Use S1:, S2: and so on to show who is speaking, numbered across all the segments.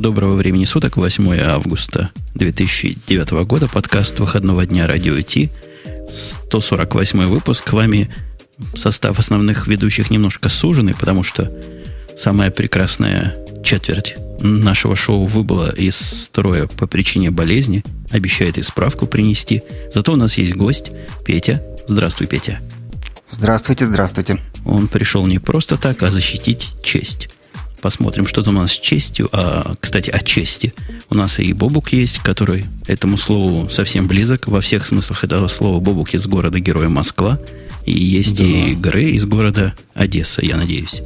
S1: Доброго времени суток, 8 августа 2009 года, подкаст выходного дня Радио Ти, 148 выпуск. К вами состав основных ведущих немножко суженный, потому что самая прекрасная четверть нашего шоу выбыла из строя по причине болезни, обещает и справку принести. Зато у нас есть гость, Петя. Здравствуй, Петя.
S2: Здравствуйте, здравствуйте.
S1: Он пришел не просто так, а защитить честь. Посмотрим, что там у нас с честью. А, кстати, о чести. У нас и Бобук есть, который этому слову совсем близок. Во всех смыслах этого слова Бобук из города Героя Москва. И есть да. и Грей из города Одесса, я надеюсь.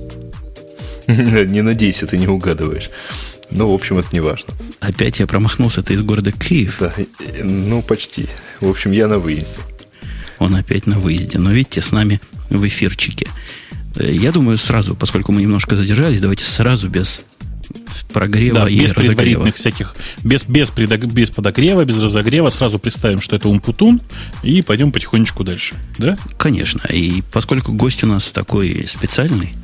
S3: Не надейся, ты не угадываешь. Ну, в общем, это не важно.
S1: Опять я промахнулся, ты из города Киев. Да,
S3: ну, почти. В общем, я на выезде.
S1: Он опять на выезде. Но видите, с нами в эфирчике. Я думаю, сразу, поскольку мы немножко задержались, давайте сразу без прогрева да, и
S4: без
S1: разогрева.
S4: предварительных всяких, без, без, предог, без подогрева, без разогрева, сразу представим, что это умпутун, и пойдем потихонечку дальше, да?
S1: Конечно, и поскольку гость у нас такой специальный,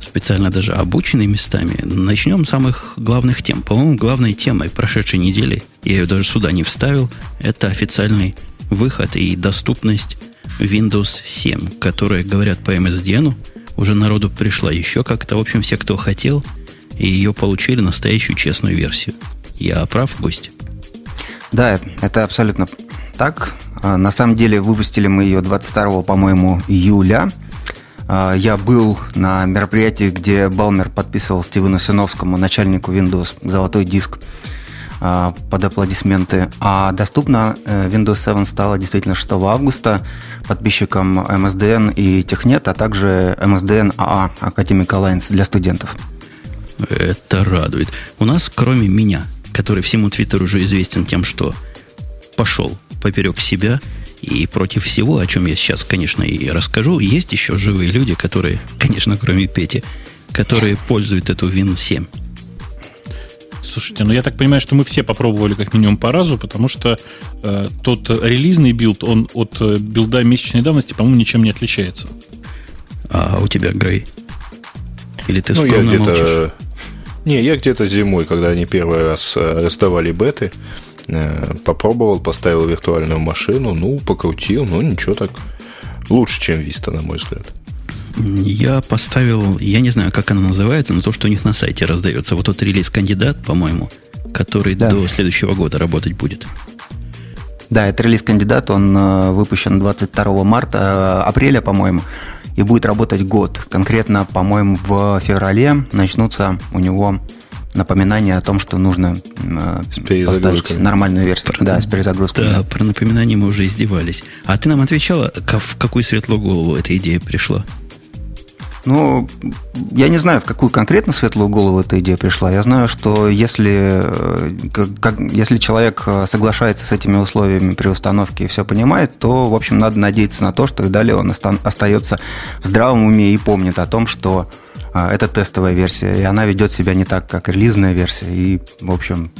S1: специально даже обученный местами, начнем с самых главных тем. По-моему, главной темой прошедшей недели, я ее даже сюда не вставил, это официальный выход и доступность Windows 7, которые говорят по MSDN, уже народу пришла еще как-то. В общем, все, кто хотел, и ее получили настоящую честную версию. Я прав, гость?
S2: Да, это абсолютно так. А, на самом деле выпустили мы ее 22, по-моему, июля. А, я был на мероприятии, где Балмер подписывал Стивену Синовскому, начальнику Windows, золотой диск. А, под аплодисменты. А доступна э, Windows 7 стала действительно 6 августа подписчикам MSDN и Технет, а также MSDN AA Academic Alliance для студентов.
S1: Это радует. У нас, кроме меня, который всему Твиттеру уже известен тем, что пошел поперек себя и против всего, о чем я сейчас, конечно, и расскажу, есть еще живые люди, которые, конечно, кроме Пети, которые пользуют эту Win 7.
S4: Слушайте, ну я так понимаю, что мы все попробовали как минимум по разу, потому что э, тот релизный билд, он от э, билда месячной давности, по-моему, ничем не отличается.
S1: А у тебя, Грей? Или ты ну, скромно
S3: я молчишь? Не, я где-то зимой, когда они первый раз э, раздавали беты, э, попробовал, поставил виртуальную машину, ну, покрутил, ну, ничего так. Лучше, чем Vista, на мой взгляд.
S1: Я поставил, я не знаю, как она называется, но то, что у них на сайте раздается. Вот тот релиз-кандидат, по-моему, который да. до следующего года работать будет.
S2: Да, это релиз-кандидат, он э, выпущен 22 марта, э, апреля, по-моему, и будет работать год. Конкретно, по-моему, в феврале начнутся у него напоминания о том, что нужно э, поставить нормальную версию.
S1: Про, да, с перезагрузкой. Да, про напоминания мы уже издевались. А ты нам отвечала, в какую светлую голову эта идея пришла?
S2: Ну, я не знаю, в какую конкретно светлую голову эта идея пришла. Я знаю, что если, э, как, если человек э, соглашается с этими условиями при установке и все понимает, то, в общем, надо надеяться на то, что и далее он остается в здравом уме и помнит о том, что э, это тестовая версия, и она ведет себя не так, как релизная версия, и, в общем,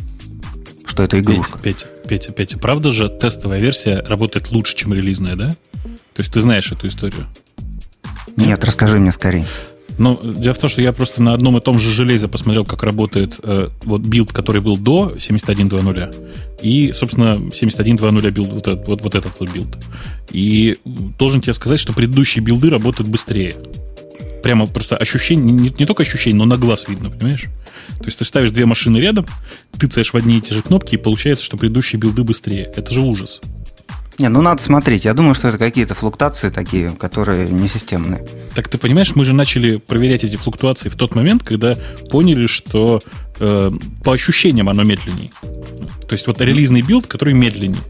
S2: что это игрушка.
S4: Петя, Петя, Петя, Петя, правда же тестовая версия работает лучше, чем релизная, да? То есть ты знаешь эту историю?
S2: Нет, расскажи мне скорее.
S4: Ну, дело в том, что я просто на одном и том же железе посмотрел, как работает э, вот билд, который был до 71.2.0, и, собственно, 71.2.0 билд, вот этот вот, вот этот вот билд. И должен тебе сказать, что предыдущие билды работают быстрее. Прямо просто ощущение, не, не только ощущение, но на глаз видно, понимаешь? То есть ты ставишь две машины рядом, тыцаешь в одни и те же кнопки, и получается, что предыдущие билды быстрее. Это же ужас.
S2: Не, ну надо смотреть. Я думаю, что это какие-то флуктуации такие, которые не системные.
S4: Так ты понимаешь, мы же начали проверять эти флуктуации в тот момент, когда поняли, что э, по ощущениям оно медленнее. То есть вот релизный билд, который медленнее.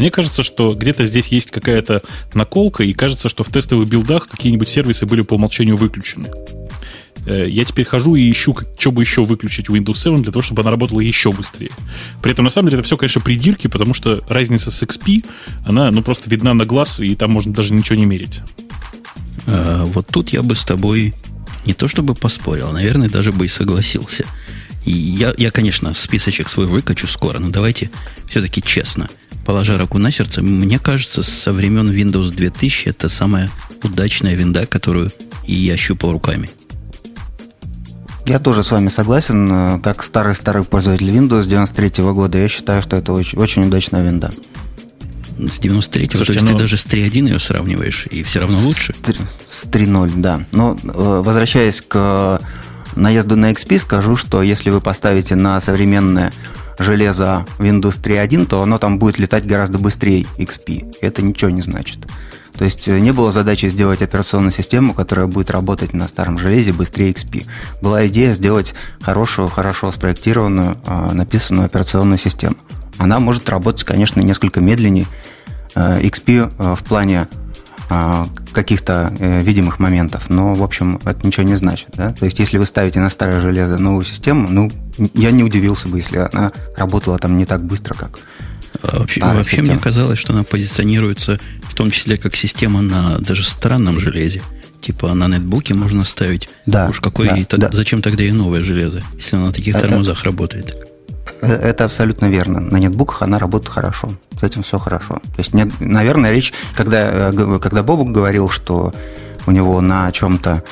S4: Мне кажется, что где-то здесь есть какая-то наколка, и кажется, что в тестовых билдах какие-нибудь сервисы были по умолчанию выключены. Э, я теперь хожу и ищу, что бы еще выключить в Windows 7 для того, чтобы она работала еще быстрее. При этом, на самом деле, это все, конечно, придирки, потому что разница с XP, она, ну, просто видна на глаз, и там можно даже ничего не мерить.
S1: А, вот тут я бы с тобой не то чтобы поспорил, а, наверное, даже бы и согласился. И я, я, конечно, списочек свой выкачу скоро, но давайте все-таки честно. Положа руку на сердце, мне кажется, со времен Windows 2000 это самая удачная винда, которую и я щупал руками.
S2: Я тоже с вами согласен. Как старый-старый пользователь Windows 93 года, я считаю, что это очень, очень удачная винда.
S1: С 93-го, то есть ну... ты даже с 3.1 ее сравниваешь, и все равно лучше?
S2: С 3.0, да. Но э, возвращаясь к наезду на XP, скажу, что если вы поставите на современное железо Windows 3.1, то оно там будет летать гораздо быстрее XP. Это ничего не значит. То есть э, не было задачи сделать операционную систему, которая будет работать на старом железе быстрее XP. Была идея сделать хорошую, хорошо спроектированную, э, написанную операционную систему. Она может работать, конечно, несколько медленнее. Э, XP в плане каких-то видимых моментов, но, в общем, это ничего не значит. Да? То есть, если вы ставите на старое железо новую систему, ну, я не удивился бы, если она работала там не так быстро, как
S1: а вообще, вообще мне казалось, что она позиционируется в том числе как система на даже странном железе. Типа на нетбуке можно ставить.
S2: Да.
S1: Уж какой
S2: да,
S1: так, да. зачем тогда и новое железо, если она на таких это, тормозах работает?
S2: Э, это абсолютно верно. На нетбуках она работает хорошо. С этим все хорошо. То есть, нет, наверное, речь, когда, э, когда Бобук говорил, что у него на чем-то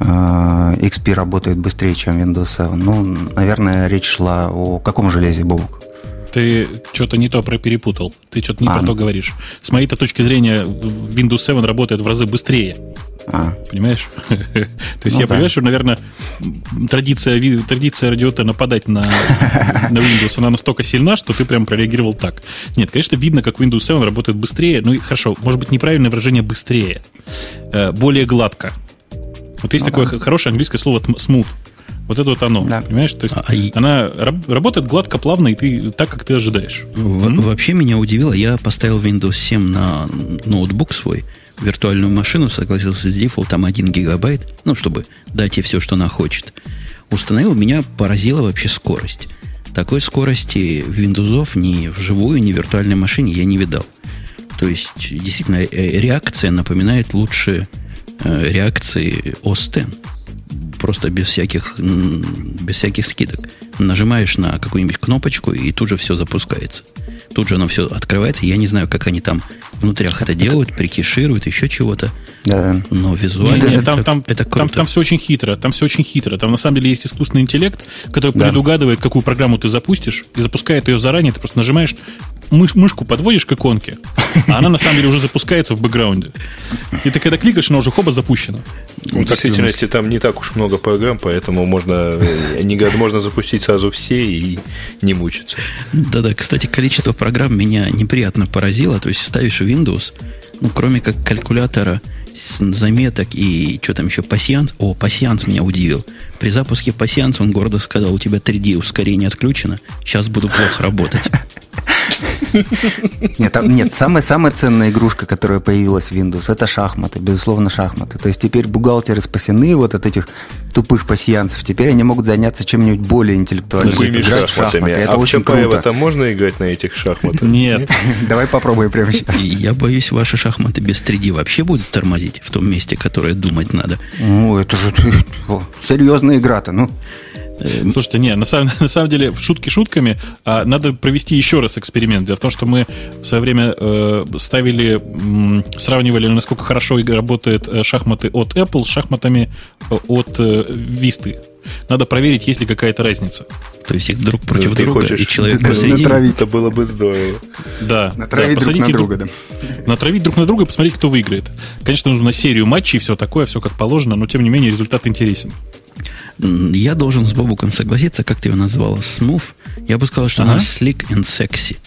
S2: э, XP работает быстрее, чем Windows 7, ну, наверное, речь шла о каком железе, Бобук?
S4: Ты что-то не то про перепутал. Ты что-то не а. про то говоришь. С моей точки зрения, Windows 7 работает в разы быстрее. А. Понимаешь? То есть ну, я да. понимаю, что, наверное, традиция, традиция радиота нападать на, на Windows, она настолько сильна, что ты прям прореагировал так. Нет, конечно, видно, как Windows 7 работает быстрее. Ну и хорошо, может быть, неправильное выражение быстрее. Э, более гладко. Вот есть ну, такое да. хорошее английское слово smooth. Вот это вот оно, да. понимаешь? То есть а, она работает гладко, плавно, и ты так, как ты ожидаешь.
S1: В, mm-hmm. Вообще меня удивило, я поставил Windows 7 на ноутбук свой, виртуальную машину, согласился с дефолтом 1 гигабайт, ну, чтобы дать ей все, что она хочет. Установил, меня поразила вообще скорость. Такой скорости Windows ни вживую, ни в виртуальной машине я не видал. То есть, действительно, э, реакция напоминает лучше э, реакции OS X просто без всяких, без всяких скидок. Нажимаешь на какую-нибудь кнопочку, и тут же все запускается. Тут же оно все открывается. Я не знаю, как они там внутрях это делают, прикишируют, еще чего-то.
S2: Да.
S1: Но визуально не, не,
S4: там, это, там, это круто. Там, там все очень хитро. Там все очень хитро. Там на самом деле есть искусственный интеллект, который да. предугадывает, какую программу ты запустишь, и запускает ее заранее. Ты просто нажимаешь мыш, мышку подводишь к иконке, а она на самом деле уже запускается в бэкграунде. И ты когда кликаешь, она уже хоба запущена.
S3: В действительности там не так уж много программ, поэтому можно, э, не, можно запустить сразу все и не мучиться.
S1: Да-да, кстати, количество программ меня неприятно поразило. То есть ставишь Windows, ну, кроме как калькулятора, заметок и что там еще, пассианс. О, пассианс меня удивил. При запуске пассианс он гордо сказал, у тебя 3D ускорение отключено, сейчас буду плохо работать.
S2: Нет, там, нет, самая, самая ценная игрушка, которая появилась в Windows, это шахматы, безусловно, шахматы. То есть теперь бухгалтеры спасены вот от этих тупых пассианцев. Теперь они могут заняться чем-нибудь более интеллектуальным.
S3: Тупыми шахматами. Это а очень в круто. там можно играть на этих шахматах?
S1: Нет.
S2: Давай попробуем прямо сейчас.
S1: Я боюсь, ваши шахматы без 3D вообще будут тормозить в том месте, которое думать надо.
S2: Ну, это же серьезная игра-то, ну.
S4: Э, слушайте, не, на самом, на самом деле, шутки шутками, а надо провести еще раз эксперимент. Дело в том, что мы в свое время э, ставили, м, сравнивали, насколько хорошо работают э, шахматы от Apple с шахматами э, от э, Vista. Надо проверить, есть ли какая-то разница.
S1: То есть их друг против
S3: ну,
S1: друга,
S3: хочешь
S1: и человек
S3: посередине. Натравить. Это было бы здорово.
S4: Да.
S2: Натравить да, друг на друга,
S4: друг, да. Натравить друг на друга и посмотреть, кто выиграет. Конечно, нужно на серию матчей и все такое, все как положено, но тем не менее результат интересен.
S1: Я должен с Бобуком согласиться, как ты его назвал, smooth. Я бы сказал, что ага. она slick and sexy.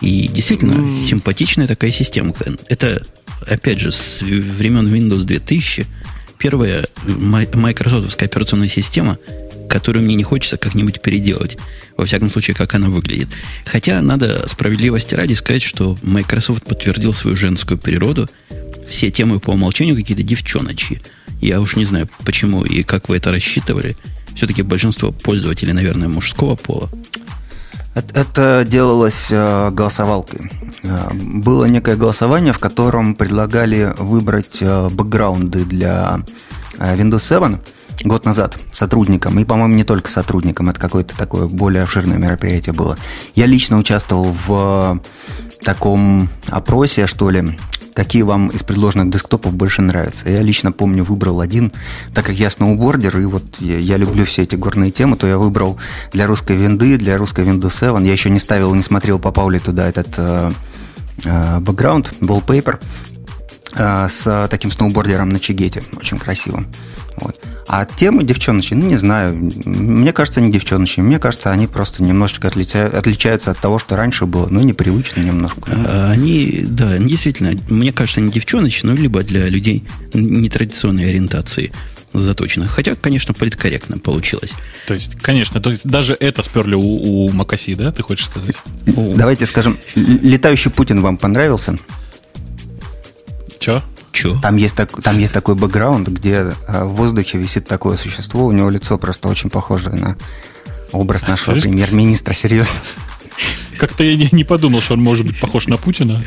S1: И действительно, mm. симпатичная такая системка. Это, опять же, с времен Windows 2000 первая майкрософтовская операционная система, которую мне не хочется как-нибудь переделать. Во всяком случае, как она выглядит. Хотя надо справедливости ради сказать, что Microsoft подтвердил свою женскую природу. Все темы по умолчанию какие-то девчоночьи. Я уж не знаю, почему и как вы это рассчитывали. Все-таки большинство пользователей, наверное, мужского пола.
S2: Это делалось э, голосовалкой. Э, было некое голосование, в котором предлагали выбрать э, бэкграунды для Windows 7 год назад сотрудникам, и, по-моему, не только сотрудникам, это какое-то такое более обширное мероприятие было. Я лично участвовал в таком опросе, что ли, какие вам из предложенных десктопов больше нравятся. Я лично помню, выбрал один, так как я сноубордер, и вот я, я люблю все эти горные темы, то я выбрал для русской винды, для русской Windows 7. Я еще не ставил, не смотрел, попал ли туда этот э, э, бэкграунд, wallpaper э, с таким сноубордером на чигете, очень красиво. Вот. А темы девчоночи, ну, не знаю, мне кажется, не девчоночи, мне кажется, они просто немножечко отличаются, от того, что раньше было, ну, непривычно немножко.
S1: А, они, да, действительно, мне кажется, не девчоночи, но либо для людей нетрадиционной ориентации заточенных. Хотя, конечно, политкорректно получилось.
S4: То есть, конечно, то есть даже это сперли у, у Макаси, да, ты хочешь сказать?
S2: Давайте скажем, летающий Путин вам понравился?
S4: Че?
S1: Че?
S2: Там есть, так, там есть такой бэкграунд, где э, в воздухе висит такое существо, у него лицо просто очень похоже на образ нашего
S4: Слышь?
S2: премьер-министра, серьезно.
S4: Как-то я не, не подумал, что он может быть похож на Путина.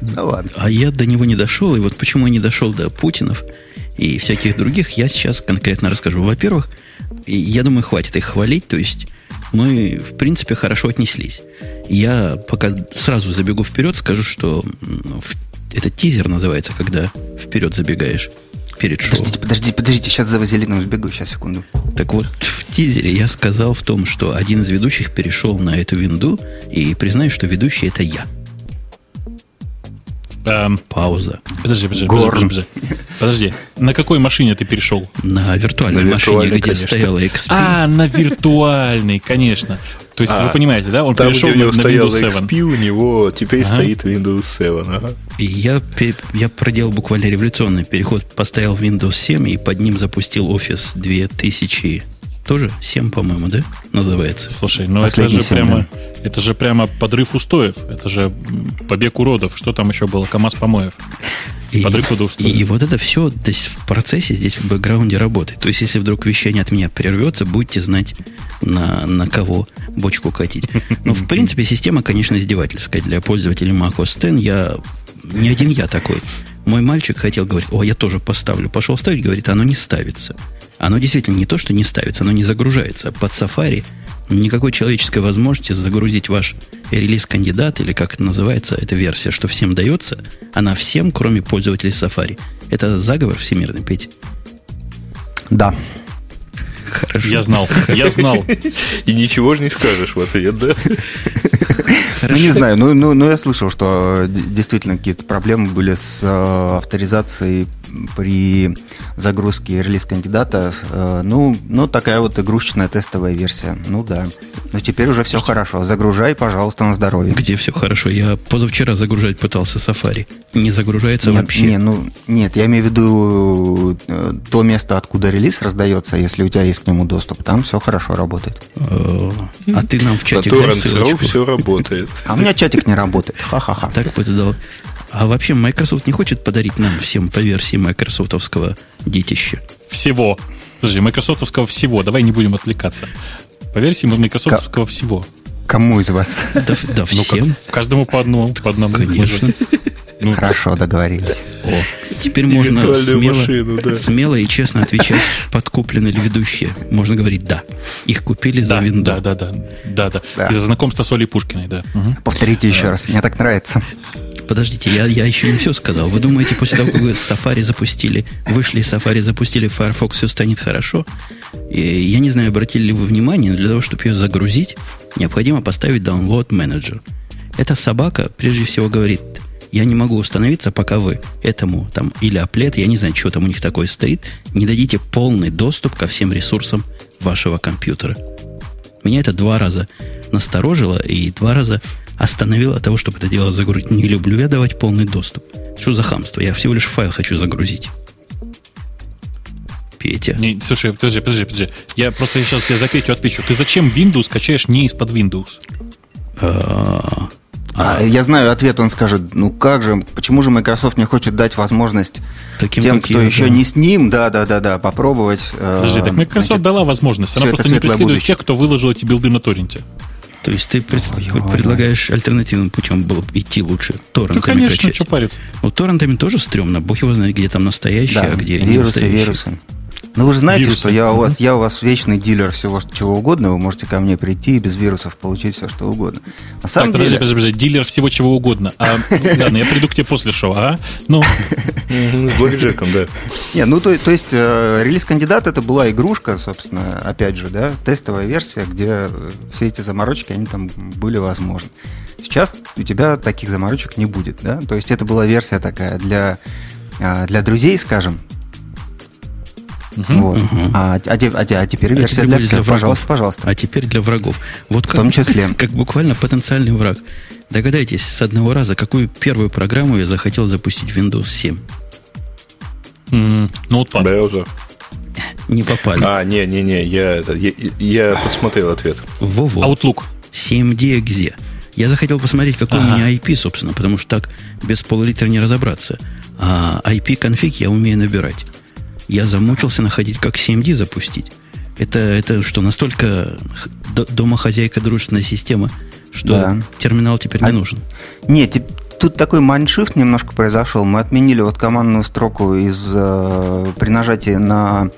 S2: Ну ладно.
S1: А я до него не дошел, и вот почему я не дошел до Путинов и всяких других, я сейчас конкретно расскажу. Во-первых, я думаю, хватит их хвалить, то есть мы, в принципе, хорошо отнеслись. Я пока сразу забегу вперед, скажу, что в- это тизер называется, когда вперед забегаешь перед шоу.
S2: Подождите, подождите, подождите, сейчас за вазелином сбегу, сейчас, секунду.
S1: Так вот, в тизере я сказал в том, что один из ведущих перешел на эту винду, и признаю, что ведущий это я.
S4: Эм,
S1: Пауза.
S4: подожди, подожди,
S2: Горн.
S4: подожди, подожди. Подожди. На какой машине ты перешел?
S1: На виртуальной
S3: На
S1: машине,
S3: виртуальной,
S1: где
S3: конечно.
S1: стояла XP.
S4: А, на виртуальный, конечно. То есть,
S3: А,
S4: вы понимаете, да? Он
S3: Там,
S4: перешел
S3: где у него
S4: на, на Windows 7.
S3: XP, у него теперь
S4: Ага.
S3: стоит Windows 7. ага.
S1: И я, я проделал буквально революционный переход. Поставил Windows 7 и под ним запустил Office 2000. Тоже 7, по-моему, да? Называется.
S4: Слушай, ну это же
S2: семь,
S4: прямо, это же прямо подрыв устоев. Это же побег уродов. Что там еще было? КАМАЗ помоев.
S1: И,
S4: Подрыв под устоев.
S1: и вот это все в процессе здесь в бэкграунде работает. То есть, если вдруг вещание от меня прервется, будете знать, на, на кого бочку катить. Но, в принципе, система, конечно, издевательская для пользователей Mac OS X. Я, не один я такой. Мой мальчик хотел говорить, о, я тоже поставлю. Пошел ставить, говорит, оно не ставится. Оно действительно не то, что не ставится, оно не загружается. Под Safari никакой человеческой возможности загрузить ваш релиз-кандидат, или как это называется, эта версия, что всем дается, она всем, кроме пользователей Safari. Это заговор всемирный, Петя.
S2: Да.
S1: Хорошо.
S4: Я знал, я знал.
S3: И ничего же не скажешь в ответ, да?
S2: Ну, не знаю, ну, ну, ну, я слышал, что э, действительно какие-то проблемы были с э, авторизацией при загрузке релиз-кандидата. Э, ну, ну, такая вот игрушечная тестовая версия. Ну, да. Но теперь уже все хорошо. Загружай, пожалуйста, на здоровье.
S1: Где все хорошо? Я позавчера загружать пытался Safari. Не загружается
S2: Нет,
S1: вообще.
S2: не, ну, нет, я имею в виду э, то место, откуда релиз раздается, если у тебя есть к нему доступ, там все хорошо работает.
S1: Э, А ты нам в чатик дай ссылочку.
S3: все работает.
S2: А у меня чатик не работает. Ха-ха-ха.
S1: Так бы ты дал. А вообще Microsoft не хочет подарить нам всем по версии майкрософтовского детища?
S4: Всего. Подожди, майкрософтовского всего. Давай не будем отвлекаться. По версии майкрософтовского всего.
S2: Кому из вас?
S1: Да, да
S4: Ну, как,
S1: всем.
S4: каждому по одному. По одному.
S1: Конечно.
S4: Ну,
S2: Хорошо, договорились.
S1: О, теперь
S3: И
S1: можно смело,
S3: машину, да.
S1: смело и честно отвечать, подкуплены ли ведущие. Можно говорить «да». Их купили за
S4: да,
S1: винду.
S4: да, да, да, да, да.
S2: Да.
S4: Из-за знакомства с Олей Пушкиной, да. Мгм.
S2: Повторите еще раз, мне так нравится.
S1: Подождите, я, я еще не все сказал. Вы думаете, после того, как вы Safari запустили, вышли из Safari, запустили Firefox, все станет хорошо? И я не знаю, обратили ли вы внимание, но для того, чтобы ее загрузить, необходимо поставить Download Manager. Эта собака, прежде всего, говорит, я не могу установиться, пока вы этому, там, или аплет, я не знаю, что там у них такое стоит, не дадите полный доступ ко всем ресурсам вашего компьютера. Меня это два раза насторожило и два раза остановило от того, чтобы это дело загрузить. Не люблю я давать полный доступ. Что за хамство? Я всего лишь файл хочу загрузить. Петя.
S4: Не, слушай, подожди, подожди, подожди. Я просто сейчас тебе за Петю отвечу. Ты зачем Windows качаешь не из-под Windows?
S1: А,
S2: А, я знаю ответ, он скажет, ну как же, почему же Microsoft не хочет дать возможность
S1: Таким,
S2: тем, кто
S1: я,
S2: еще
S1: да.
S2: не с ним, да-да-да-да, попробовать. э,
S4: Подожди, так Microsoft
S2: значит,
S4: дала возможность. Она просто не преследует
S2: будущее.
S4: тех, кто выложил эти билды на торренте.
S1: То есть ты пред-
S2: Ой-ой-ой.
S1: предлагаешь альтернативным путем было бы идти лучше
S4: Ну,
S1: торрентами
S4: конечно,
S1: качать.
S4: что париться.
S1: Ну, торрентами тоже стрёмно. Бог его знает, где там настоящее,
S2: Да,
S1: а где не
S2: вирусы,
S1: настоящее.
S2: вирусы. Ну, вы же знаете,
S4: Вирусы.
S2: что я у, вас, я у вас вечный дилер всего чего угодно. Вы можете ко мне прийти и без вирусов получить все, что угодно. На
S4: Так,
S2: самом
S4: подожди,
S2: деле...
S4: подожди, подожди, дилер всего чего угодно. А, ладно, я приду к тебе после шоу, а? Ну,
S3: С блэкджеком, да.
S2: Не, ну то, то есть э, релиз кандидат это была игрушка, собственно, опять же, да, тестовая версия, где все эти заморочки, они там были возможны. Сейчас у тебя таких заморочек не будет, да, то есть это была версия такая для, а, для друзей, скажем, вот. А, а а а теперь
S1: А
S2: версия
S1: теперь
S2: для всех,
S1: для врагов.
S2: пожалуйста, пожалуйста.
S1: А теперь для врагов. Вот
S2: В
S1: как,
S2: том числе.
S1: как буквально потенциальный враг. Догадайтесь с одного раза, какую первую программу я захотел запустить в Windows 7.
S4: М, Ноутпад.
S3: Браузер.
S1: Не попали.
S3: А, не-не-не, я, я, я подсмотрел ответ.
S1: Во-во.
S4: Outlook.
S1: 7D Я захотел посмотреть, какой
S4: Ага.
S1: у меня IP, собственно, потому что так без пол-литра не разобраться. А IP-конфиг я умею набирать. Я замучился находить, как 7D запустить. Это, это что, настолько домохозяйка дружественная система, что
S2: Да.
S1: терминал теперь не
S2: А-
S1: нужен.
S2: Нет, тут такой майншифт немножко произошел. Мы отменили вот командную строку из э, при нажатии на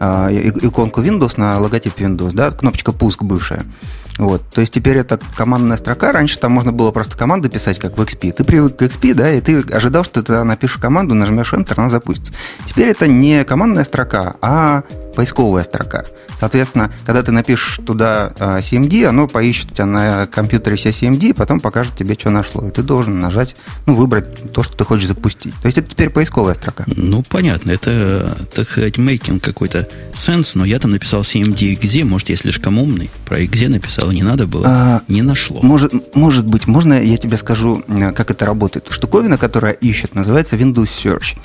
S2: э, иконку Windows, на логотип Windows, да, кнопочка пуск бывшая. Вот. То есть теперь это командная строка. Раньше там можно было просто команды писать, как в XP. Ты привык к XP, да, и ты ожидал, что ты напишешь команду, нажмешь Enter, она запустится. Теперь это не командная строка, а поисковая строка. Соответственно, когда ты напишешь туда э, CMD, оно поищет у тебя на компьютере все CMD, и потом покажет тебе, что нашло. И ты должен нажать, ну, выбрать то, что ты хочешь запустить. То есть это теперь поисковая строка.
S1: Ну, понятно, это, так сказать, мейкинг какой-то сенс, но я там написал CMD exe, может, я слишком умный, про exe написал, не надо было,
S2: А,
S1: не нашло.
S2: Может, может быть, можно я тебе скажу, э, как это работает? Штуковина, которая ищет, называется Windows Search.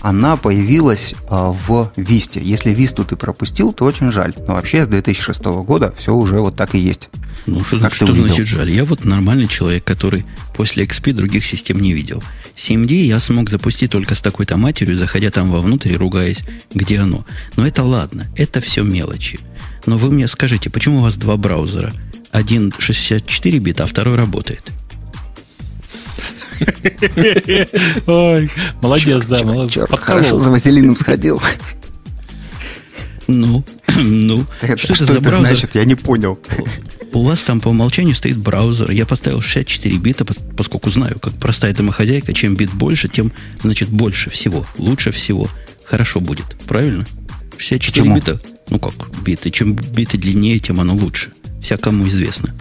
S2: Она появилась а, в Висте. Если Висту ты пропустил, то очень жаль. Но вообще с 2006 года все уже вот так и есть.
S1: Ну, что,
S2: Как
S1: что значит жаль? Я вот нормальный человек, который после XP других систем не видел. 7D я смог запустить только с такой-то матерью, заходя там вовнутрь и ругаясь, где оно. Но это ладно, это все мелочи. Но вы мне скажите, почему у вас два браузера? Один 64 бита, а второй работает.
S4: Ой, молодец, да, молодец.
S2: Хорошо за Василином сходил.
S1: Ну, ну,
S2: Это-
S1: что это за
S2: это
S1: браузер?
S2: значит? Я не понял.
S1: У вас там по умолчанию стоит браузер. Я поставил 64 бита, пос- поскольку знаю, как простая домохозяйка, чем бит больше, тем, значит, больше всего, лучше всего. Хорошо будет, правильно? 64
S2: Почему?
S1: бита, ну как биты, чем биты длиннее, тем оно лучше. Всякому известно.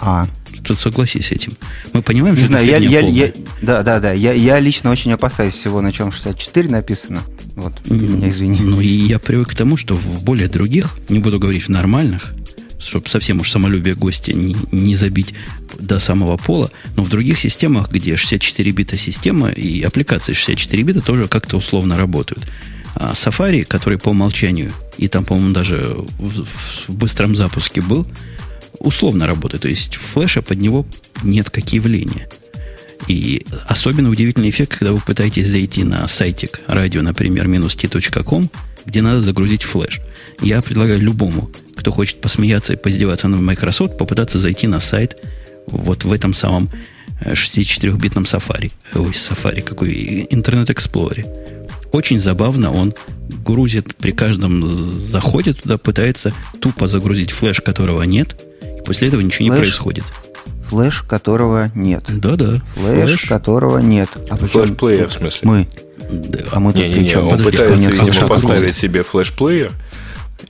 S2: А,
S1: Тут согласись с этим. Мы понимаем,
S2: не
S1: что
S2: знаю,
S1: это
S2: я, я, я- да, да, да, я, я лично очень опасаюсь всего, на чем 64 написано. Вот, ты меня извини.
S1: Ну и я привык к тому, что в более других, не буду говорить в нормальных, чтобы совсем уж самолюбие гостя не, не забить до самого пола, но в других системах, где 64 бита система и аппликации 64 бита тоже как-то условно работают. А Safari, который по умолчанию, и там, по-моему, даже в, в быстром запуске был, условно работает. То есть флеша под него нет как явления. И особенно удивительный эффект, когда вы пытаетесь зайти на сайтик радио, например, минус t.com, где надо загрузить флеш. Я предлагаю любому, кто хочет посмеяться и поиздеваться над Microsoft, попытаться зайти на сайт вот в этом самом э, 64-битном Safari. Ой, Safari, какой интернет-эксплоре. Очень забавно, он грузит при каждом заходе туда, пытается тупо загрузить флеш, которого нет, и после этого ничего не
S2: Флеш?
S1: происходит.
S2: Флеш, которого нет.
S1: Да-да.
S2: Флеш, которого нет. А причем
S3: Флешплеер, в смысле?
S2: Мы.
S1: Да.
S2: А мы тут при
S3: Не-не-не,
S2: чем?
S3: он
S1: Подожди,
S3: пытается,
S2: нет,
S3: видимо,
S2: флеш
S3: поставить
S1: грузит.
S3: себе флешплеер,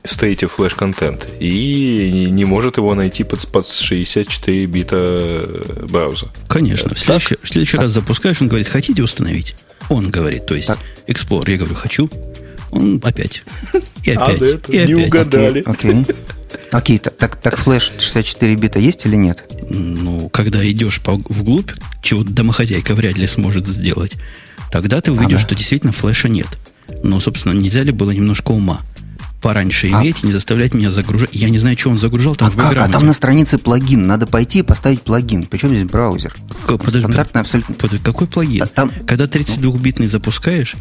S3: стоите флеш-контент, и не, не может его найти под, под 64 бита брауза.
S1: Конечно. В
S3: Так?
S1: следующий, в следующий раз запускаешь, он говорит, хотите установить? Он говорит, то есть
S2: Так.
S1: Explorer. Я говорю, хочу. Он опять. И
S3: А,
S1: опять.
S3: да это
S1: и
S3: не
S1: опять.
S3: угадали.
S2: Окей. Окей, так, так, так флеш 64 бита есть или нет?
S1: Ну, когда идешь по, вглубь, чего домохозяйка вряд ли сможет сделать, тогда ты увидишь,
S2: Ага.
S1: что действительно флеша нет. Но, собственно, нельзя ли было немножко ума пораньше
S2: А-
S1: иметь и не заставлять меня загружать. Я не знаю, что он загружал там
S2: А
S1: в
S2: как? А там на странице плагин. Надо пойти и поставить плагин. Причем здесь браузер?
S1: Как- подожди,
S2: Стандартный абсолютно.
S1: Под- Какой плагин?
S2: А там-
S1: Когда 32-битный запускаешь,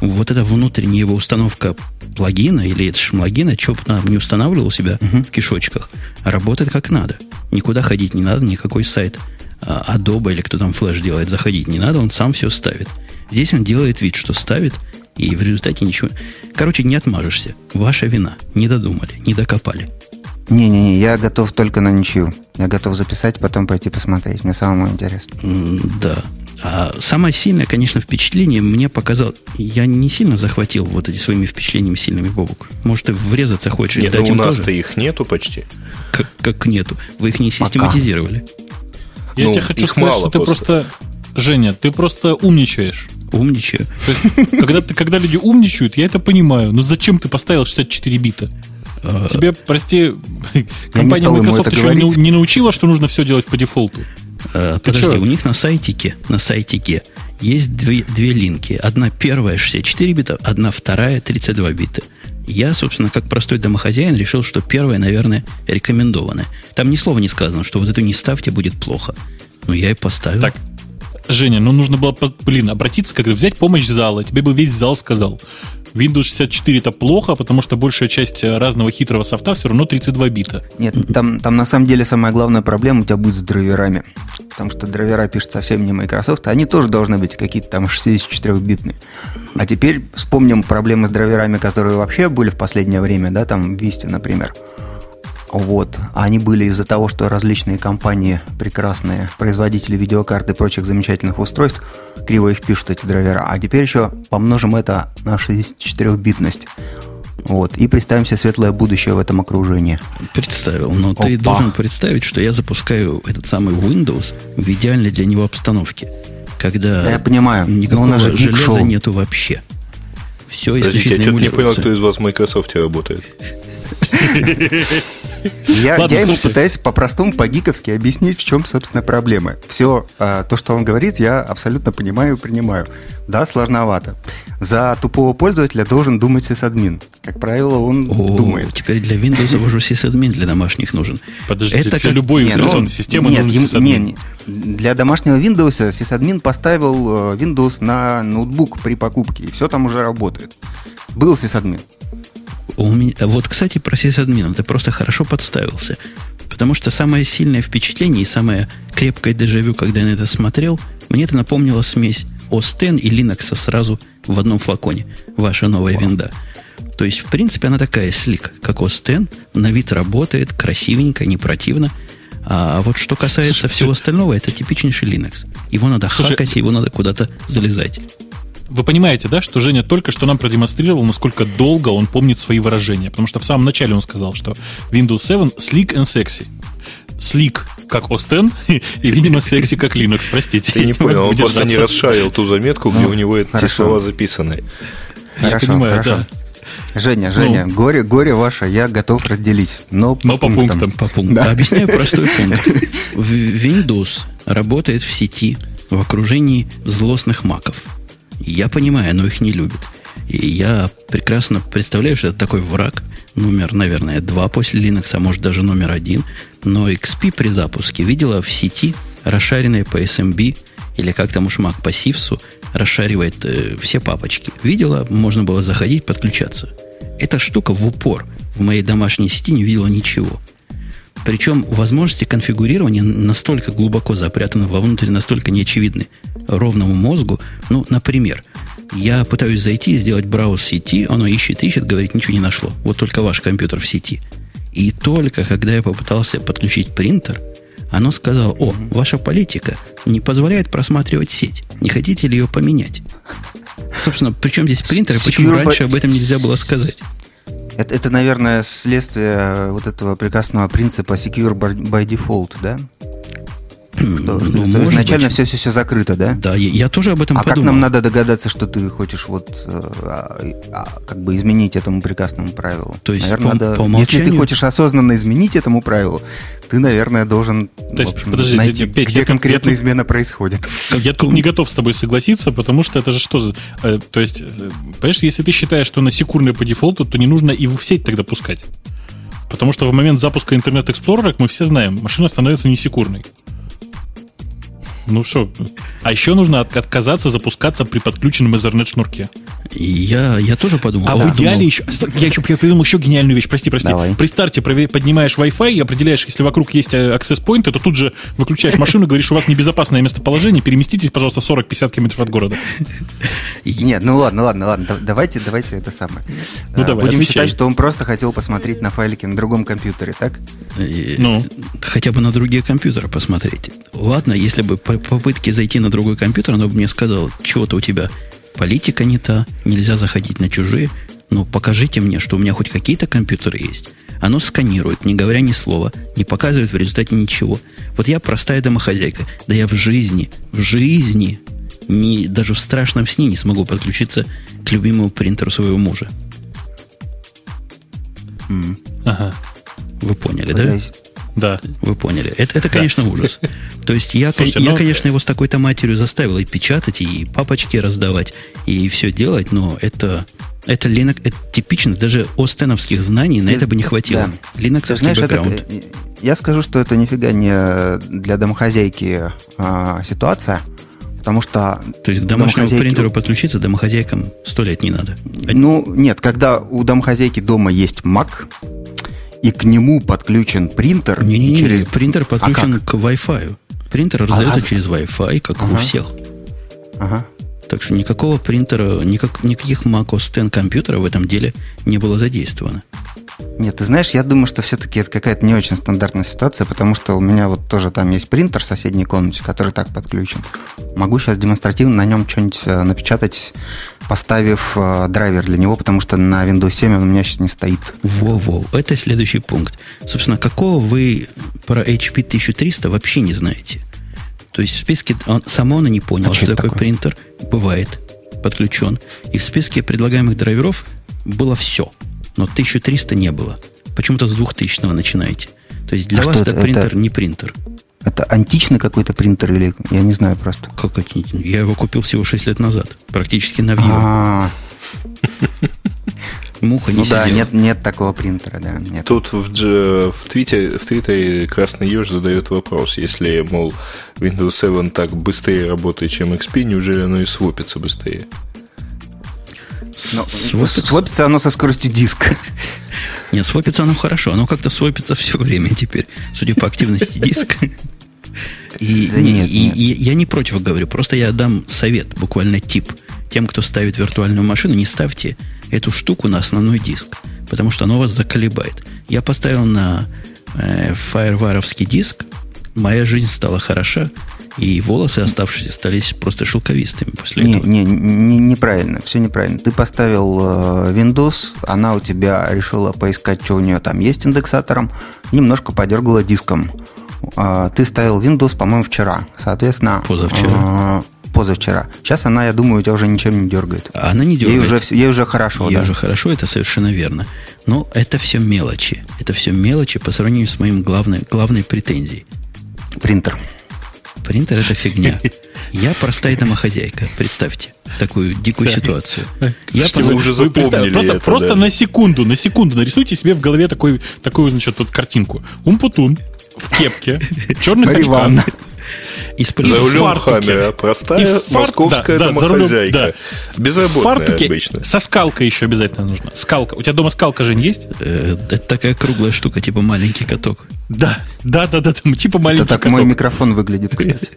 S1: вот эта внутренняя его установка плагина или это шмлагина, что бы там не устанавливал себя в кишочках, работает как надо. Никуда ходить не надо, никакой сайт а, Adobe или кто там флеш делает, заходить не надо, он сам все ставит. Здесь он делает вид, что ставит, И в результате ничего... Короче, не отмажешься. Ваша вина. Не додумали, не докопали.
S2: Не-не-не, я готов только на ничью. Я готов записать, потом пойти посмотреть. Мне самому интересно.
S1: Да. А самое сильное, конечно, впечатление мне показал... Я не сильно захватил вот эти своими впечатлениями сильными, Бобук. Может, ты врезаться хочешь?
S3: Нет, ну у нас-то их нету почти.
S1: Как, как нету? Вы их не систематизировали.
S4: Я ну, тебе хочу сказать, что ты просто... Женя, ты просто умничаешь.
S1: Умничаю.
S4: То есть, когда, ты, когда люди умничают, я это понимаю. Но зачем ты поставил 64 бита? А, Тебе, прости, компания Microsoft еще не, не научила, что нужно все делать по дефолту.
S1: А, подожди, у них на сайтике, на сайтике есть две, две линки. Одна первая 64 бита, одна вторая 32 бита. Я, собственно, как простой домохозяин, решил, что первая, наверное, рекомендованная. Там ни слова не сказано, что вот эту не ставьте, будет плохо. Ну, я и поставил.
S4: Так, Женя, ну нужно было, блин, обратиться, когда взять помощь зала. Тебе бы весь зал сказал. Windows 64 это плохо, потому что большая часть разного хитрого софта все равно 32 бита.
S2: Нет, там, там на самом деле самая главная проблема у тебя будет с драйверами. Потому что драйвера пишут совсем не Microsoft, они тоже должны быть какие-то там 64-битные. А теперь вспомним проблемы с драйверами, которые вообще были в последнее время, да, там в Vista, например. Вот. Они были из-за того, что различные компании, прекрасные производители видеокарт и прочих замечательных устройств, криво их пишут, эти драйвера. А теперь еще помножим это на 64-битность. Вот. И представим себе светлое будущее в этом окружении.
S1: Представил. Но Опа. ты должен представить, что я запускаю этот самый Windows в идеальной для него обстановке. Когда
S2: да, я понимаю,
S1: никакого но же железа нету вообще.
S3: Все Подождите, я что-то не понял, кто из вас в Microsoft работает.
S2: Я, Ладно, я ему пытаюсь по-простому, по-гиковски объяснить, в чем, собственно, проблема. Все а, то, что он говорит, я абсолютно понимаю и принимаю. Да, сложновато. За тупого пользователя должен думать сисадмин. Как правило, он О, думает.
S1: Теперь для Windows уже сисадмин для домашних нужен.
S4: Подожди, Это для как... любой операционной ну, системы нет, нужен сисадмин.
S2: Нет, для домашнего Windows сисадмин поставил э, Windows на ноутбук при покупке, и все там уже работает. Был сисадмин.
S1: У меня, вот, кстати, про сисадмина. Ты просто хорошо подставился. Потому что самое сильное впечатление и самое крепкое дежавю, когда я на это смотрел, мне это напомнило смесь OS X и Linux сразу в одном флаконе. Ваша новая винда. То есть, в принципе, она такая слик, как OS X. На вид работает, красивенько, не противно. А вот что касается Слушай, всего остального, это типичнейший Linux. Его надо Слушай, хакать, его надо куда-то залезать
S4: вы понимаете, да, что Женя только что нам продемонстрировал, насколько долго он помнит свои выражения. Потому что в самом начале он сказал, что Windows 7 sleek and sexy. Sleek как OS X и, видимо, секси как Linux, простите.
S3: Я не понял, он просто не расшарил ту заметку, где ну, у него эти слова записаны.
S2: Я понимаю, да. Женя. Женя, ну, горе, горе ваше, я готов разделить, но по, но по пунктам.
S1: По пунктам. Да. Объясняю простой пункт. Windows работает в сети в окружении злостных маков. Я понимаю, но их не любят. И я прекрасно представляю, что это такой враг, номер, наверное, два после Linux, а может даже номер один. Но XP при запуске видела в сети расшаренные по SMB, или как там уж Mac по Сивсу, расшаривает э, все папочки. Видела, можно было заходить, подключаться. Эта штука в упор в моей домашней сети не видела ничего. Причем возможности конфигурирования настолько глубоко запрятаны вовнутрь, настолько неочевидны ровному мозгу. Ну, например, я пытаюсь зайти и сделать брауз сети, оно ищет, ищет, говорит, ничего не нашло. Вот только ваш компьютер в сети. И только когда я попытался подключить принтер, оно сказало, о, ваша политика не позволяет просматривать сеть. Не хотите ли ее поменять? Собственно, причем здесь принтер, и почему раньше об этом нельзя было сказать?
S2: Это, это, наверное, следствие вот этого прекрасного принципа secure by default, да? Ну, что изначально быть. все, все, все закрыто, да?
S1: Да, я, я тоже об этом
S2: а
S1: подумал.
S2: как нам надо догадаться, что ты хочешь вот а, а, как бы изменить этому прекрасному правилу?
S1: То есть, наверное, по, надо, по
S2: умолчанию... если ты хочешь осознанно изменить этому правилу, ты, наверное, должен
S4: То есть, общем, подожди,
S2: найти, Петь, где я, я, измена происходит.
S4: Я тут не готов с тобой согласиться, потому что это же что за... Э, то есть, э, понимаешь, если ты считаешь, что она секурная по дефолту, то не нужно и в сеть тогда пускать. Потому что в момент запуска Internet Explorer, как мы все знаем, машина становится несекурной. Ну что? А еще нужно от- отказаться запускаться при подключенном Ethernet шнурке.
S1: Я, я тоже подумал.
S4: А
S1: да,
S4: в идеале
S1: думал,
S4: еще... Я еще я придумал еще гениальную вещь. Прости, прости.
S2: Давай.
S4: При старте поднимаешь Wi-Fi и определяешь, если вокруг есть э, access point, то тут же выключаешь машину и говоришь, у вас небезопасное местоположение, переместитесь, пожалуйста, 40-50 километров от города.
S2: Нет, ну ладно, ладно, ладно. да- Давайте, давайте это самое.
S4: Ну
S2: Э,
S4: давай,
S2: Будем
S4: отвечай.
S2: считать, что он просто хотел посмотреть на файлики на другом компьютере, так?
S1: э,
S4: Ну.
S1: Хотя бы на другие компьютеры посмотреть. Ладно, если бы по попытке зайти на другой компьютер, оно бы мне сказало, чего-то у тебя политика не та, нельзя заходить на чужие. Ну, покажите мне, что у меня хоть какие-то компьютеры есть. Оно сканирует, не говоря ни слова, не показывает в результате ничего. Вот я простая домохозяйка. Да я в жизни, в жизни, не, даже в страшном сне не смогу подключиться к любимому принтеру своего мужа.
S4: Ага.
S1: Вы поняли?
S2: Пытаюсь.
S4: Да.
S1: Вы поняли. Это, это конечно, ужас. То есть я,
S4: Слушайте,
S1: я
S4: ну-
S1: конечно, его с такой-то матерью заставил и печатать, и папочки раздавать, и все делать, но это, это Linux, это типично, даже остеновских знаний на это бы не хватило.
S2: да.
S1: Linux
S2: знаешь, это,
S1: бэкграунд.
S2: э, я скажу, что это нифига не для домохозяйки а, ситуация, потому что...
S1: То есть к домашнему
S2: домохозяйки-
S1: принтеру подключиться домохозяйкам сто лет не надо.
S2: Ну, нет, когда у домохозяйки дома есть Mac, и к нему подключен принтер
S1: Не-не-не,
S2: через...
S1: принтер подключен
S2: А как?
S1: к Wi-Fi. Принтер раздается
S2: а-
S1: через Wi-Fi, как у
S2: Ага.
S1: всех.
S2: Ага.
S1: Так что никакого принтера, никак, никаких Mac OS X компьютеров в этом деле не было задействовано.
S2: Нет, ты знаешь, я думаю, что все-таки это какая-то не очень стандартная ситуация, потому что у меня вот тоже там есть принтер в соседней комнате, который так подключен. Могу сейчас демонстративно на нем что-нибудь э, напечатать, поставив э, драйвер для него, потому что на Windows 7 он у меня сейчас не стоит.
S1: Во-во, это следующий пункт. Собственно, какого вы про HP 1300 вообще не знаете? То есть в списке, он, само оно не понял,
S2: А
S1: что
S2: что это
S1: такое
S2: такое?
S1: принтер бывает подключен. И в списке предлагаемых драйверов было все, но 1300 не было. Почему-то с 2000 начинаете. То есть для
S2: А
S1: вас это,
S2: это?
S1: принтер
S2: Это-
S1: не принтер.
S2: Это античный какой-то принтер или я не знаю просто.
S1: Как не- Я его купил всего 6 лет назад. Практически новье.
S2: А,
S1: Муха не
S2: ну да,
S1: сидела.
S2: нет, нет такого принтера, да, нет.
S3: Тут в, в, твите, в Твиттере Красный Еж задает вопрос, если, мол, Windows 7 так быстрее работает, чем XP, неужели оно и свопится быстрее?
S1: С-
S2: Но
S1: свопится-
S2: свопится оно со скоростью диска.
S1: Нет, свопится оно хорошо. Оно как-то свопится все время теперь, судя по активности диска. И,
S2: Да
S1: не-
S2: нет,
S1: и-
S2: нет.
S1: и я не против говорю, просто я дам совет, буквально тип. Тем, кто ставит виртуальную машину, не ставьте эту штуку на основной диск, потому что оно вас заколебает. Я поставил на э, фаерваровский диск, моя жизнь стала хороша, и волосы оставшиеся стались просто шелковистыми после
S2: Не,
S1: этого.
S2: не, не- неправильно, все неправильно. Ты поставил э, Windows, она у тебя решила поискать, что у нее там есть индексатором, немножко подергала диском. А, Ты ставил Windows, по-моему, вчера. Соответственно...
S1: Позавчера.
S2: э, Позавчера. Сейчас она, я думаю, у тебя уже ничем не дергает.
S1: А она не
S2: Ей
S1: дергает.
S2: уже, всё- ей уже хорошо,
S1: Ей
S2: да.
S1: уже хорошо, это совершенно верно. Но это все мелочи. Это все мелочи по сравнению с моим главной, главной претензией.
S2: Принтер.
S1: Принтер это фигня. Я простая домохозяйка. Представьте такую дикую ситуацию. Я
S3: Слушайте,
S1: пос-
S3: вы уже запомнили
S4: просто,
S3: это,
S4: просто
S3: да.
S4: на секунду, на секунду нарисуйте себе в голове такой, такую, значит, вот картинку. Умпутун в кепке, черных очках.
S2: Ивановна.
S1: использую-
S3: За
S4: в
S3: рулем. Хаммера, простая
S4: И фарт-
S3: московская
S4: да, да, за
S3: домохозяйка.
S4: да. В
S3: Безработная
S4: фартуке
S3: обычно.
S4: со скалкой еще обязательно нужна. Скалка. У тебя дома скалка, Жень, есть?
S1: Э, Это такая круглая штука, типа маленький каток.
S4: Да, да, да, да, там, типа
S2: Это
S4: маленький
S2: так
S4: каток.
S2: мой микрофон выглядит, кстати.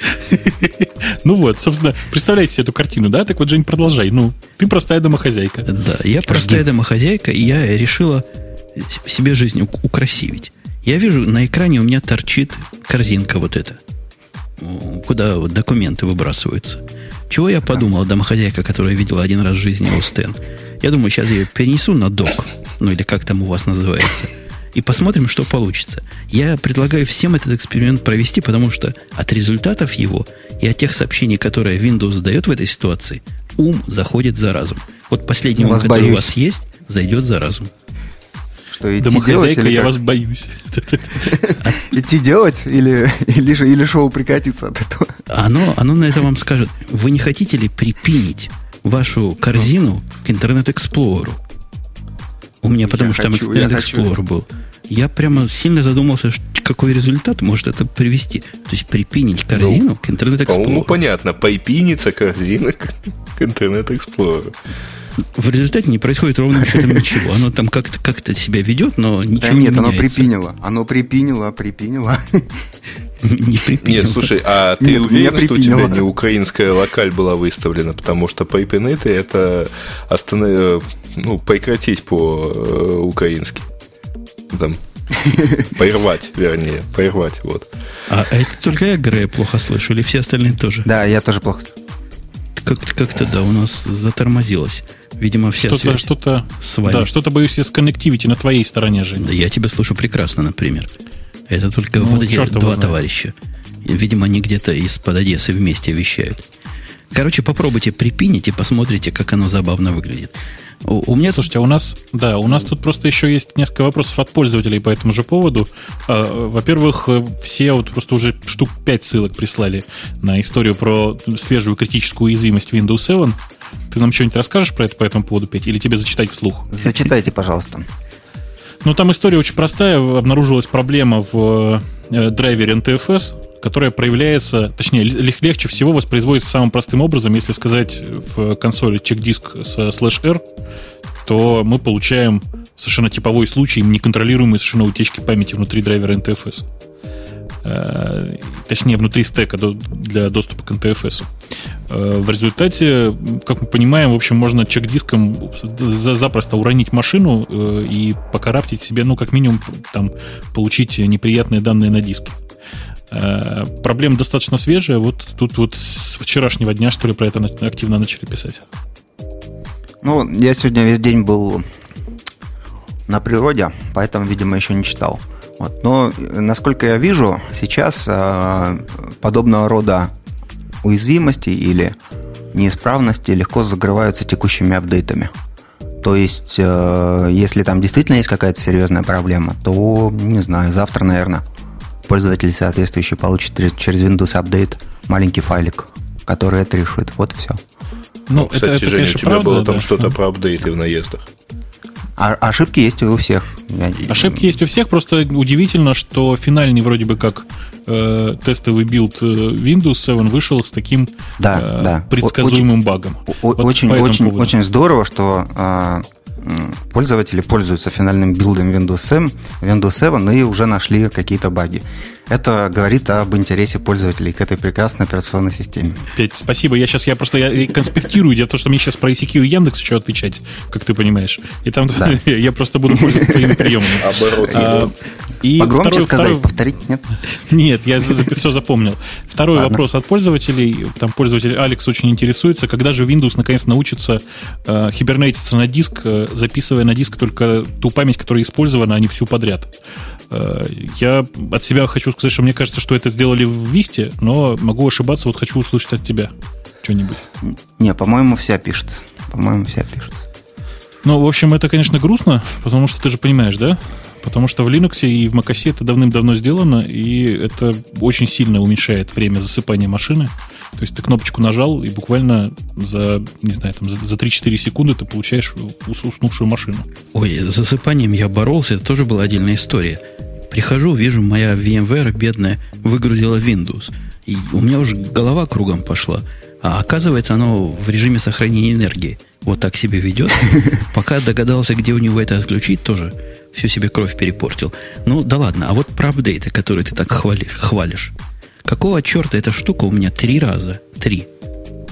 S4: Ну вот, собственно, представляете себе эту картину, да? Так вот, Жень, продолжай. Ну, ты простая домохозяйка.
S1: Да, я простая домохозяйка, и я решила с- себе жизнь ук- украсивить. Я вижу, на экране у меня торчит корзинка вот эта, куда вот документы выбрасываются. Чего я подумал, домохозяйка, которая видела один раз в жизни Остен? Я думаю, сейчас я ее перенесу на док, ну или как там у вас называется, и посмотрим, что получится. Я предлагаю всем этот эксперимент провести, потому что от результатов его и от тех сообщений, которые Windows дает в этой ситуации, ум заходит за разум. Вот последний ум, который у
S2: боюсь.
S1: вас есть, зайдет за разум.
S2: Что, идти делать или
S4: я
S2: как?
S4: вас боюсь.
S2: Идти делать или, или, же- или шоу прикатиться от этого?
S1: Оно, оно на это вам скажет, вы не хотите ли припинить вашу корзину к интернет-эксплореру? У меня, потому
S2: Я
S1: что
S2: хочу,
S1: там интернет. Explorer был. Я прямо сильно задумался, какой результат может это привести? То есть припинить корзину ну, к Internet Explorer.
S3: Ну, понятно, припинится корзина к, к Internet Explorer.
S1: В результате не происходит ровным счетом ничего. Оно там как-то как себя ведет, но ничего да
S2: нет,
S1: не меняется.
S2: оно припинило. Оно припинило, припинило.
S3: Не припинило. Нет, слушай, а ты Нет, уверен, что у тебя не украинская локаль была выставлена? Потому что припинеты это останов... Э, ну, прекратить по-украински. Э, там Прервать, вернее, прервать, вот.
S1: А это только я, Грея, плохо слышу, или все остальные тоже?
S2: Да, я тоже плохо слышу.
S1: Как-то, как-то да, у нас затормозилось. Видимо, вся
S4: что-то, что-то, с вами. Да, что-то, боюсь, я с коннективити на твоей стороне, же.
S1: Да, я тебя слышу прекрасно, например. Это только ну, вот эти два знает. товарища. Видимо, они где-то из-под Одессы вместе вещают. Короче, попробуйте припинить и посмотрите, как оно забавно выглядит.
S4: У, у меня... Слушайте, а у нас, да, у нас тут просто еще есть несколько вопросов от пользователей по этому же поводу. А, во-первых, все вот просто уже штук 5 ссылок прислали на историю про свежую критическую уязвимость Windows 7. Ты нам что-нибудь расскажешь про это по этому поводу, Петь, или тебе зачитать вслух?
S2: Зачитайте, пожалуйста.
S4: Ну, там история очень простая. Обнаружилась проблема в э, драйвере NTFS, которая проявляется, точнее, легче всего воспроизводится самым простым образом. Если сказать в консоли чек-диск с слэш R, то мы получаем совершенно типовой случай неконтролируемой совершенно утечки памяти внутри драйвера NTFS. Э, точнее, внутри стека для доступа к NTFS. Э, в результате, как мы понимаем, в общем, можно чек-диском запросто уронить машину э, и покараптить себе, ну, как минимум, там, получить неприятные данные на диске. Проблема достаточно свежая. Вот тут вот с вчерашнего дня, что ли, про это активно начали писать.
S2: Ну, я сегодня весь день был на природе, поэтому, видимо, еще не читал. Вот. Но, насколько я вижу, сейчас э, подобного рода уязвимости или неисправности легко закрываются текущими апдейтами. То есть, э, если там действительно есть какая-то серьезная проблема, то, не знаю, завтра, наверное, пользователь соответствующий получит через Windows Update маленький файлик, который это решит. Вот и все.
S3: Ну, ну кстати, это, это, Женя, конечно, у тебя правда, было там да, что-то что... про апдейты в наездах.
S2: А, ошибки есть у всех.
S4: Ошибки есть у всех, просто удивительно, что финальный вроде бы как э, тестовый билд э, Windows 7 вышел с таким да, э, да. предсказуемым
S2: очень,
S4: багом.
S2: вот очень, очень, очень здорово, что э, пользователи пользуются финальным билдом Windows 7, Windows 7 и уже нашли какие-то баги. Это говорит об интересе пользователей к этой прекрасной операционной системе.
S4: Петь, спасибо. Я сейчас я просто я конспектирую. Дело в том, что мне сейчас про ICQ и Яндекс еще отвечать, как ты понимаешь. И там да. я просто буду пользоваться твоими приемами.
S2: А, и Погромче второй, сказать, второй... повторить, нет?
S4: Нет, я все запомнил. Второй Ладно. вопрос от пользователей. Там пользователь Алекс очень интересуется, когда же Windows наконец научится э, хибернетиться на диск, э, записывая на диск только ту память, которая использована, а не всю подряд. Э, я от себя хочу сказать, что мне кажется, что это сделали в Висте, но могу ошибаться, вот хочу услышать от тебя что-нибудь.
S2: Не, по-моему, вся пишется. По-моему, вся пишется.
S4: Ну, в общем, это, конечно, грустно, потому что ты же понимаешь, да? Потому что в Linux и в macOS это давным-давно сделано, и это очень сильно уменьшает время засыпания машины. То есть ты кнопочку нажал, и буквально за, не знаю, там, за 3-4 секунды ты получаешь уснувшую машину.
S1: Ой, с засыпанием я боролся, это тоже была отдельная история. Прихожу, вижу, моя VMware бедная выгрузила Windows. И у меня уже голова кругом пошла. А оказывается, оно в режиме сохранения энергии. Вот так себя ведет. Пока догадался, где у него это отключить, тоже всю себе кровь перепортил. Ну, да ладно. А вот про апдейты, которые ты так хвалишь, хвалишь. Какого черта эта штука у меня три раза, три,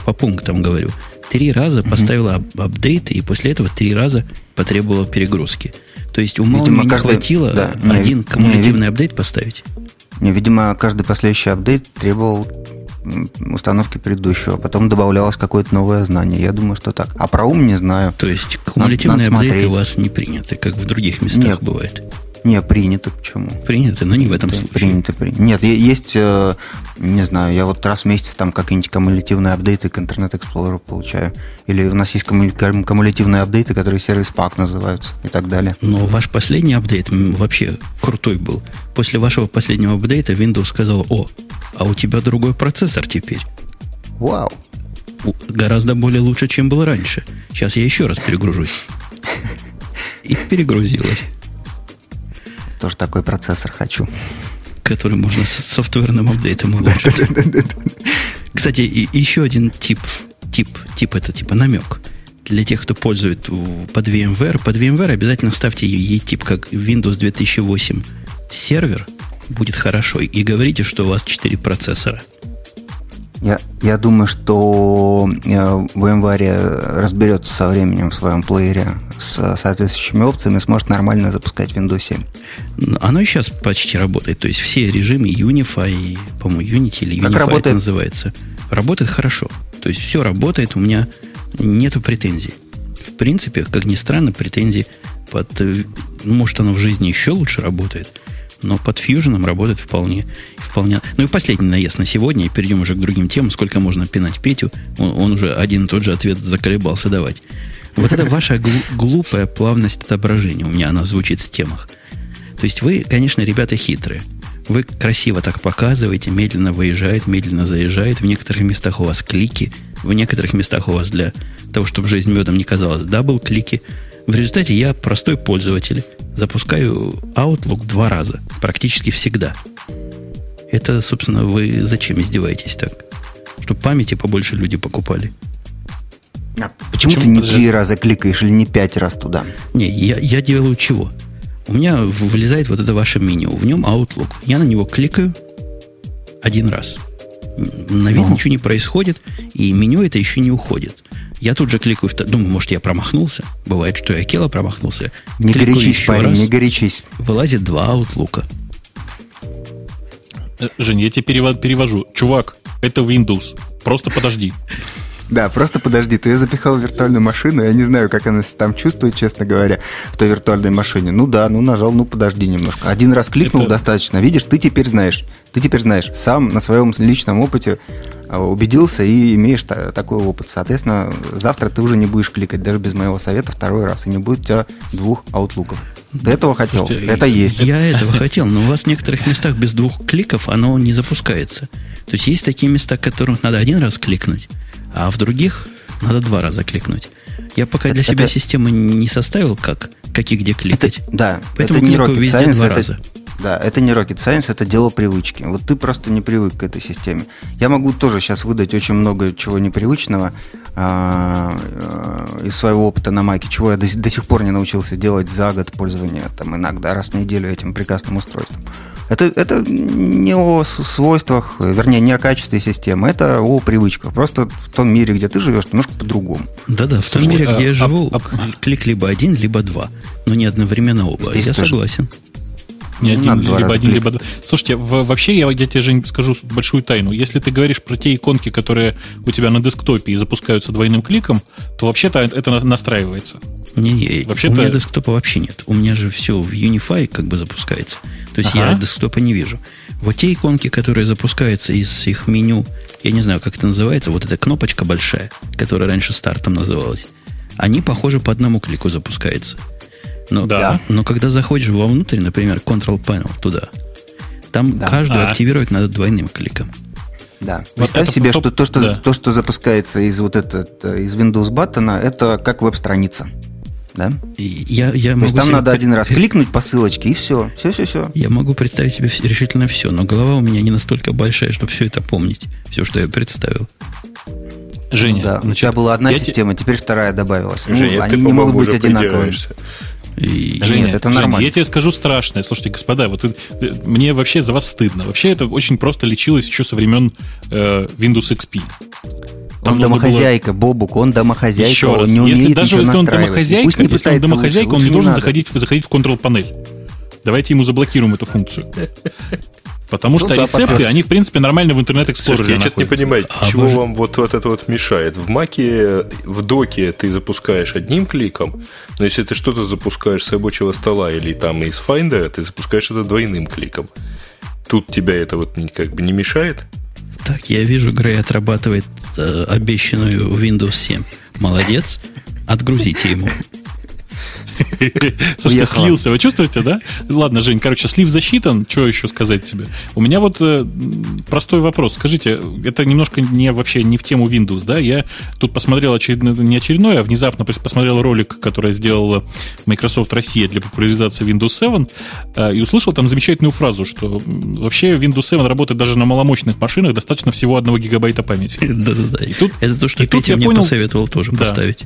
S1: по пунктам говорю, три раза mm-hmm. поставила ап- апдейты, и после этого три раза потребовала перегрузки. То есть ума видимо, не каждый, хватило да, один не, кумулятивный не, апдейт поставить?
S2: Не, видимо, каждый последующий апдейт требовал установки предыдущего. Потом добавлялось какое-то новое знание. Я думаю, что так. А про ум не знаю.
S1: То есть кумулятивные апдейты у вас не приняты, как в других местах Нет. бывает?
S2: Не, принято. Почему?
S1: Принято, но не в этом случае.
S2: Принято, принято. Нет, есть, э, не знаю, я вот раз в месяц там какие-нибудь кумулятивные апдейты к Internet Explorer получаю. Или у нас есть кумулятивные апдейты, которые сервис пак называются и так далее.
S1: Но ваш последний апдейт вообще крутой был. После вашего последнего апдейта Windows сказал, о, а у тебя другой процессор теперь.
S2: Вау.
S1: Гораздо более лучше, чем был раньше. Сейчас я еще раз перегружусь. И перегрузилась.
S2: Тоже такой процессор хочу.
S1: который можно с софтверным апдейтом улучшить. Кстати, и, еще один тип, тип, тип это типа намек. Для тех, кто пользует под VMware, под VMware обязательно ставьте ей тип как Windows 2008 сервер, будет хорошо. И говорите, что у вас 4 процессора.
S2: Я, я думаю, что э, VMware разберется со временем в своем плеере с соответствующими опциями сможет нормально запускать Windows 7.
S1: Оно и сейчас почти работает. То есть все режимы Unify, по-моему, Unity или Unify как работает? это называется, работает хорошо. То есть все работает, у меня нету претензий. В принципе, как ни странно, претензий под... Э, может, оно в жизни еще лучше работает – но под Fusion работает вполне, вполне. Ну и последний наезд на сегодня, и перейдем уже к другим темам, сколько можно пинать Петю, он, он уже один и тот же ответ заколебался давать. Вот это ваша глупая плавность отображения, у меня она звучит в темах. То есть вы, конечно, ребята хитрые. Вы красиво так показываете, медленно выезжает, медленно заезжает. В некоторых местах у вас клики, в некоторых местах у вас для того, чтобы жизнь медом не казалась, дабл-клики. В результате я простой пользователь, запускаю Outlook два раза, практически всегда. Это, собственно, вы зачем издеваетесь так? Чтобы памяти побольше люди покупали.
S2: А почему, почему ты не три раза кликаешь или не пять раз туда?
S1: Не, я, я делаю чего? У меня вылезает вот это ваше меню. В нем Outlook. Я на него кликаю один раз. На вид ну. ничего не происходит, и меню это еще не уходит. Я тут же кликаю, думаю, может, я промахнулся. Бывает, что я Кела промахнулся.
S2: Не Кликаю горячись, парень, раз, не горячись.
S1: Вылазит два аутлука.
S4: Э, Жень, я тебе перевожу. Чувак, это Windows. Просто подожди.
S2: Да, просто подожди, ты запихал в виртуальную машину, я не знаю, как она там чувствует, честно говоря, в той виртуальной машине. Ну да, ну нажал, ну подожди немножко. Один раз кликнул, Это... достаточно. Видишь, ты теперь знаешь, ты теперь знаешь, сам на своем личном опыте а, убедился и имеешь такой опыт. Соответственно, завтра ты уже не будешь кликать даже без моего совета второй раз, и не будет у тебя двух аутлуков. Ты этого хотел? Слушайте, это есть.
S1: Я этого хотел, но у вас в некоторых местах без двух кликов оно не запускается. То есть есть такие места, которых надо один раз кликнуть, а в других надо два раза кликнуть. Я пока для себя это... системы не составил, как, как и где кликать.
S2: Это, да, Поэтому это не rocket везде два это, раза. Да, это не rocket science, это дело привычки. Вот ты просто не привык к этой системе. Я могу тоже сейчас выдать очень много чего непривычного а, а, из своего опыта на Маке, чего я до, до сих пор не научился делать за год пользования, там, иногда раз в неделю этим прекрасным устройством. Это, это не о свойствах, вернее, не о качестве системы, это о привычках. Просто в том мире, где ты живешь, немножко по-другому.
S1: Да-да, в том мире, где я живу, а, а, клик либо один, либо два. Но не одновременно оба. Здесь я тоже. согласен.
S4: Не один, Надо либо один, либо два. Слушайте, в, вообще я, я тебе, Жень, скажу большую тайну. Если ты говоришь про те иконки, которые у тебя на десктопе и запускаются двойным кликом, то вообще-то это настраивается.
S1: Не, не вообще у меня десктопа вообще нет. У меня же все в Unify как бы запускается. То есть ага. я десктопа не вижу. Вот те иконки, которые запускаются из их меню, я не знаю, как это называется, вот эта кнопочка большая, которая раньше стартом называлась, они, похоже, по одному клику запускаются. Но, да. но когда заходишь вовнутрь, например, Control Panel туда, там да. каждую а. активировать надо двойным кликом.
S2: Да. Представь вот себе, потом... что то, что да. то, что запускается из вот этот из Windows баттона, это как веб-страница. Да?
S1: И я, я
S2: То есть там себе... надо один раз кликнуть по ссылочке, и все. Все, все, все.
S1: Я могу представить себе решительно все, но голова у меня не настолько большая, чтобы все это помнить. Все, что я представил.
S2: Женя, да, значит, у тебя была одна система, те... теперь вторая добавилась. Женя, ну, они не могут быть одинаковыми.
S4: И... Женя, Нет, это нормально. Женя, я тебе скажу страшное. Слушайте, господа, вот мне вообще за вас стыдно. Вообще это очень просто лечилось еще со времен э, Windows XP.
S2: Там он домохозяйка, было... Бобук, он домохозяйка,
S4: Еще он раз, не умеет если даже если он домохозяйка, Пусть не если он домохозяйка, лучше, он не должен заходить, заходить в Control-панель. Давайте ему заблокируем эту функцию. Потому ну, что да, рецепты, попёрся. они, в принципе, нормально в интернет эксплорере
S3: Я что-то не понимаю, а, чего боже. вам вот, вот это вот мешает. В Маке, в доке ты запускаешь одним кликом, но если ты что-то запускаешь с рабочего стола или там из Finder, ты запускаешь это двойным кликом. Тут тебя это вот как бы не мешает?
S1: Так, я вижу, Грей отрабатывает э, обещанную Windows 7. Молодец. Отгрузите ему.
S4: Слушайте, слился. Вы чувствуете, да? Ладно, Жень, короче, слив засчитан. Что еще сказать тебе? У меня вот э, простой вопрос. Скажите, это немножко не вообще не в тему Windows, да? Я тут посмотрел очередной, не очередной, а внезапно посмотрел ролик, который сделала Microsoft Россия для популяризации Windows 7, э, и услышал там замечательную фразу, что вообще Windows 7 работает даже на маломощных машинах, достаточно всего одного гигабайта памяти.
S1: Да-да-да. Это то, что Петя мне посоветовал тоже поставить.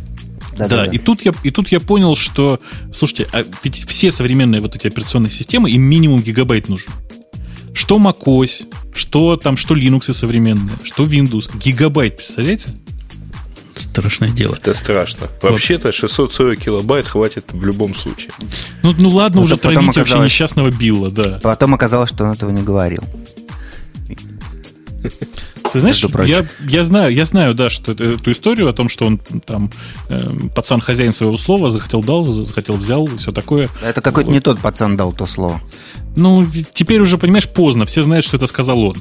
S4: Да, да, да, И, тут я, и тут я понял, что, слушайте, а ведь все современные вот эти операционные системы, им минимум гигабайт нужен. Что macOS, что там, что Linux современные, что Windows. Гигабайт, представляете?
S1: Страшное дело.
S3: Это страшно. Вообще-то 640 килобайт хватит в любом случае.
S4: Ну, ну ладно, ну, уже травить вообще несчастного Билла, да.
S2: Потом оказалось, что он этого не говорил.
S4: Ты знаешь, я, я знаю, я знаю, да, что это, эту историю о том, что он там э, пацан хозяин своего слова захотел дал, захотел взял, и все такое.
S2: Это какой-то вот. не тот пацан дал то слово.
S4: Ну, теперь уже, понимаешь, поздно. Все знают, что это сказал он.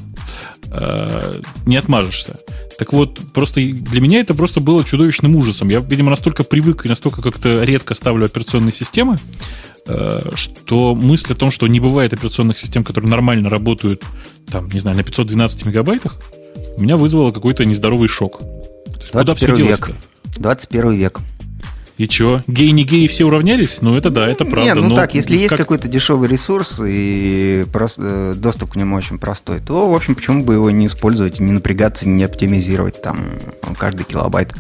S4: Э, не отмажешься. Так вот, просто для меня это просто было чудовищным ужасом. Я, видимо, настолько привык и настолько как-то редко ставлю операционные системы, э, что мысль о том, что не бывает операционных систем, которые нормально работают, там, не знаю, на 512 мегабайтах, меня вызвало какой-то нездоровый шок.
S2: Есть, куда все век. 21 век.
S4: И что, гей не геи все уравнялись? Ну, это да, это правда. Нет,
S2: ну но так, если как... есть какой-то дешевый ресурс и э, доступ к нему очень простой, то, в общем, почему бы его не использовать, не напрягаться, не оптимизировать там каждый килобайт?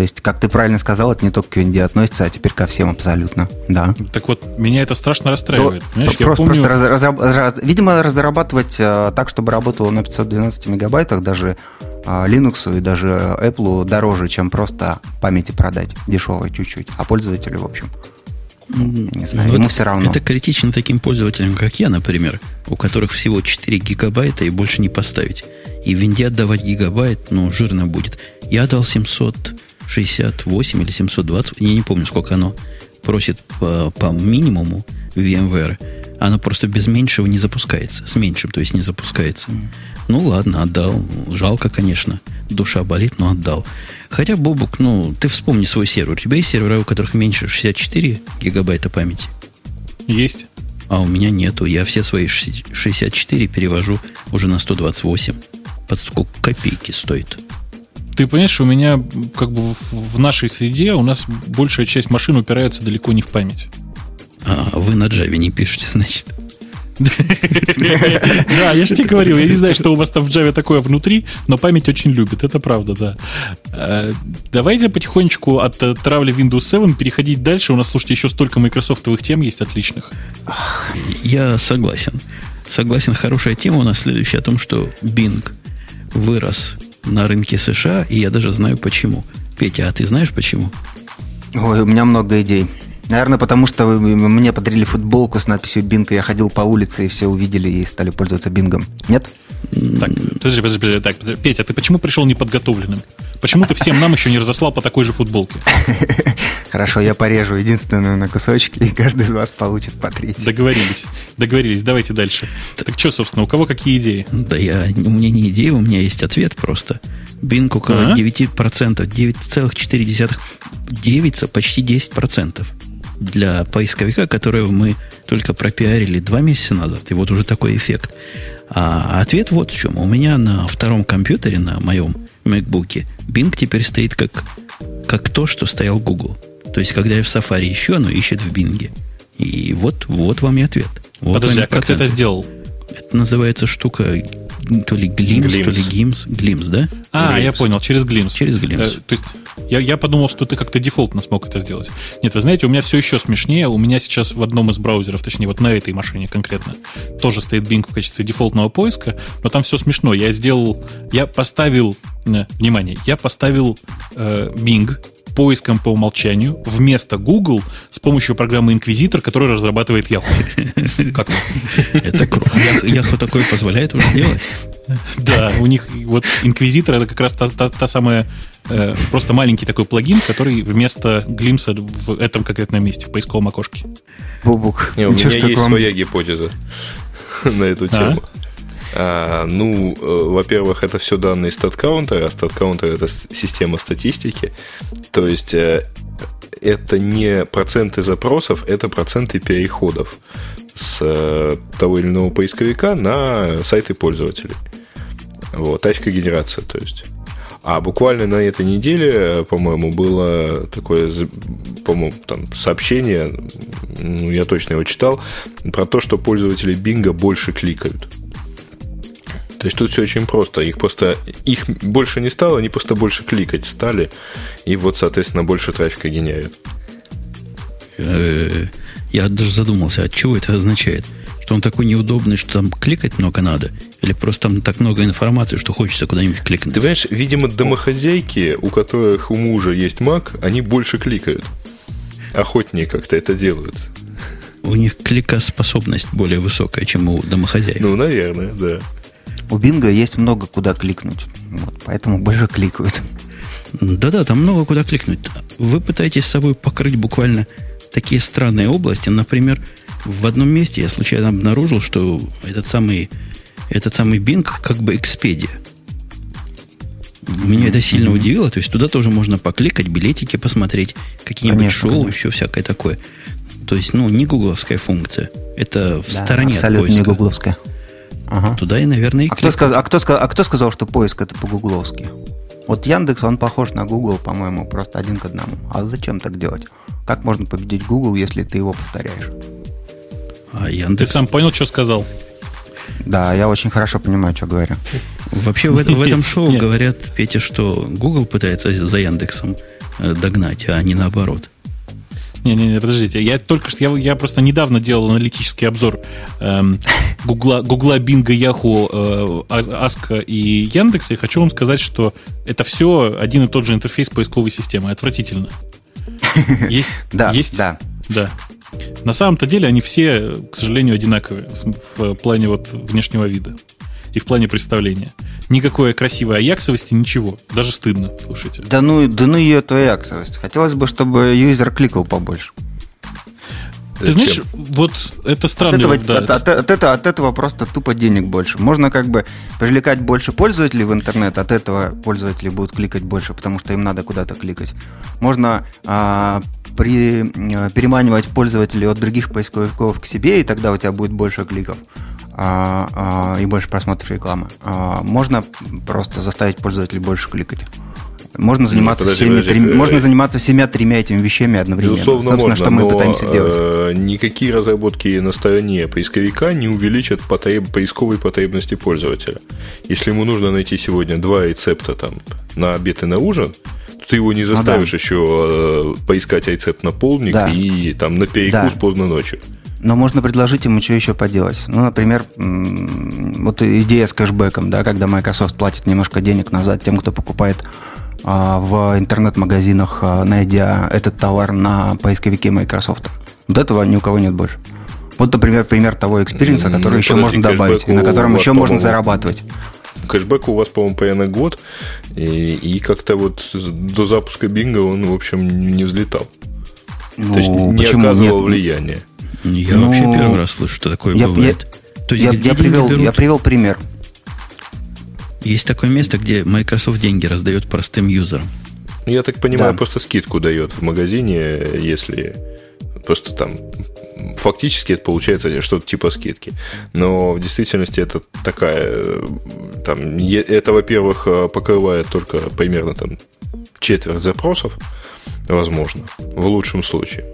S2: То есть, как ты правильно сказал, это не только к Винде относится, а теперь ко всем абсолютно. Да.
S4: Так вот, меня это страшно расстраивает.
S2: То, Понимаешь, просто, помню... просто раз, раз, раз, видимо, разрабатывать а, так, чтобы работало на 512 мегабайтах, даже а, Linux и даже Apple дороже, чем просто памяти продать дешевой чуть-чуть, а пользователю, в общем,
S1: не знаю, Но ему это, все равно. Это критично таким пользователям, как я, например, у которых всего 4 гигабайта и больше не поставить. И в винде отдавать гигабайт, ну, жирно будет. Я дал 700 68 или 720, я не помню, сколько оно просит по, по минимуму VMware, оно просто без меньшего не запускается. С меньшим, то есть не запускается. Ну ладно, отдал. Жалко, конечно. Душа болит, но отдал. Хотя, Бобук, ну, ты вспомни свой сервер. У тебя есть сервера, у которых меньше 64 гигабайта памяти?
S4: Есть.
S1: А у меня нету. Я все свои 64 перевожу уже на 128. Под сколько копейки стоит.
S4: Ты понимаешь, у меня как бы в нашей среде у нас большая часть машин упирается далеко не в память.
S1: А, вы на Java не пишете, значит.
S4: Да, я же тебе говорил, я не знаю, что у вас там в Java такое внутри, но память очень любит, это правда, да. Э, давайте потихонечку от э, травли Windows 7 переходить дальше. У нас, слушайте, еще столько майкрософтовых тем есть отличных.
S1: Я согласен. Согласен, хорошая тема у нас следующая о том, что Bing вырос на рынке США, и я даже знаю почему. Петя, а ты знаешь почему?
S2: Ой, у меня много идей. Наверное, потому что вы мне подарили футболку с надписью Бинг, и я ходил по улице, и все увидели и стали пользоваться Бингом. Нет?
S4: Так, подожди, подожди, подожди, так, подожди. Петя, ты почему пришел неподготовленным? Почему ты всем нам еще не разослал по такой же футболке?
S2: Хорошо, я порежу единственную на кусочки, и каждый из вас получит по третьей.
S4: Договорились. Договорились. Давайте дальше. Так что, собственно, у кого какие идеи?
S1: Да я, у меня не идея, у меня есть ответ просто. Бинг около а? 9%, 9,4, 9, почти 10% для поисковика, которого мы только пропиарили два месяца назад, и вот уже такой эффект. А ответ вот в чем. У меня на втором компьютере, на моем MacBook, Bing теперь стоит как, как то, что стоял Google. То есть, когда я в Safari ищу, оно ищет в Bing. И вот, вот вам и ответ. Вот
S4: Подожди, а как ты это сделал?
S1: Это называется штука то ли Glimpse, Glimpse. то ли Gims. Glimpse, да?
S4: А, Glimpse. я понял, через Glimpse.
S1: Через Glimpse.
S4: Э, то есть я, я подумал, что ты как-то дефолтно смог это сделать. Нет, вы знаете, у меня все еще смешнее. У меня сейчас в одном из браузеров, точнее, вот на этой машине конкретно, тоже стоит Bing в качестве дефолтного поиска, но там все смешно. Я сделал, я поставил, э, внимание, я поставил э, Bing поиском по умолчанию вместо Google с помощью программы Inquisitor, которую разрабатывает Yahoo.
S1: Как Это круто. Yahoo такое позволяет уже делать?
S4: Да, у них вот Inquisitor это как раз та, та, та самая э, просто маленький такой плагин, который вместо глимса в этом конкретном месте, в поисковом окошке.
S3: Бубук. Не, у меня есть вам... своя гипотеза на эту тему. А? А, ну, э, во-первых, это все данные стат-каунтера, а стат-каунтер это система статистики. То есть э, это не проценты запросов, это проценты переходов с э, того или иного поисковика на сайты пользователей. Вот, тачка генерация, то есть. А буквально на этой неделе, по-моему, было такое, по-моему, там сообщение, ну, я точно его читал, про то, что пользователи Бинга больше кликают. То есть тут все очень просто. Их просто их больше не стало, они просто больше кликать стали. И вот, соответственно, больше трафика генерят.
S1: Э, я даже задумался, от чего это означает? Что он такой неудобный, что там кликать много надо? Или просто там так много информации, что хочется куда-нибудь кликнуть?
S3: Ты понимаешь, видимо, домохозяйки, у которых у мужа есть Mac, они больше кликают. Охотнее как-то это делают.
S1: У них кликоспособность более высокая, чем у домохозяек.
S3: Ну, наверное, да.
S2: У Бинга есть много куда кликнуть. Вот, поэтому больше кликают.
S1: Да-да, там много куда кликнуть. Вы пытаетесь с собой покрыть буквально такие странные области. Например, в одном месте я случайно обнаружил, что этот самый, этот самый Bing как бы Expedia. Меня это сильно удивило. То есть туда тоже можно покликать, билетики посмотреть, какие-нибудь конечно, шоу, конечно. еще всякое такое. То есть, ну, не гугловская функция. Это в да, стороне
S2: абсолютно от поиска. не гугловская.
S1: Ага. Туда и, наверное, и
S2: а кто, сказ, а, кто, а кто сказал, что поиск это по-гугловски? Вот Яндекс, он похож на Google, по-моему, просто один к одному. А зачем так делать? Как можно победить Google, если ты его повторяешь?
S4: А Яндекс... Ты сам понял, что сказал?
S2: Да, я очень хорошо понимаю, что говорю.
S1: Вообще в, это, в этом шоу говорят, Петя, что Google пытается за Яндексом э, догнать, а не наоборот.
S4: Не-не-не, подождите. Я только что, я, я просто недавно делал аналитический обзор эм, Гугла, Гугла, Бинга, Яху, э, Аска и Яндекса, и хочу вам сказать, что это все один и тот же интерфейс поисковой системы. Отвратительно.
S2: Есть, да, есть,
S4: да. Да. На самом-то деле они все, к сожалению, одинаковые в плане вот внешнего вида и в плане представления. Никакой красивой аяксовости, ничего. Даже стыдно, слушайте.
S2: Да ну, да ну ее эту аяксовость. Хотелось бы, чтобы юзер кликал побольше.
S4: Ты знаешь, вот это странно. От этого,
S2: да, от, от, от, этого, от этого просто тупо денег больше. Можно как бы привлекать больше пользователей в интернет, от этого пользователи будут кликать больше, потому что им надо куда-то кликать. Можно а, при, а, переманивать пользователей от других поисковиков к себе, и тогда у тебя будет больше кликов и больше просмотров рекламы. А, можно просто заставить пользователей больше кликать. Можно заниматься, подожди, всеми, подожди, трем, можно заниматься всеми тремя этими вещами одновременно.
S3: Безусловно, Собственно, можно, что мы пытаемся делать. Э, никакие разработки на стороне поисковика не увеличат потреб, поисковые потребности пользователя. Если ему нужно найти сегодня два рецепта там, на обед и на ужин, то ты его не заставишь ну, да. еще э, поискать рецепт на полдник да. и там на перекус да. поздно ночью.
S2: Но можно предложить ему что еще поделать. Ну, например, вот идея с кэшбэком, да, когда Microsoft платит немножко денег назад тем, кто покупает а, в интернет-магазинах, а, найдя этот товар на поисковике Microsoft. Вот этого ни у кого нет больше. Вот, например, пример того experience а, который ну, еще подожди, можно добавить, и на котором еще можно зарабатывать.
S3: Кэшбэк у вас, по-моему, примерно год, и, и как-то вот до запуска Бинга он, в общем, не взлетал. Ну, То есть не оказывал нет? влияния.
S1: Я ну, вообще первый раз слышу, что такое я, бывает.
S2: Я, То есть, я, я, привел, я привел пример.
S1: Есть такое место, где Microsoft деньги раздает простым юзерам.
S3: Я так понимаю, да. просто скидку дает в магазине, если просто там фактически это получается что-то типа скидки. Но в действительности это такая... Там, это, во-первых, покрывает только примерно там четверть запросов, возможно, в лучшем случае.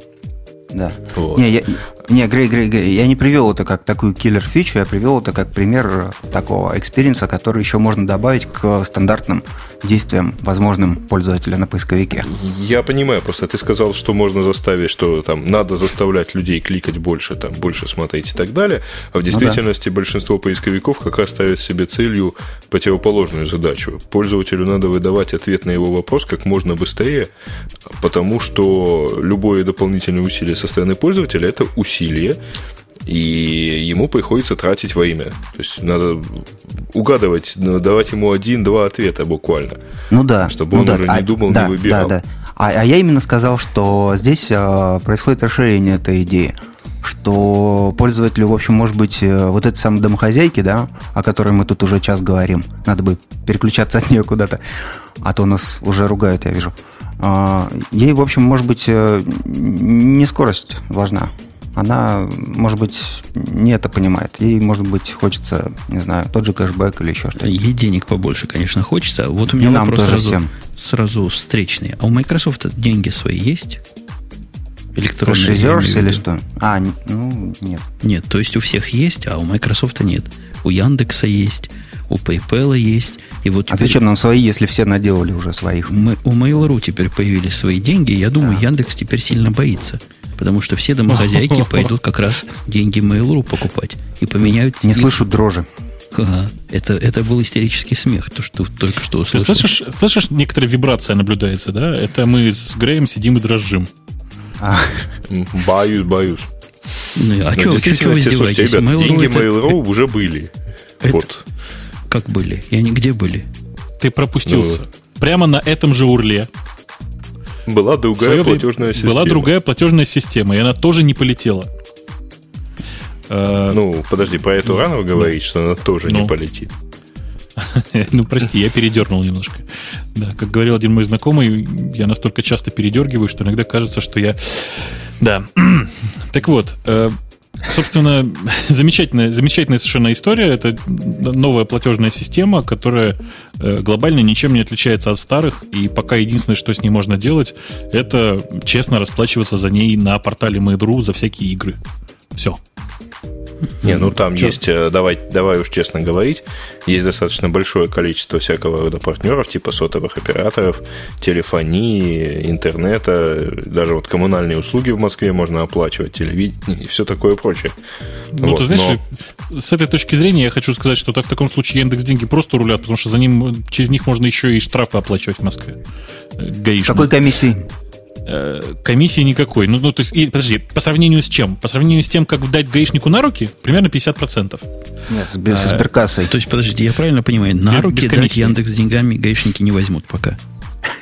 S2: Да. Вот. Не, я, не, Грей, Грей, Грей, я не привел это как такую киллер-фичу, я привел это как пример такого experience а, который еще можно добавить к стандартным действиям, возможным пользователя на поисковике.
S3: Я понимаю, просто ты сказал, что можно заставить, что там надо заставлять людей кликать больше, там, больше смотреть и так далее, а в действительности ну, да. большинство поисковиков как раз ставят себе целью противоположную задачу. Пользователю надо выдавать ответ на его вопрос как можно быстрее, потому что любое дополнительное усилие со стороны пользователя – это усилие и ему приходится тратить время. То есть надо угадывать, давать ему один-два ответа буквально.
S2: Ну да.
S3: Чтобы
S2: ну
S3: он
S2: да,
S3: уже
S2: а,
S3: не думал, да, не выбирал.
S2: Да, да. А, а я именно сказал, что здесь а, происходит расширение этой идеи что пользователю, в общем, может быть, э, вот этой самой домохозяйки, да, о которой мы тут уже час говорим, надо бы переключаться от нее куда-то, а то нас уже ругают, я вижу. А, ей, в общем, может быть, э, не скорость важна. Она, может быть, не это понимает. Ей, может быть, хочется, не знаю, тот же кэшбэк или еще что-то.
S1: Ей денег побольше, конечно, хочется. Вот у меня
S2: И нам
S1: вопрос
S2: тоже
S1: сразу,
S2: всем.
S1: сразу встречный. А у Microsoft деньги свои есть? Электронные.
S2: Cash или что? А, ну, нет.
S1: Нет, то есть у всех есть, а у Microsoft нет. У Яндекса есть, у PayPal есть. И вот
S2: А
S1: теперь
S2: зачем нам свои, если все наделали уже своих?
S1: мы- у Mail.ru теперь появились свои деньги. Я думаю, Яндекс теперь сильно боится. Потому что все домохозяйки пойдут как раз деньги Mail.ru покупать. И поменяют...
S2: Не слышу дрожи.
S1: Ага. Это, это был истерический смех, то, что только что
S4: Ты
S1: услышал.
S4: слышишь, слышишь, некоторая вибрация наблюдается, да? Это мы с Греем сидим и дрожим.
S2: А,
S3: Боюсь, боюсь.
S1: Ну, а
S3: Но
S1: что вы чё
S3: слушайте,
S1: издеваетесь?
S3: ребят,
S1: Mail.ru
S3: деньги
S1: это-
S3: Mail.ru уже были.
S1: это-
S3: Вот.
S1: Как были? И они где были?
S4: Ты пропустился.
S3: Ну.
S4: Прямо на этом же урле
S3: Была другая
S4: свое
S3: платежная система.
S4: была другая платежная система, и она тоже не полетела. Э,
S3: Ну, подожди, про эту рано говорить, что она тоже
S4: Ну.
S3: не полетит.
S4: Ну, прости, я передернул немножко. Да, как говорил один мой знакомый, я настолько часто передергиваю, что иногда кажется, что я... Да. Так вот, э, собственно, замечательная, замечательная совершенно история. Это новая платежная система, которая э, глобально ничем не отличается от старых, и пока единственное, что с ней можно делать, это честно расплачиваться за ней на портале Mail.ru за всякие игры. Все.
S3: Не, ну там
S4: Чё?
S3: есть, э, давай, давай уж честно говорить, есть достаточно большое количество всякого рода партнеров, типа сотовых операторов, телефонии, интернета, даже вот коммунальные услуги в Москве можно оплачивать, телевидение и все такое прочее.
S4: Ну,
S3: Вот,
S4: ты знаешь,
S3: но-
S4: с этой точки зрения я хочу сказать, что так в таком случае Яндекс деньги просто рулят, потому что за ним через них можно еще и штрафы оплачивать в Москве. Э,
S2: с
S4: Гаишные.
S2: какой комиссией?
S4: Э, комиссии никакой. Ну, ну, то есть, и, подожди, по сравнению с чем? По сравнению с тем, как дать гаишнику на руки, примерно 50%.
S2: Нет, без-
S1: А,
S2: со сберкассой.
S1: То есть, подождите, я правильно понимаю, на
S4: Без-
S1: руки
S4: без
S1: дать. Яндекс деньгами гаишники не возьмут пока.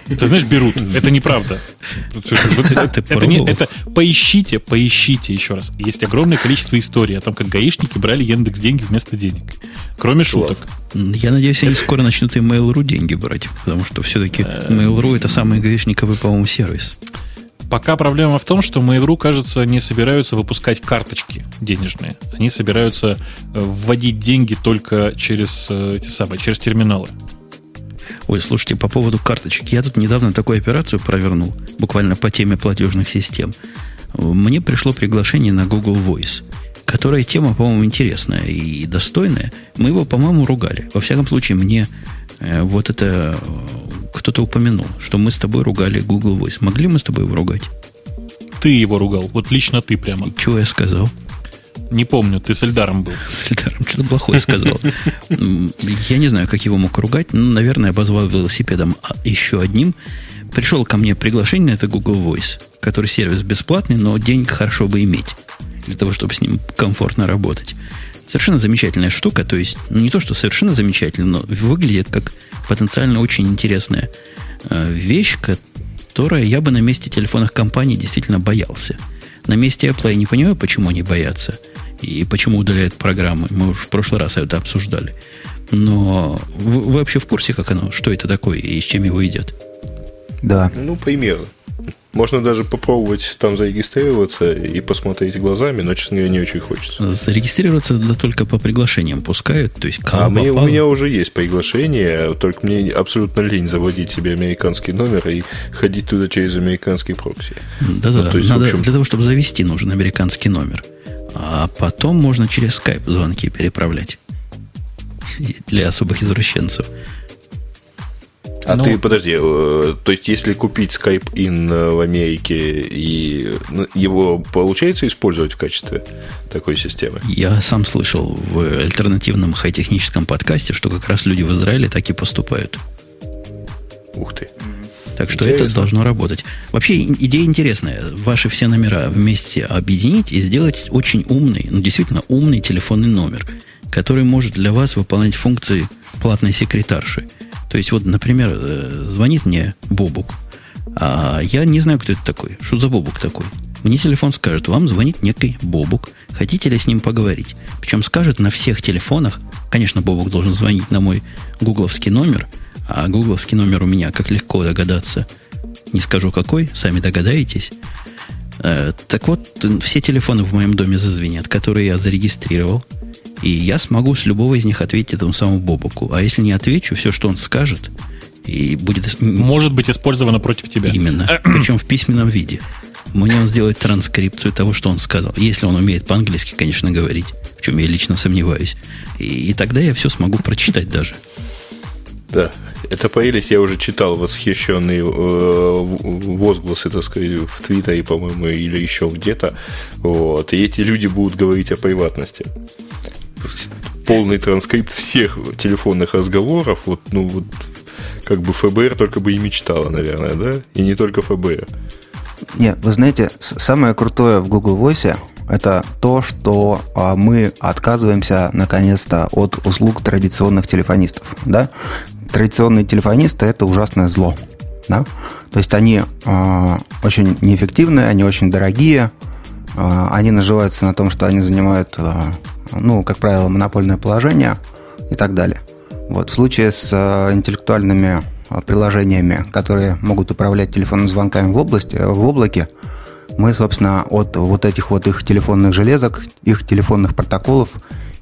S4: Ты знаешь, берут. Это неправда. Это не, это поищите, поищите еще раз. Есть огромное количество историй о том, как гаишники брали Яндекс деньги вместо денег. Кроме шуток.
S1: Я надеюсь, они скоро начнут и Mail.ru деньги брать, потому что все-таки
S4: Э,
S1: Mail.ru это самый гаишниковый, по-моему, сервис.
S4: Пока проблема в том, что Mail.ru, кажется, не собираются выпускать карточки денежные. Они собираются э, вводить деньги только через э, эти самые, через терминалы.
S1: Ой, слушайте, по поводу карточек. Я тут недавно такую операцию провернул, буквально по теме платежных систем. Мне пришло приглашение на Google Voice, которая тема, по-моему, интересная и достойная. Мы его, по-моему, ругали. Во всяком случае, мне э, вот это э, кто-то упомянул, что мы с тобой ругали Google Voice. Могли мы с тобой его ругать?
S4: Ты его ругал. Вот лично ты прямо.
S1: Чего я сказал?
S4: Не помню, ты с Эльдаром был.
S1: С Эльдаром что-то плохое сказал. Я не знаю, как его мог ругать. Ну, наверное, обозвал велосипедом а, еще одним. Пришел ко мне приглашение это Google Voice, который сервис бесплатный, но денег хорошо бы иметь для того, чтобы с ним комфортно работать. Совершенно замечательная штука, то есть ну, не то, что совершенно замечательно, но выглядит как потенциально очень интересная э, вещь, которая я бы на месте телефонных компаний действительно боялся. На месте Apple я не понимаю, почему они боятся и почему удаляют программы. Мы в прошлый раз это обсуждали. Но вы, вы вообще в курсе, как оно, что это такое и с чем его едят?
S2: Да.
S3: Ну, примерно. Можно даже попробовать там зарегистрироваться и посмотреть глазами, но, честно говоря, не очень хочется.
S1: Зарегистрироваться да только по приглашениям пускают, то есть кому
S3: А мне, у меня уже есть приглашение, только мне абсолютно лень заводить себе американский номер и ходить туда через американский прокси.
S1: Да-да,
S3: Ну, то есть,
S1: надо,
S3: общем-
S1: для того, чтобы завести, нужен американский номер. А потом можно через скайп звонки переправлять. Для особых извращенцев.
S3: А
S4: Ну-
S3: ты, подожди, э, то есть если купить Skype In э, в Америке, и ну, его получается использовать в качестве такой системы?
S1: Я сам слышал в альтернативном хай-техническом подкасте, что как раз люди в Израиле так и поступают.
S3: Ух ты.
S1: Так что
S3: Интересно.
S1: это должно работать. Вообще идея интересная. Ваши все номера вместе объединить и сделать очень умный, ну действительно умный телефонный номер, который может для вас выполнять функции платной секретарши. То есть вот, например, э, звонит мне Бобук, а я не знаю, кто это такой. Что за Бобук такой? Мне телефон скажет, вам звонит некий Бобук. Хотите ли с ним поговорить? Причем скажет на всех телефонах. Конечно, Бобук должен звонить на мой гугловский номер, а гугловский номер у меня, как легко догадаться, Не скажу какой, сами догадаетесь. Э, так вот, все телефоны в моем доме зазвенят, которые я зарегистрировал. И я смогу с любого из них ответить этому самому Бобуку. А если не отвечу, все, что он скажет, и будет...
S4: Может быть использовано против тебя.
S1: Именно. Причем в письменном виде. Мне он сделает транскрипцию того, что он сказал. Если он умеет по-английски, конечно, говорить, в чем я лично сомневаюсь. И, и тогда я все смогу прочитать даже.
S3: Да, это появились, я уже читал восхищенные э, возгласы, так сказать, в Твиттере, по-моему, или еще где-то. Вот. И эти люди будут говорить о приватности. Полный транскрипт всех телефонных разговоров, вот, ну, вот, как бы ФБР только бы и мечтала, наверное, да? И не только ФБР.
S2: Не, вы знаете, самое крутое в Google Voice это то, что а, мы отказываемся наконец-то от услуг традиционных телефонистов. Да? Традиционные телефонисты это ужасное зло. Да? То есть они э, очень неэффективные, они очень дорогие, они наживаются на том, что они занимают, э, ну, как правило, монопольное положение и так далее. Вот в случае с э, интеллектуальными приложениями, которые могут управлять телефонными звонками в области, в облаке, мы, собственно, от вот этих вот их телефонных железок, их телефонных протоколов,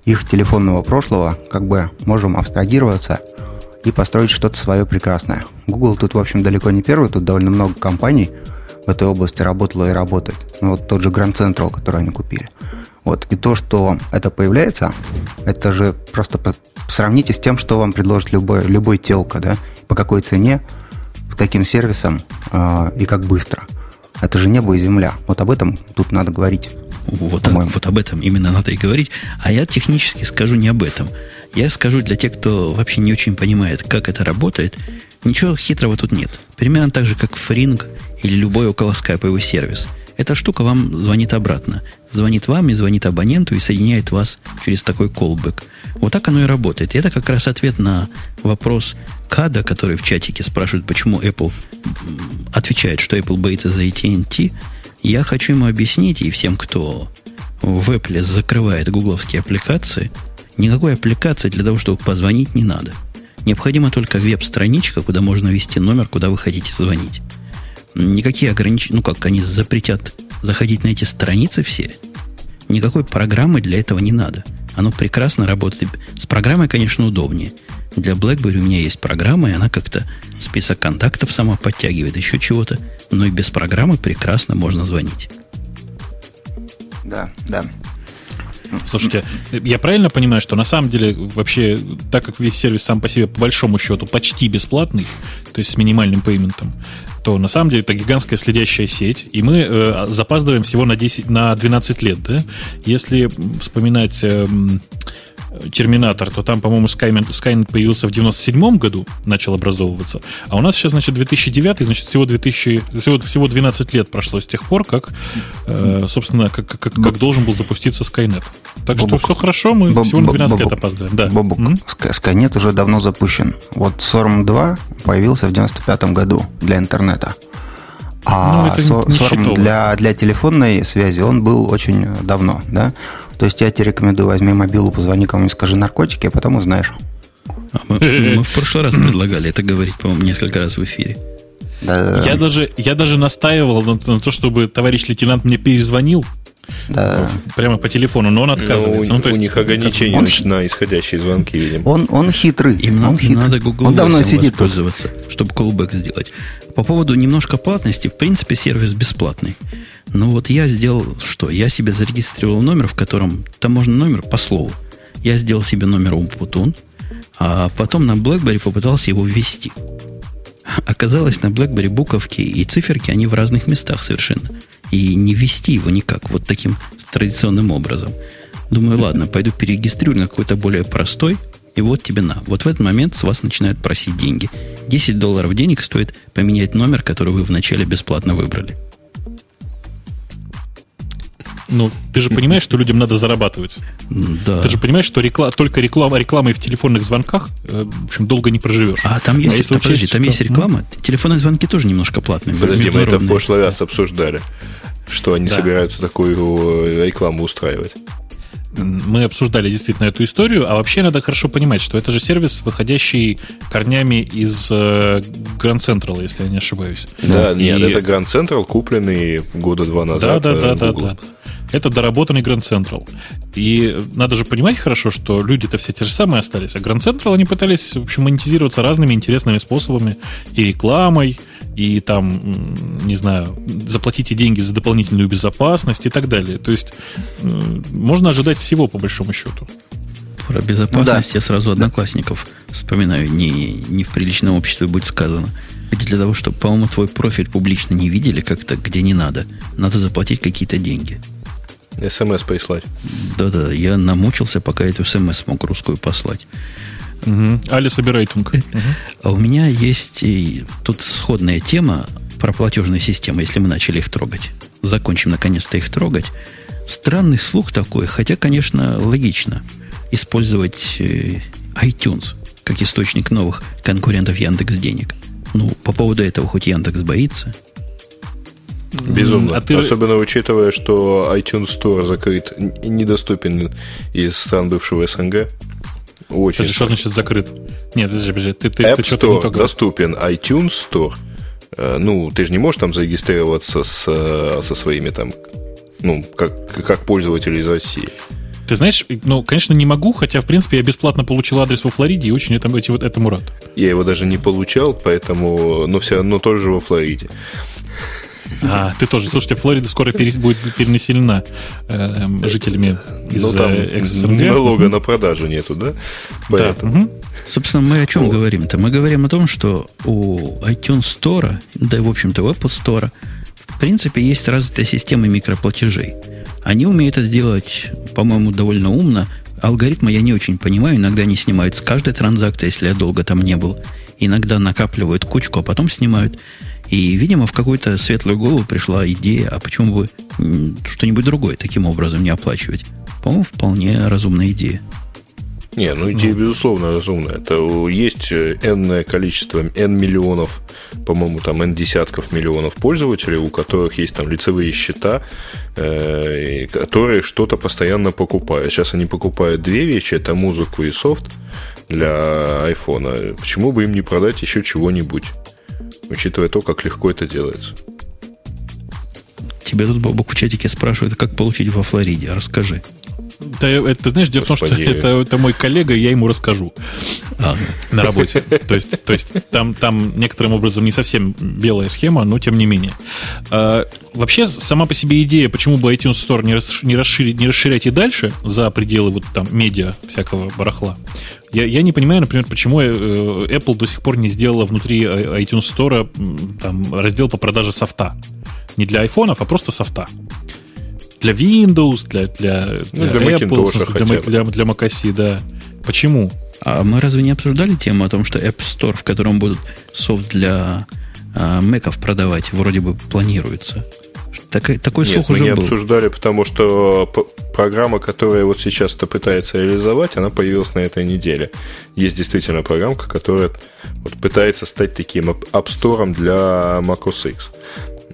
S2: их телефонного прошлого, как бы можем абстрагироваться и построить что-то свое прекрасное. Google тут, в общем, далеко не первый, тут довольно много компаний в этой области работало и работает. Ну, вот тот же Grand Central, который они купили. Вот. И то, что это появляется, это же просто сравните с тем, что вам предложит любой, любой телка, да, по какой цене, с каким сервисом э, и как быстро. Это же небо и земля. Вот об этом тут надо говорить.
S1: Вот, вот об этом именно надо и говорить. А я технически скажу не об этом. Я скажу для тех, кто вообще не очень понимает, как это работает, ничего хитрого тут нет. Примерно так же, как Фринг или любой около скайповый сервис. Эта штука вам звонит обратно. Звонит вам и звонит абоненту и соединяет вас через такой колбэк. Вот так оно и работает. И это как раз ответ на вопрос Када, который в чатике спрашивает, почему Apple отвечает, что Apple боится за AT&T. Я хочу ему объяснить, и всем, кто в Apple закрывает гугловские аппликации – Никакой аппликации для того, чтобы позвонить, не надо. Необходима только веб-страничка, куда можно ввести номер, куда вы хотите звонить. Никакие ограничения, ну как, они запретят заходить на эти страницы все. Никакой программы для этого не надо. Оно прекрасно работает. С программой, конечно, удобнее. Для BlackBerry у меня есть программа, и она как-то список контактов сама подтягивает, еще чего-то. Но и без программы прекрасно можно звонить.
S2: Да, да.
S4: Слушайте, я правильно понимаю, что на самом деле вообще, так как весь сервис сам по себе по большому счету почти бесплатный, то есть с минимальным пейментом, то на самом деле это гигантская следящая сеть, и мы э, запаздываем всего на, 10, на 12 лет. Да? Если вспоминать э, Терминатор, то там, по-моему, Skynet, Skynet появился в 97 году, начал образовываться. А у нас сейчас, значит, 2009, значит, всего, 2000, всего, всего 12 лет прошло с тех пор, как, э, собственно, как, как, как должен был запуститься Skynet. Так Бобук. что все хорошо, мы Боб, всего на 12 Бобук. лет опаздываем. Да.
S2: Бобук, м-м? Skynet уже давно запущен. Вот SORM 2 появился в 95 году для интернета. А ну, SORM для, для телефонной связи он был очень давно, да? То есть я тебе рекомендую, возьми мобилу, позвони кому-нибудь, скажи наркотики, а потом узнаешь.
S1: А мы, мы в прошлый раз предлагали это говорить, по-моему, несколько раз в эфире.
S4: Да. Я даже, я даже настаивал на, на то, чтобы товарищ лейтенант мне перезвонил. Да. Прямо по телефону, но он ну, отказывается.
S3: Но
S4: ну,
S3: у, ну, у них ограничения он, на исходящие звонки, видимо.
S2: Он, он хитрый.
S1: Им, он хитрый. надо Google он давно сидит воспользоваться, чтобы callback сделать. По поводу немножко платности, в принципе, сервис бесплатный. Ну вот я сделал что? Я себе зарегистрировал номер, в котором там можно номер по слову. Я сделал себе номер Умпутун, а потом на BlackBerry попытался его ввести. Оказалось, на BlackBerry буковки и циферки, они в разных местах совершенно. И не ввести его никак, вот таким традиционным образом. Думаю, ладно, пойду перерегистрирую на какой-то более простой, и вот тебе на. Вот в этот момент с вас начинают просить деньги. 10 долларов денег стоит поменять номер, который вы вначале бесплатно выбрали.
S4: Ну, ты же понимаешь, что людям надо зарабатывать.
S1: Да.
S4: Ты же понимаешь, что рекла... только реклама, рекламой в телефонных звонках, э, в общем, долго не проживешь.
S1: А там есть, а если подожди, учесть, там что... есть реклама. Телефонные звонки тоже немножко платные.
S3: Подожди, мы это в прошлый раз обсуждали, что они да. собираются такую э, рекламу устраивать.
S4: Мы обсуждали действительно эту историю, а вообще надо хорошо понимать, что это же сервис, выходящий корнями из э, Grand Central, если я не ошибаюсь.
S3: Да, нет, это Grand Central, купленный года два назад.
S4: Да, да, да, да, да. Это доработанный Grand Central. И надо же понимать хорошо, что люди-то все те же самые остались, а Grand Central они пытались, в общем, монетизироваться разными интересными способами и рекламой, и там, не знаю, заплатите деньги за дополнительную безопасность и так далее. То есть можно ожидать всего, по большому счету.
S1: Про безопасность ну, да. я сразу одноклассников вспоминаю. Не, не в приличном обществе будет сказано. Ведь для того, чтобы, по-моему, твой профиль публично не видели как-то, где не надо, надо заплатить какие-то деньги.
S3: СМС прислать.
S1: Да-да, я намучился, пока эту СМС смог русскую послать.
S4: Угу. Али, собирай тунг.
S1: А у меня есть и тут сходная тема про платежные системы, если мы начали их трогать. Закончим наконец-то их трогать. Странный слух такой, хотя, конечно, логично использовать э, iTunes как источник новых конкурентов Яндекс денег. Ну, по поводу этого хоть Яндекс боится.
S3: Безумно. А ты... Особенно учитывая, что iTunes Store закрыт недоступен из стран бывшего СНГ.
S4: Очень подожди, что значит закрыт? Нет, подожди, подожди. Ты, ты,
S3: App ты Store не доступен, iTunes Store. Э, ну, ты же не можешь там зарегистрироваться с, э, со своими там, ну, как, как пользователь из России.
S4: Ты знаешь, ну, конечно, не могу, хотя, в принципе, я бесплатно получил адрес во Флориде и очень этому, этому рад.
S3: Я его даже не получал, поэтому, но все равно тоже во Флориде.
S4: А, ты тоже. Слушайте, Флорида скоро перес, будет перенаселена э, жителями из ну, там
S3: СНГ. Налога на продажу нету, да?
S1: Поэтому. Да. Угу. Собственно, мы о чем вот. говорим-то? Мы говорим о том, что у iTunes Store, да и, в общем-то, у Apple Store, в принципе, есть развитая система микроплатежей. Они умеют это делать, по-моему, довольно умно. Алгоритмы я не очень понимаю. Иногда они снимают с каждой транзакции, если я долго там не был. Иногда накапливают кучку, а потом снимают. И, видимо, в какую-то светлую голову пришла идея, а почему бы что-нибудь другое таким образом не оплачивать? По-моему, вполне разумная идея.
S3: Не, ну идея, ну. безусловно, разумная. Это есть n количество, n миллионов, по-моему, там n десятков миллионов пользователей, у которых есть там лицевые счета, э, которые что-то постоянно покупают. Сейчас они покупают две вещи, это музыку и софт для айфона. Почему бы им не продать еще чего-нибудь? Учитывая то, как легко это делается.
S1: Тебя тут, в чатике спрашивают, как получить во Флориде. Расскажи.
S4: Да, это, знаешь, дело в том, что это, это мой коллега, и я ему расскажу а. на работе. То есть, то есть там, там некоторым образом не совсем белая схема, но тем не менее. А, вообще, сама по себе идея, почему бы iTunes Store не, расш, не, расширить, не расширять и дальше за пределы вот там медиа всякого барахла, я, я не понимаю, например, почему э, Apple до сих пор не сделала внутри iTunes Store там, раздел по продаже софта. Не для айфонов, а просто софта. Для Windows, для, для,
S3: ну, для, для Apple,
S4: для, для, для macOS, да. Почему?
S1: А мы разве не обсуждали тему о том, что App Store, в котором будут софт для а, Мэков продавать, вроде бы планируется? Так, такой
S3: Нет,
S1: слух
S3: мы
S1: уже
S3: не
S1: был.
S3: обсуждали, потому что программа, которая вот сейчас это пытается реализовать, она появилась на этой неделе. Есть действительно программка, которая вот пытается стать таким App Store для macOS X.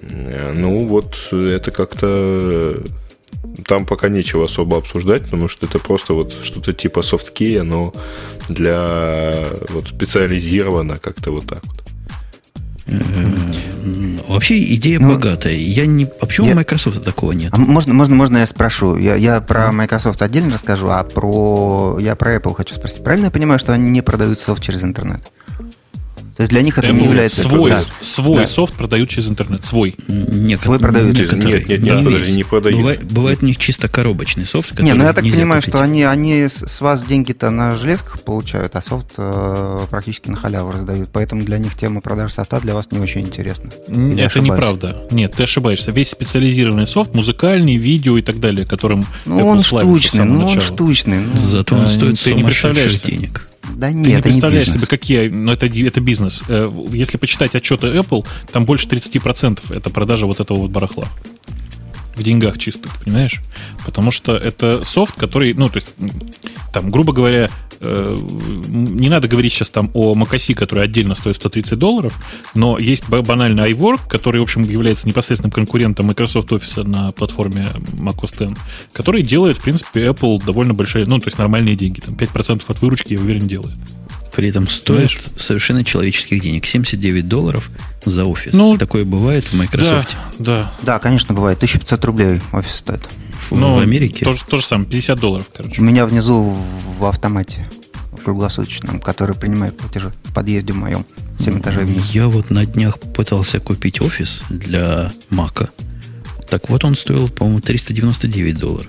S3: Ну, вот это как-то там пока нечего особо обсуждать, потому что это просто вот что-то типа софткея, но для вот специализировано как-то вот так вот.
S1: Вообще идея ну, богатая. Я не... А почему я... у Microsoft такого нет?
S2: А можно, можно, можно я спрошу? Я, я про Microsoft отдельно расскажу, а про я про Apple хочу спросить. Правильно я понимаю, что они не продают софт через интернет? То есть для них это Apple не является...
S4: Свой, да. свой да. софт продают через интернет. Свой.
S2: Нет, свой продают.
S3: Некоторые. Нет, нет, нет, да. подожди, не продают.
S1: Бывает, бывает у них чисто коробочный софт,
S2: Не, ну я так понимаю, купить. что они, они с вас деньги-то на железках получают, а софт э, практически на халяву раздают. Поэтому для них тема продажи софта для вас не очень интересна.
S4: Или это неправда. Нет, ты ошибаешься. Весь специализированный софт, музыкальный, видео и так далее, которым
S2: ну, он штучный, ну он штучный. Ну.
S1: Зато он стоит ты не представляешь денег.
S2: Да нет,
S4: Ты не представляешь не себе, какие... Но ну, это, это бизнес. Э, если почитать отчеты Apple, там больше 30% это продажа вот этого вот барахла. В деньгах чистых, понимаешь? Потому что это софт, который... Ну, то есть там, грубо говоря, э, не надо говорить сейчас там о macOS, который отдельно стоит 130 долларов, но есть банально iWork, который, в общем, является непосредственным конкурентом Microsoft Office на платформе macOS X, который делает, в принципе, Apple довольно большие, ну, то есть нормальные деньги, там 5% от выручки, я уверен, делает.
S1: При этом стоит Знаешь? совершенно человеческих денег. 79 долларов за офис. Ну, Такое бывает в Microsoft.
S2: Да, да. Да, конечно, бывает. 1500 рублей офис стоит.
S4: Ну, в Америке? То, то же самое, 50 долларов, короче.
S2: У меня внизу в автомате круглосуточном, который принимает платежи в подъезде моем, 7 этажей вниз.
S1: Я вот на днях пытался купить офис для Мака. Так вот он стоил, по-моему, 399 долларов.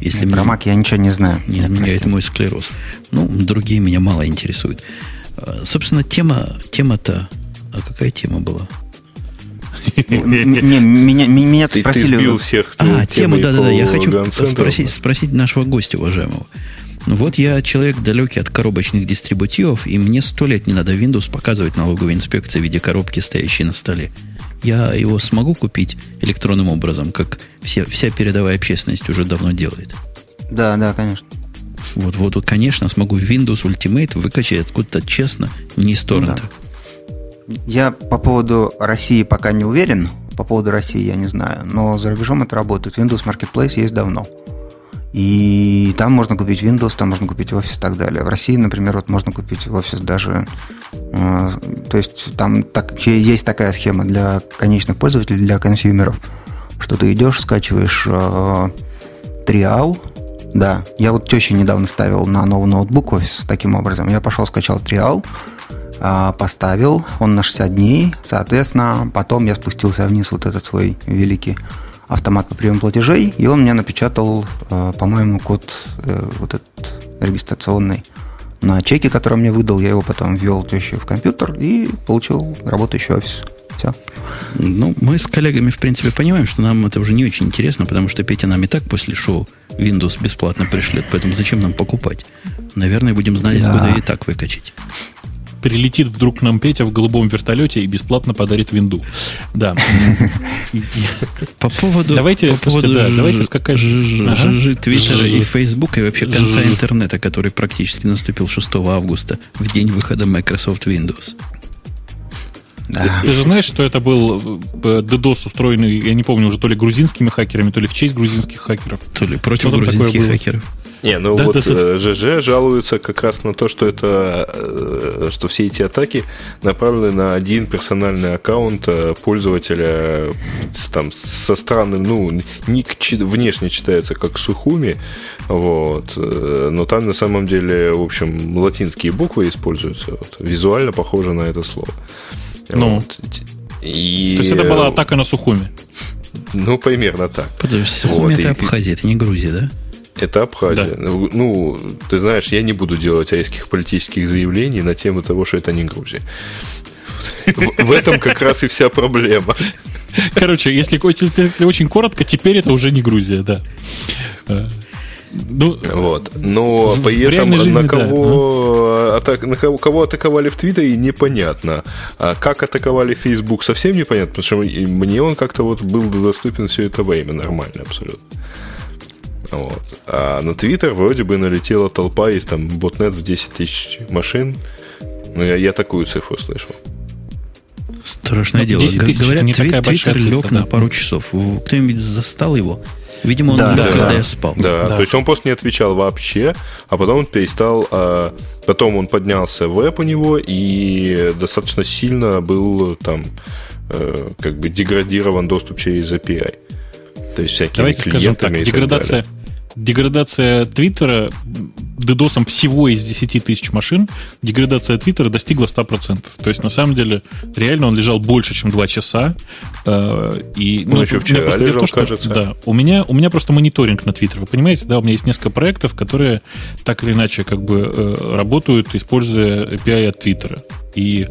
S2: Если Про Mac я ничего не знаю.
S1: Не изменяет мой склероз. Ну, другие меня мало интересуют. А, собственно, тема, тема-то... А какая тема была?
S2: Не, меня, меня спросили...
S3: Ты всех.
S1: А, тему, да-да-да. Я хочу спросить, спросить нашего гостя, уважаемого. Ну вот я человек далекий от коробочных дистрибутивов, и мне сто лет не надо Windows показывать налоговой инспекции в виде коробки, стоящей на столе. Я его смогу купить электронным образом, как все, вся передовая общественность уже давно делает.
S2: Да, да, конечно.
S1: Вот, вот, вот, конечно, смогу Windows Ultimate выкачать откуда-то честно, не из торрента.
S2: Да. Я по поводу России пока не уверен. По поводу России я не знаю. Но за рубежом это работает. Windows Marketplace есть давно. И там можно купить Windows, там можно купить офис и так далее. В России, например, вот можно купить офис даже... Э, то есть там так, есть такая схема для конечных пользователей, для консюмеров, что ты идешь, скачиваешь э, триал, да, я вот теще недавно ставил на новый ноутбук офис таким образом. Я пошел, скачал триал, поставил, он на 60 дней, соответственно, потом я спустился вниз вот этот свой великий автомат по приему платежей, и он мне напечатал, э, по-моему, код э, вот этот регистрационный на чеке, который мне выдал, я его потом ввел еще в компьютер и получил работающий офис. Все.
S1: Ну, мы с коллегами, в принципе, понимаем, что нам это уже не очень интересно, потому что Петя нам и так после шоу Windows бесплатно пришлет, поэтому зачем нам покупать? Наверное, будем знать, да. откуда и так выкачать
S4: прилетит вдруг к нам Петя в голубом вертолете и бесплатно подарит винду. Да.
S1: По поводу...
S4: Давайте, по поводу да, давайте скакать.
S1: Жижи Твиттера и Фейсбука, и вообще конца интернета, который практически наступил 6 августа, в день выхода Microsoft Windows.
S4: Да. Ты же знаешь, что это был э, DDoS, устроенный, я не помню, уже то ли грузинскими хакерами, то ли в честь грузинских хакеров.
S1: То ли против грузинских хакеров.
S3: Не, ну да, вот да, да. ЖЖ э, жалуются как раз на то, что это, э, что все эти атаки направлены на один персональный аккаунт э, пользователя там со странным, ну, ник внешне читается как Сухуми, вот, но там на самом деле, в общем, латинские буквы используются, вот, визуально похоже на это слово.
S4: Ну, вот. и... То есть это была атака на Сухуми?
S3: Ну, примерно так.
S1: Подожди, Сухуми вот, это и... Абхазия, это не Грузия, да?
S3: Это Абхазия. Да. Ну, ты знаешь, я не буду делать айских политических заявлений на тему того, что это не Грузия. В этом как раз и вся проблема.
S4: Короче, если, если очень коротко, теперь это уже не Грузия, да.
S3: Э, ну, вот. Но при этом жизни, на, кого, да. атак, на кого, кого атаковали в Твиттере, непонятно. А как атаковали Facebook, совсем непонятно, потому что мне он как-то вот был доступен все это время нормально абсолютно. Вот. А на Твиттер вроде бы налетела толпа, есть там ботнет в 10 тысяч машин. Ну, я, я такую цифру слышал.
S1: Страшное ну, дело. 10 тысяч Говорят, не твит, такая Твиттер лег да. на пару часов. Кто-нибудь застал его? Видимо, он да, лег, да, когда да. я спал.
S3: Да, да, то есть он просто не отвечал вообще, а потом он перестал, а, потом он поднялся в веб у него и достаточно сильно был там э, как бы деградирован доступ через API.
S4: То есть всякие Давайте скажем так, деградация, так деградация Твиттера дедосом всего из 10 тысяч машин, деградация Твиттера достигла 100%. То есть, на самом деле, реально он лежал больше, чем 2 часа.
S3: Э, и, ну, ну еще вчера лежал, том, что, кажется.
S4: Да, у меня, у меня просто мониторинг на Твиттер, вы понимаете, да, у меня есть несколько проектов, которые так или иначе как бы э, работают, используя API от Твиттера. И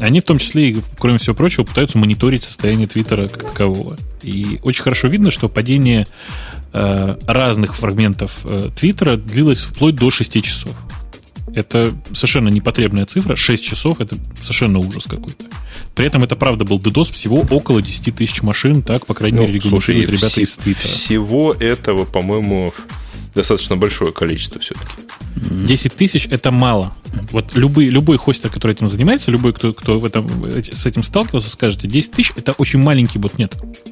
S4: они в том числе, кроме всего прочего, пытаются мониторить состояние Твиттера как такового. И очень хорошо видно, что падение Э, разных фрагментов э, Твиттера длилось вплоть до 6 часов. Это совершенно непотребная цифра. 6 часов это совершенно ужас какой-то. При этом это правда был DDoS всего около 10 тысяч машин, так, по крайней ну, мере, регулируют ребята из Твиттера.
S3: Всего этого, по-моему, достаточно большое количество все-таки.
S4: 10 тысяч это мало. Вот любой, любой хостер, который этим занимается, любой, кто, кто в этом, с этим сталкивался, скажет, 10 тысяч это очень маленький ботнет.
S3: Нет,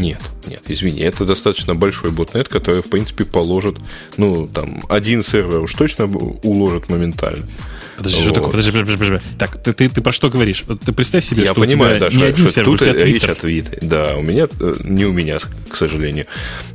S3: нет, извини, это достаточно большой ботнет, который, в принципе, положит, ну, там, один сервер уж точно уложит моментально.
S4: Подожди, вот. что такое? Подожди, подожди, подожди. Так, ты, ты, ты про что говоришь? Ты представь себе,
S3: Я
S4: что
S3: понимаю,
S4: у тебя
S3: да,
S4: не
S3: что,
S4: один
S3: что
S4: сервер,
S3: тут
S4: у тебя
S3: речь о твите. Да, у меня, э, не у меня, к сожалению.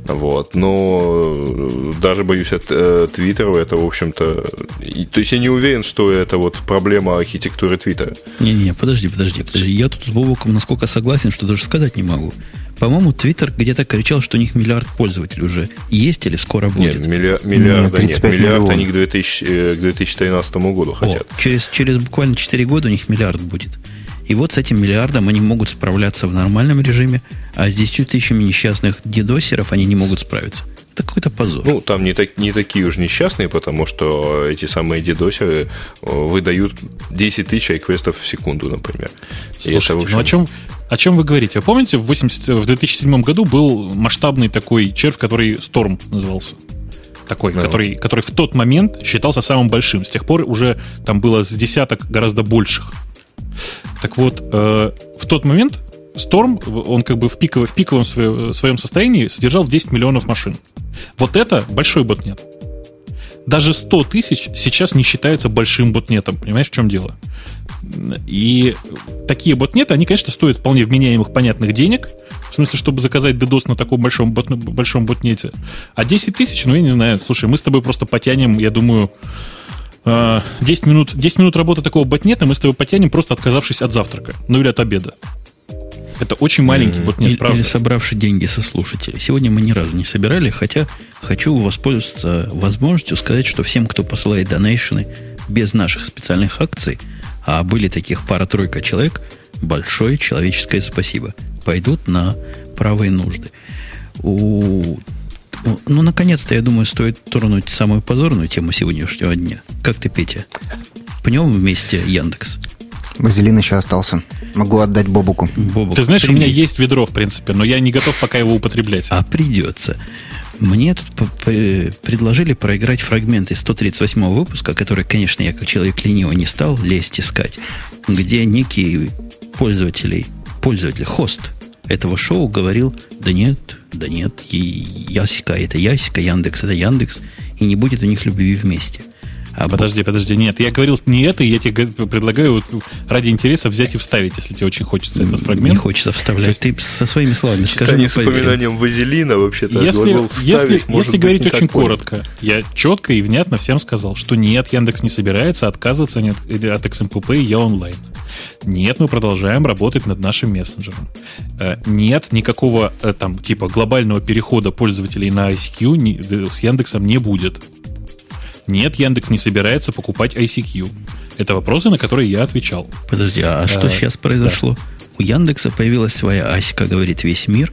S3: Вот, но даже боюсь от э, Твиттера, это, в общем-то... И, то есть я не уверен, что это вот проблема архитектуры Твиттера.
S1: Не-не, подожди, подожди, подожди. Я тут с Бобоком насколько согласен, что даже сказать не могу. По-моему, Твиттер где-то кричал, что у них миллиард пользователей уже есть или скоро будет.
S3: Нет, миллиард, миллиарда нет.
S2: 35
S3: Миллиард они к, 2000, э, к 2013 году
S1: О,
S3: хотят.
S1: через, через буквально 4 года у них миллиард будет. И вот с этим миллиардом они могут справляться в нормальном режиме, а с 10 тысячами несчастных дедосеров они не могут справиться. Это какой-то позор.
S3: Ну, там не, так, не такие уж несчастные, потому что эти самые дедосеры э, выдают 10 тысяч айквестов в секунду, например. И
S4: Слушайте,
S3: это, в общем,
S4: ну о чем, о чем вы говорите? Вы помните, в, 80, в 2007 году был масштабный такой червь, который Storm назывался? Такой,
S3: Да.
S4: который, который в тот момент считался самым большим. С тех пор уже там было с десяток гораздо больших. Так вот, э, в тот момент Storm, он как бы в, пиково- в пиковом свое- своем состоянии содержал 10 миллионов машин. Вот это большой ботнет. Даже 100 тысяч сейчас не считается большим ботнетом. Понимаешь, в чем дело? И такие ботнеты, они, конечно, стоят вполне вменяемых, понятных денег. В смысле, чтобы заказать DDoS на таком большом, бот, большом ботнете. А 10 тысяч, ну, я не знаю. Слушай, мы с тобой просто потянем, я думаю, э, 10 минут, 10 минут работы такого ботнета мы с тобой потянем, просто отказавшись от завтрака. Ну, или от обеда. Это очень маленький ботнет,
S1: или,
S4: правда.
S1: или собравши деньги со слушателей. Сегодня мы ни разу не собирали, хотя хочу воспользоваться возможностью сказать, что всем, кто посылает донейшены без наших специальных акций, а были таких пара-тройка человек, большое человеческое спасибо. Пойдут на правые нужды. У... Ну, наконец-то, я думаю, стоит тронуть самую позорную тему сегодняшнего дня. Как ты, Петя? Пнем вместе Яндекс.
S2: Вазелин еще остался. Могу отдать Бобуку.
S1: Бобок,
S4: Ты знаешь, у меня есть ведро, в принципе, но я не готов пока его употреблять.
S1: А придется. Мне тут предложили проиграть фрагмент из 138 выпуска, который, конечно, я как человек ленивый не стал лезть искать, где некий пользователь, пользователь, хост этого шоу говорил, да нет, да нет, Ясика это Ясика, Яндекс это Яндекс, и не будет у них любви вместе. А
S4: Подожди, подожди, нет, я говорил не это, и я тебе предлагаю вот ради интереса взять и вставить, если тебе очень хочется этот
S1: не
S4: фрагмент.
S1: хочется вставлять. Ты со своими словами скажи, мы
S3: с упоминанием вазелина вообще-то
S4: Если, если, если говорить
S3: не
S4: очень коротко, я четко и внятно всем сказал, что нет, Яндекс не собирается отказываться от, от XMPP и я онлайн. Нет, мы продолжаем работать над нашим мессенджером. Э, Нет, никакого э, там типа глобального перехода пользователей на ICQ э, с Яндексом не будет. Нет, Яндекс не собирается покупать ICQ. Это вопросы, на которые я отвечал.
S1: Подожди, а что
S4: Э,
S1: сейчас произошло? У Яндекса появилась своя асика, говорит весь мир,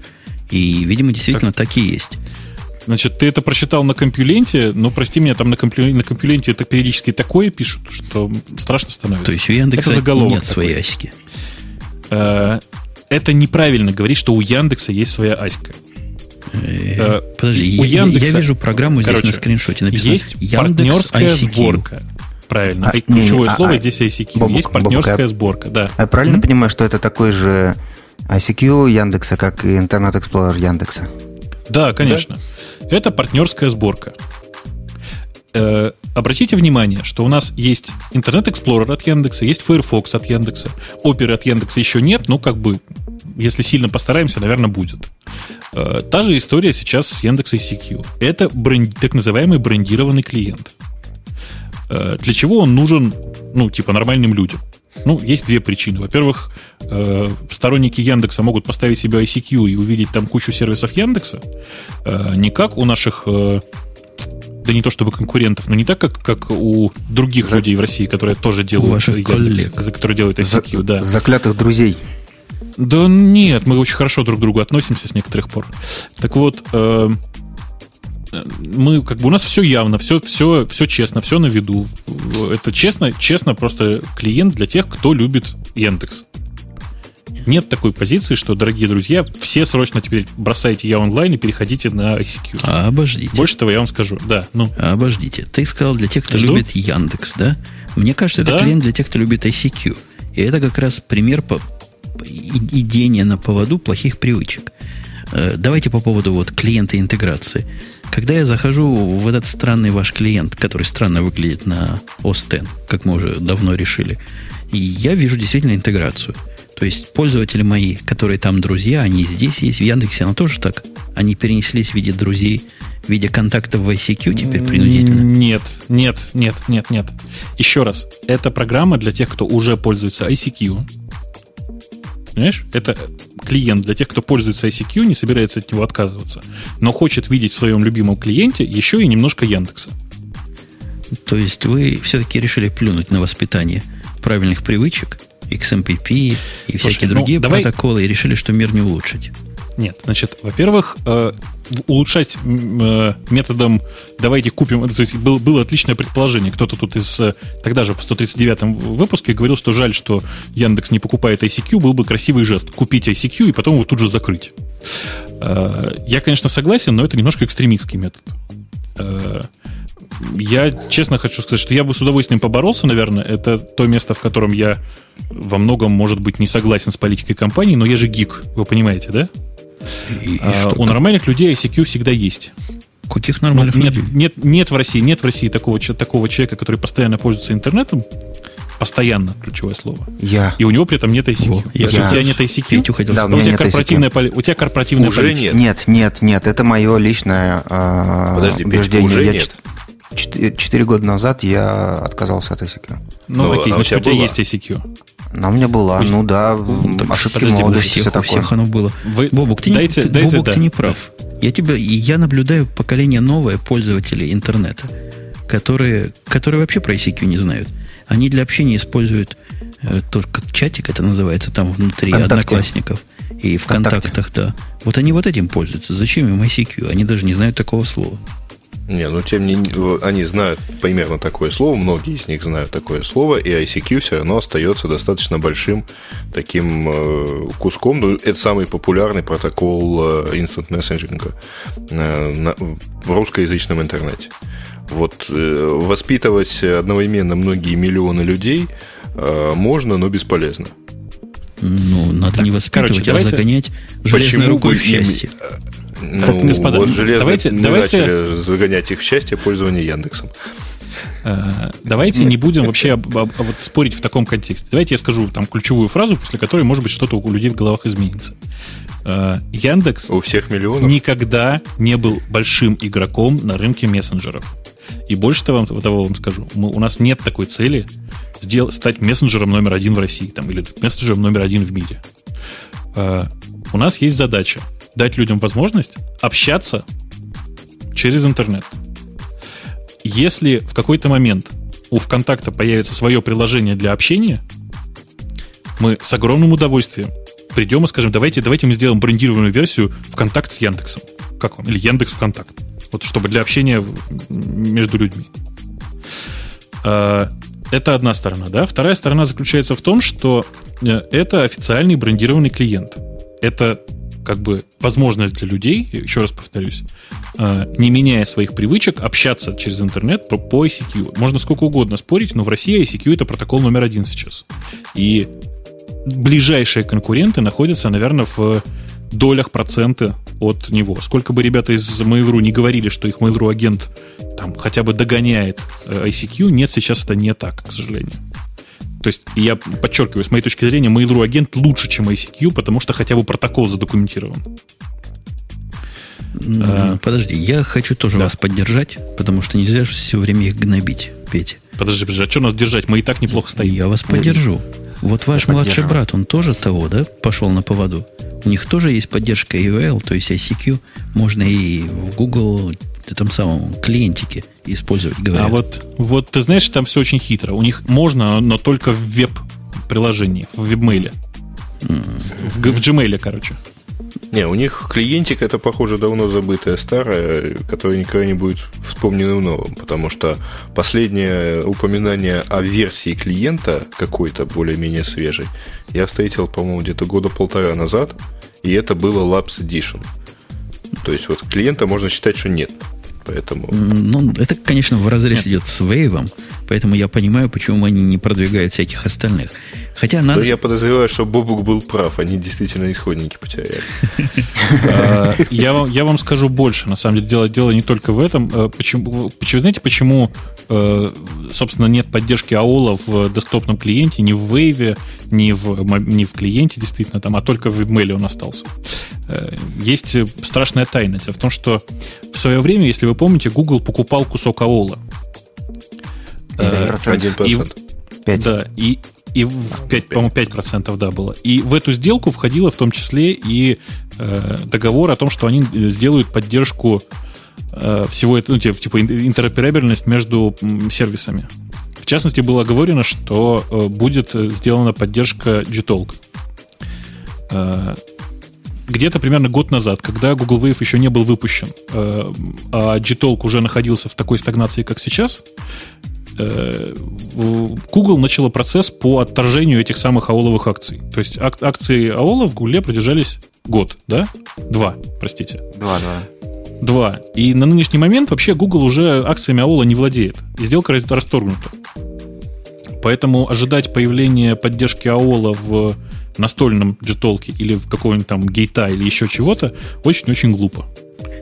S1: и, видимо, действительно так, и есть.
S4: Значит, ты это прочитал на компьюленте, но, прости меня, там на, компью- на компьюленте это периодически такое пишут, что страшно становится.
S1: То есть у Яндекса
S4: это заголовок
S1: нет своей
S4: такой.
S1: асики.
S4: Э, Это неправильно говорить, что у Яндекса есть своя аська.
S1: Э, Подожди,
S4: у
S1: я,
S4: Яндекса-
S1: я вижу программу здесь
S4: Короче,
S1: на скриншоте написано
S4: Есть
S1: Яндекс
S4: партнерская
S1: ICQ.
S4: сборка. Правильно.
S2: А,
S4: ключевое
S2: не, а,
S4: слово
S2: а,
S4: здесь ICQ.
S2: Бобук,
S4: есть партнерская
S2: Бобук, а-
S4: сборка, да.
S2: А я правильно
S4: М?
S2: понимаю, что это такой же ICQ Яндекса, как и Internet Explorer Яндекса?
S4: Да, конечно. Это партнерская сборка. Э, обратите внимание, что у нас есть Internet Explorer от Яндекса, есть Firefox от Яндекса, Opera от Яндекса еще нет, но как бы, если сильно постараемся, наверное, будет. Э, та же история сейчас с Яндекс ICQ. Это бренд- так называемый брендированный клиент. Э, для чего он нужен, ну, типа, нормальным людям? Ну, есть две причины. Во-первых, э, сторонники Яндекса могут поставить себе ICQ и увидеть там кучу сервисов Яндекса. Э, не как у наших, э, да не то чтобы конкурентов, но не так, как, как у других людей в России, которые тоже делают Яндекс,
S1: коллег.
S4: за- которые делают
S2: За-
S4: ICQ, да.
S2: Заклятых друзей.
S4: Да нет, мы очень хорошо друг к другу относимся с некоторых пор. Так вот, э, мы как бы у нас все явно, все, все, все честно, все на виду. Это честно, честно просто клиент для тех, кто любит Яндекс. нет такой позиции, что, дорогие друзья, все срочно теперь бросайте я онлайн и переходите на ICQ.
S1: А, обождите.
S4: Больше того я вам скажу. Да, ну.
S1: А, обождите. Ты сказал для тех, кто Жду? любит Яндекс, да? Мне кажется, это да? клиент для тех, кто любит ICQ. И это как раз пример по идения на поводу плохих привычек. Э, давайте по поводу вот клиента интеграции. Когда я захожу в этот странный ваш клиент, который странно выглядит на OS X, как мы уже давно решили, я вижу действительно интеграцию. То есть пользователи мои, которые там друзья, они здесь есть. В Яндексе оно тоже так. Они перенеслись в виде друзей, в виде контактов в ICQ теперь принудительно.
S4: Нет, нет, нет, нет, нет. Еще раз. Это программа для тех, кто уже пользуется ICQ. Понимаешь? Это клиент для тех, кто пользуется ICQ, не собирается от него отказываться, но хочет видеть в своем любимом клиенте еще и немножко Яндекса.
S1: То есть вы все-таки решили плюнуть на воспитание правильных привычек, XMPP и Слушайте, всякие ну, другие давай... протоколы, и решили, что мир не улучшить.
S4: Нет, значит, во-первых, э, улучшать э, методом «давайте купим». То есть был, было отличное предположение. Кто-то тут из э, тогда же в 139-м выпуске говорил, что жаль, что Яндекс не покупает ICQ, был бы красивый жест. Купить ICQ и потом его тут же закрыть. Я, конечно, согласен, но это немножко экстремистский метод. Я честно хочу сказать, что я бы с удовольствием поборолся, наверное. Это то место, в котором я во многом, может быть, не согласен с политикой компании, но я же гик, вы понимаете, да? И, и а, у нормальных людей ICQ всегда есть.
S1: Каких нормальных
S4: ну, нет,
S1: людей?
S4: Нет, нет в России, нет в России такого, такого человека, который постоянно пользуется интернетом. Постоянно, ключевое слово.
S2: Я.
S4: И у него при этом нет ICQ. О, я. У тебя нет ICQ? Да, у, у, тебя корпоративная поли... у тебя корпоративная
S2: уже политика. нет. Нет, нет, нет. Это мое личное э, Подожди, убеждение. Уже я нет. Четыре года назад я отказался от ICQ.
S4: Ну, ну окей, а значит, у тебя, у тебя есть ICQ.
S2: Она у меня была, Пусть... ну да,
S1: ну, ошибки подожди, молодости, всех, все такое. всех оно было. Вы... Бобук, ты, дайте, не, ты, дайте, Бобук, да. ты не прав. Я, тебя, я наблюдаю поколение новое пользователей интернета, которые, которые вообще про ICQ не знают. Они для общения используют э, только чатик, это называется, там внутри Вконтакте. одноклассников. И в контактах, да. Вот они вот этим пользуются. Зачем им ICQ? Они даже не знают такого слова.
S3: Не, ну тем не менее, они знают примерно такое слово, многие из них знают такое слово, и ICQ все равно остается достаточно большим таким э, куском. Ну, это самый популярный протокол э, instant мессенджинга э, на, в русскоязычном интернете. Вот э, воспитывать одновременно многие миллионы людей э, можно, но бесполезно.
S1: Ну, надо так, не воспитывать, короче, а загонять железной рукой в счастье.
S3: Ну, так, господа, вот железно давайте, мы давайте... начали загонять их в счастье пользования Яндексом.
S4: Э, давайте не будем вообще об, об, вот спорить в таком контексте. Давайте я скажу там ключевую фразу, после которой, может быть, что-то у людей в головах изменится. Э, Яндекс
S3: у всех миллионов
S4: никогда не был большим игроком на рынке мессенджеров. И больше того, того вам скажу, мы, у нас нет такой цели сделать, стать мессенджером номер один в России там, или мессенджером номер один в мире. Э, у нас есть задача дать людям возможность общаться через интернет. Если в какой-то момент у ВКонтакта появится свое приложение для общения, мы с огромным удовольствием придем и скажем, давайте, давайте мы сделаем брендированную версию ВКонтакт с Яндексом. Как вам? Или Яндекс ВКонтакт. Вот чтобы для общения между людьми. А, это одна сторона, да? Вторая сторона заключается в том, что э, это официальный брендированный клиент. Это как бы возможность для людей, еще раз повторюсь, э, не меняя своих привычек, общаться через интернет по, по ICQ. Можно сколько угодно спорить, но в России ICQ это протокол номер один сейчас. И ближайшие конкуренты находятся, наверное, в долях процента от него. Сколько бы ребята из Mail.ru не говорили, что их Mail.ru агент там хотя бы догоняет э, ICQ, нет, сейчас это не так, к сожалению. То есть, я подчеркиваю, с моей точки зрения, Mail.ru агент лучше, чем ICQ, потому что хотя бы протокол задокументирован.
S1: А, подожди, я хочу тоже да. вас поддержать, потому что нельзя же все время их гнобить, Петя.
S4: Подожди, подожди, а что нас держать? Мы и так неплохо стоим.
S1: Я вас поддержу. Вот ваш я младший брат, он тоже того, да, пошел на поводу? У них тоже есть поддержка EVL, то есть ICQ. Можно и в Google этом самом клиентике использовать, говорят.
S4: А вот, вот ты знаешь, там все очень хитро. У них можно, но только в веб-приложении, в веб-мейле. Mm. В, в Gmail, короче.
S3: Не, у них клиентик это, похоже, давно забытая старая, которая никогда не будет вспомненным новым, потому что последнее упоминание о версии клиента какой-то более-менее свежей я встретил, по-моему, где-то года полтора назад, и это было Labs Edition. То есть вот клиента можно считать, что нет. Поэтому...
S1: Ну, это, конечно, в разрез Нет. идет с Wave, поэтому я понимаю, почему они не продвигают всяких остальных. Хотя надо...
S3: Я подозреваю, что Бобук был прав, они действительно исходники потеряли.
S4: А, я вам скажу больше, на самом деле, дело не только в этом. Э, почему, знаете, почему, э, собственно, нет поддержки AOL в десктопном клиенте, ни в Wave, ни в, ни в клиенте, действительно, там, а только в WebMail он остался? Э, есть страшная тайна. Дело в том, что в свое время, если вы помните, Google покупал кусок AOL.
S3: 1%.
S4: 5. Да, и, и 5, по-моему, 5% да, было. И в эту сделку входило в том числе и э, договор о том, что они сделают поддержку э, всего этого, ну, типа, интероперабельность между сервисами. В частности, было оговорено, что э, будет сделана поддержка Gtalk. Э, где-то примерно год назад, когда Google Wave еще не был выпущен, э, а Gtalk уже находился в такой стагнации, как сейчас, Э, Google начала процесс по отторжению этих самых аоловых акций. То есть ак- акции аола в Гугле продержались год, да? Два, простите.
S2: Два, два.
S4: Два. И на нынешний момент вообще Google уже акциями аола не владеет. И сделка расторгнута. Поэтому ожидать появления поддержки аола в настольном джетолке или в каком-нибудь там гейта или еще чего-то очень-очень глупо.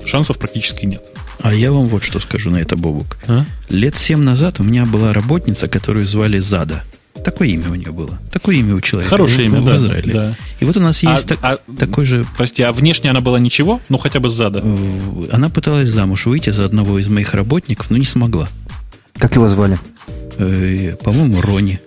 S4: Шансов практически нет.
S1: А я вам вот что скажу на это, Бобук. А? Лет семь назад у меня была работница, которую звали Зада. Такое имя у нее было. Такое имя у человека.
S4: Хорошее имя,
S1: в,
S4: да,
S1: в Израиле. Да. И вот у нас
S4: а,
S1: есть а, так, а, такой же...
S4: Прости, а внешне она была ничего? Ну, хотя бы Зада. Э,
S1: она пыталась замуж выйти за одного из моих работников, но не смогла.
S2: Как его звали?
S1: Э, по-моему, Рони.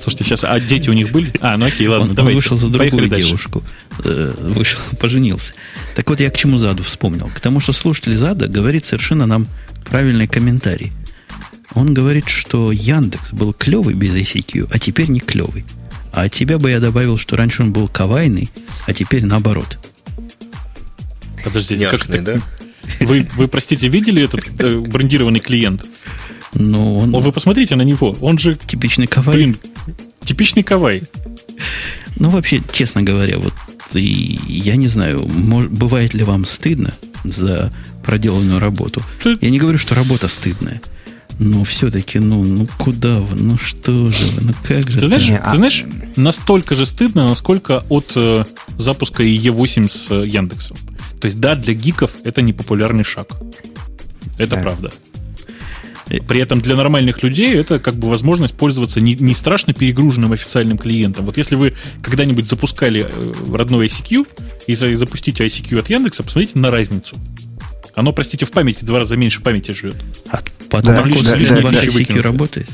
S4: Слушайте, сейчас, а дети у них были? А, ну окей, ладно,
S1: он,
S4: давайте.
S1: Он вышел за другую девушку. Э, вышел, поженился. Так вот, я к чему Заду вспомнил? К тому, что слушатель Зада говорит совершенно нам правильный комментарий. Он говорит, что Яндекс был клевый без ICQ, а теперь не клевый. А от тебя бы я добавил, что раньше он был кавайный, а теперь наоборот.
S4: Подождите, Няшный, как это? Да? Вы, вы, простите, видели этот э, брендированный клиент?
S1: Ну, он...
S4: Вы посмотрите на него. Он же...
S1: Типичный кавай. Блин,
S4: типичный кавай.
S1: Ну, вообще, честно говоря, вот и я не знаю, мож, бывает ли вам стыдно за проделанную работу. Ты... Я не говорю, что работа стыдная. Но все-таки, ну, ну куда вы? Ну что же вы? Ну как же?
S4: Ты знаешь, не, а... ты знаешь настолько же стыдно, насколько от э, запуска Е8 с э, Яндексом. То есть, да, для гиков это не популярный шаг. Это да. правда. При этом для нормальных людей это как бы возможность пользоваться не, не страшно перегруженным официальным клиентом. Вот если вы когда-нибудь запускали э, родной ICQ и запустите ICQ от Яндекса, посмотрите на разницу. Оно, простите, в памяти два раза меньше памяти живет.
S1: А под да, да, да, да, ICQ работает?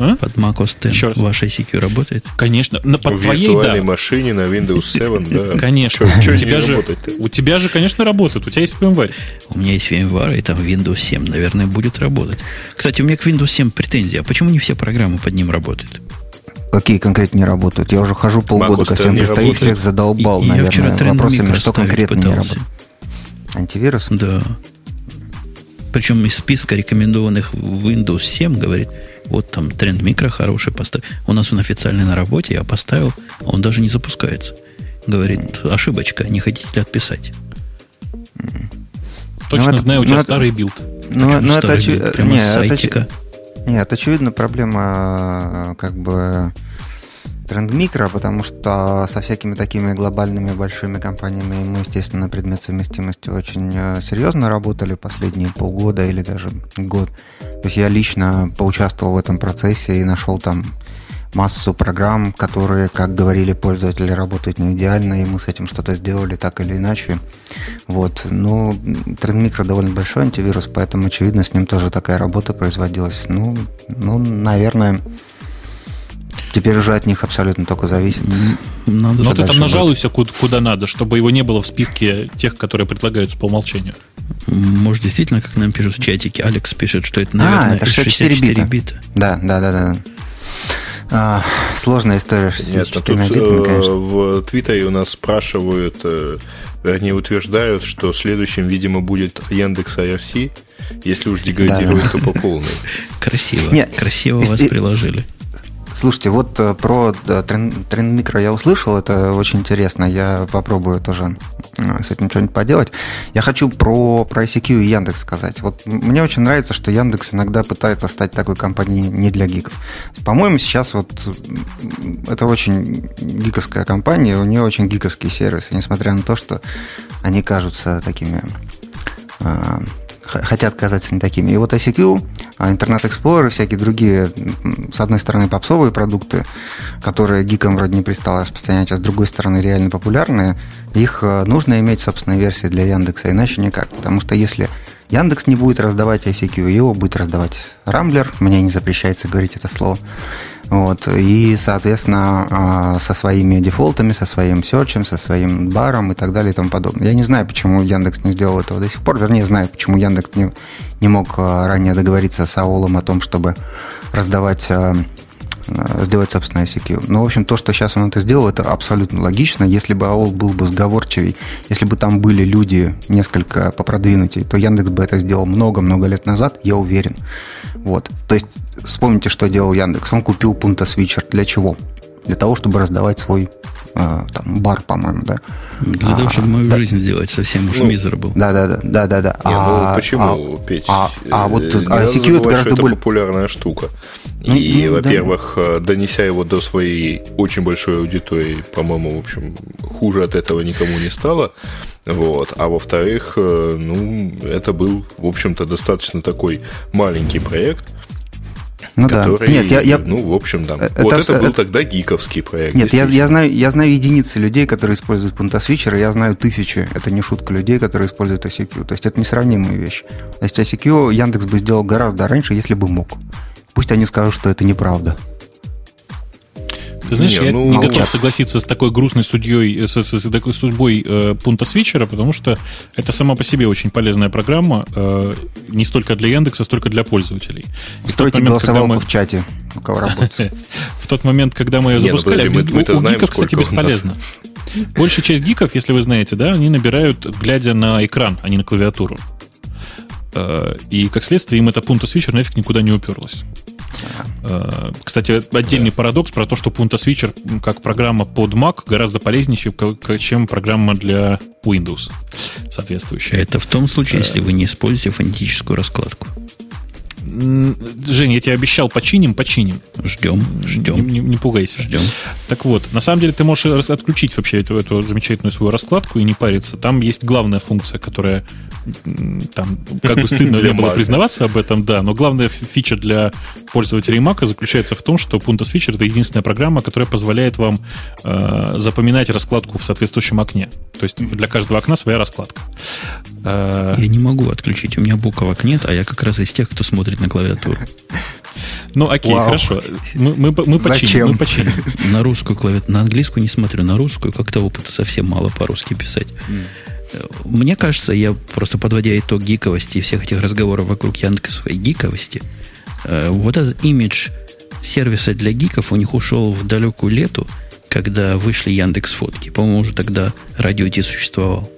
S1: А? Под Mac OS X Еще раз. ваш ICQ работает?
S4: Конечно. На, под
S3: в твоей, да. машине на Windows 7, да.
S4: Конечно. Что, у, тебя же, у тебя же, конечно, работает. У тебя есть VMware.
S1: У меня есть VMware, и там Windows 7, наверное, будет работать. Кстати, у меня к Windows 7 претензии. А почему не все программы под ним работают?
S2: Какие конкретно не работают? Я уже хожу полгода ко всем представить, всех задолбал, и, наверное, я вчера вопросами, что конкретно пытался. не работает. Антивирус?
S1: Да. Причем из списка рекомендованных Windows 7 говорит, вот там Trend Micro хороший поставь. У нас он официально на работе, я поставил, он даже не запускается. Говорит, ошибочка, не хотите ли отписать?
S4: Точно ну, знаю, у тебя ну, старый билд.
S2: Ну, ну это очевидно. Прямо нет, сайтика. Это, нет, очевидно, проблема как бы Trend Micro, потому что со всякими такими глобальными большими компаниями мы, естественно, на предмет совместимости очень э, серьезно работали последние полгода или даже год. То есть я лично поучаствовал в этом процессе и нашел там массу программ, которые, как говорили пользователи, работают не идеально, и мы с этим что-то сделали так или иначе. Вот. Но Trend Micro довольно большой антивирус, поэтому, очевидно, с ним тоже такая работа производилась. Ну, ну наверное, Теперь уже от них абсолютно только зависит.
S4: Надо Но ты там нажалуйся куда, куда надо, чтобы его не было в списке тех, которые предлагаются по умолчанию.
S1: Может, действительно, как нам пишут в чатике, Алекс пишет, что это, наверное, а, это 64, 64 бита. бита.
S2: Да, да, да, да. А, сложная история с
S3: Нет, а тут битами, конечно. в Твиттере у нас спрашивают, э, вернее утверждают, что следующим, видимо, будет Яндекс IRC, если уж деградировать, да. то по полной.
S1: Красиво. Нет, красиво вас приложили.
S2: Слушайте, вот э, про тренд микро я услышал, это очень интересно. Я попробую тоже э, с этим что-нибудь поделать. Я хочу про, про ICQ и Яндекс сказать. Вот мне очень нравится, что Яндекс иногда пытается стать такой компанией не для гиков. По-моему, сейчас вот это очень гиковская компания, у нее очень гиковские сервисы, несмотря на то, что они кажутся такими э, хотят казаться не такими. И вот ICQ, а, Internet Explorer, всякие другие, с одной стороны, попсовые продукты, которые гикам вроде не пристало распространять, а с другой стороны, реально популярные, их а, нужно иметь собственной версии для Яндекса, иначе никак. Потому что если Яндекс не будет раздавать ICQ, его будет раздавать Рамблер, мне не запрещается говорить это слово, вот. И, соответственно, а, со своими дефолтами, со своим серчем, со своим баром и так далее и тому подобное. Я не знаю, почему Яндекс не сделал этого до сих пор. Вернее, знаю, почему Яндекс не, не мог а, ранее договориться с Аолом о том, чтобы раздавать а, сделать собственное ICQ. Но, в общем, то, что сейчас он это сделал, это абсолютно логично. Если бы AOL был бы сговорчивей, если бы там были люди несколько попродвинутее, то Яндекс бы это сделал много-много лет назад, я уверен. Вот. То есть вспомните, что делал Яндекс. Он купил Punta Switcher. Для чего? Для того, чтобы раздавать свой э, там, бар, по-моему, да.
S1: Для а, того, чтобы мою да. жизнь сделать совсем уж ну, был.
S2: Да, да, да, да, да, да.
S3: А, ну почему,
S2: а,
S3: Петь?
S2: А, а вот а
S3: ICQ это гораздо более популярная штука. Ну, и, ну, во-первых, да. Э, донеся его до своей очень большой аудитории, по-моему, в общем, хуже от этого никому не стало. Вот. А во-вторых, э, ну, это был, в общем-то, достаточно такой маленький проект, ну, который, да. Нет, я, я, ну, в общем, да. Это, вот это, это был тогда гиковский проект.
S2: Нет, я, я, знаю, я знаю единицы людей, которые используют и я знаю тысячи, это не шутка, людей, которые используют ICQ. То есть это несравнимые вещи. То есть ICQ Яндекс бы сделал гораздо раньше, если бы мог. Пусть они скажут, что это неправда.
S4: Ты знаешь, не, я ну, не готов сейчас. согласиться с такой грустной судьей, с, с, с такой судьбой э, пункта свитчера, потому что это сама по себе очень полезная программа, э, не столько для Яндекса, столько для пользователей.
S2: И Стройте в момент, голосовалку мы... в чате, у кого работает.
S4: В тот момент, когда мы ее ну, запускали, у гиков, кстати, бесполезно. Большая часть гиков, если вы знаете, да, они набирают, глядя на экран, а не на клавиатуру. Э, и, как следствие, им это пункт свитчер нафиг никуда не уперлось. Э, кстати, отдельный парадокс про то, что Punta Switcher как программа под Mac гораздо полезнее, чем программа для Windows соответствующая.
S1: Это в том случае, если вы не используете фонетическую раскладку.
S4: Женя, я тебе обещал, починим, починим.
S1: Ждем, ждем.
S4: Не, не, не пугайся.
S1: Ждем.
S4: Так вот, на самом деле ты можешь отключить вообще эту, эту замечательную свою раскладку и не париться. Там есть главная функция, которая там, как бы стыдно ли было признаваться об этом, да, но главная фича для пользователей Mac заключается в том, что Punta Switcher это единственная программа, которая позволяет вам э, запоминать раскладку в соответствующем окне. То есть для каждого окна своя раскладка.
S1: Э, я не могу отключить, у меня буквок нет, а я как раз из тех, кто смотрит на клавиатуру.
S4: Ну, окей, Вау. хорошо. Мы, мы, мы, починим, мы починим.
S1: На русскую клавиатуру, на английскую не смотрю, на русскую как-то опыта совсем мало по-русски писать. Мне кажется, я просто подводя итог гиковости и всех этих разговоров вокруг Яндексовой гиковости, э, вот этот имидж сервиса для гиков у них ушел в далекую лету, когда вышли Яндекс Фотки. По-моему, уже тогда радио Ти существовал.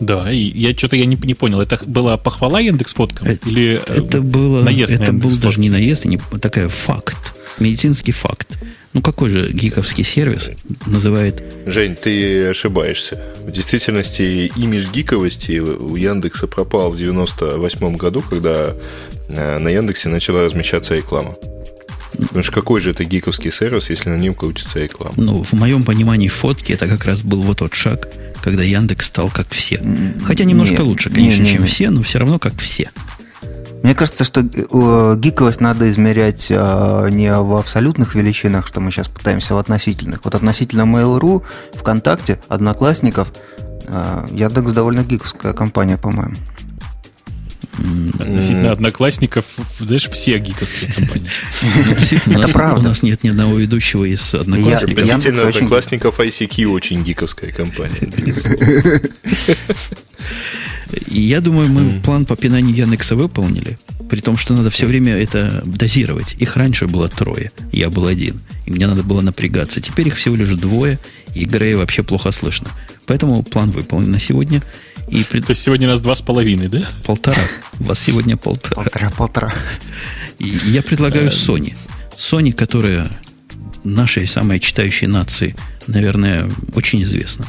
S4: Да, и я что-то я не, не понял, это была похвала Яндекс Фоткам
S1: это, или э, это было, наезд Это на был даже не наезд, а не такая факт, медицинский факт. Ну, какой же гиковский сервис называет...
S3: Жень, ты ошибаешься. В действительности имидж гиковости у Яндекса пропал в 98 году, когда э, на Яндексе начала размещаться реклама. Потому что какой же это гиковский сервис, если на нем крутится реклама?
S1: Ну, в моем понимании фотки это как раз был вот тот шаг, когда Яндекс стал как все. Хотя немножко нет, лучше, конечно, нет, чем нет. все, но все равно как все.
S2: Мне кажется, что э, гиковость надо измерять э, не в абсолютных величинах, что мы сейчас пытаемся, а в относительных. Вот относительно Mail.ru, ВКонтакте, Одноклассников, э, Яндекс довольно гиковская компания, по-моему.
S4: Относительно одноклассников, знаешь, все гиковские компании.
S1: Ну, Это правда. У нас нет ни одного ведущего из одноклассников.
S3: Относительно одноклассников ICQ очень гиковская компания.
S1: Я думаю, мы план по пинанию Яндекса выполнили. При том, что надо все время это дозировать. Их раньше было трое, я был один. И мне надо было напрягаться. Теперь их всего лишь двое, и Грея вообще плохо слышно. Поэтому план выполнен на сегодня.
S4: И пред... То есть сегодня у нас два с половиной, да?
S1: Полтора. У вас сегодня полтора.
S2: Полтора, полтора.
S1: И я предлагаю Sony. Sony, которая нашей самой читающей нации, наверное, очень известна.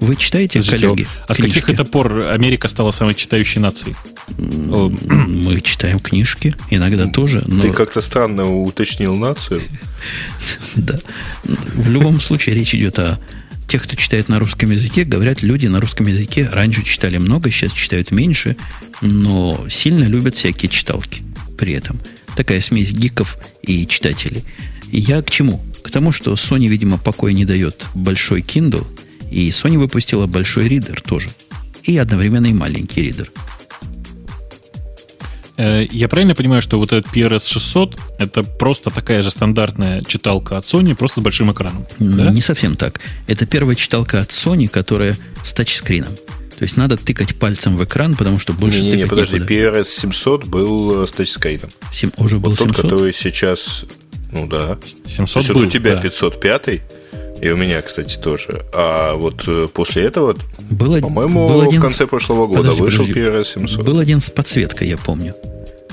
S1: Вы читаете, Подождите, коллеги?
S4: А книжки? с каких это пор Америка стала самой читающей нацией?
S1: Мы читаем книжки, иногда тоже.
S3: Но... Ты как-то странно уточнил нацию.
S1: Да. В любом случае речь идет о тех, кто читает на русском языке, говорят, люди на русском языке раньше читали много, сейчас читают меньше, но сильно любят всякие читалки при этом. Такая смесь гиков и читателей. И я к чему? К тому, что Sony, видимо, покоя не дает большой Kindle, и Sony выпустила большой ридер тоже. И одновременно и маленький ридер.
S4: Э, я правильно понимаю, что вот этот PRS 600 это просто такая же стандартная читалка от Sony, просто с большим экраном?
S1: Да? Не совсем так. Это первая читалка от Sony, которая с тачскрином. То есть надо тыкать пальцем в экран, потому что больше
S3: не, не, не, подожди, некуда. PRS 700 был э, с тачскрином.
S1: Сем, уже был вот 700?
S3: Тот, который сейчас, ну да.
S4: 700 То есть был,
S3: вот у тебя
S4: да.
S3: 505 и у меня, кстати, тоже. А вот э, после этого,
S1: был,
S3: по-моему, был один... в конце прошлого года подожди, вышел подожди. PRS 700.
S1: Был один с подсветкой, я помню.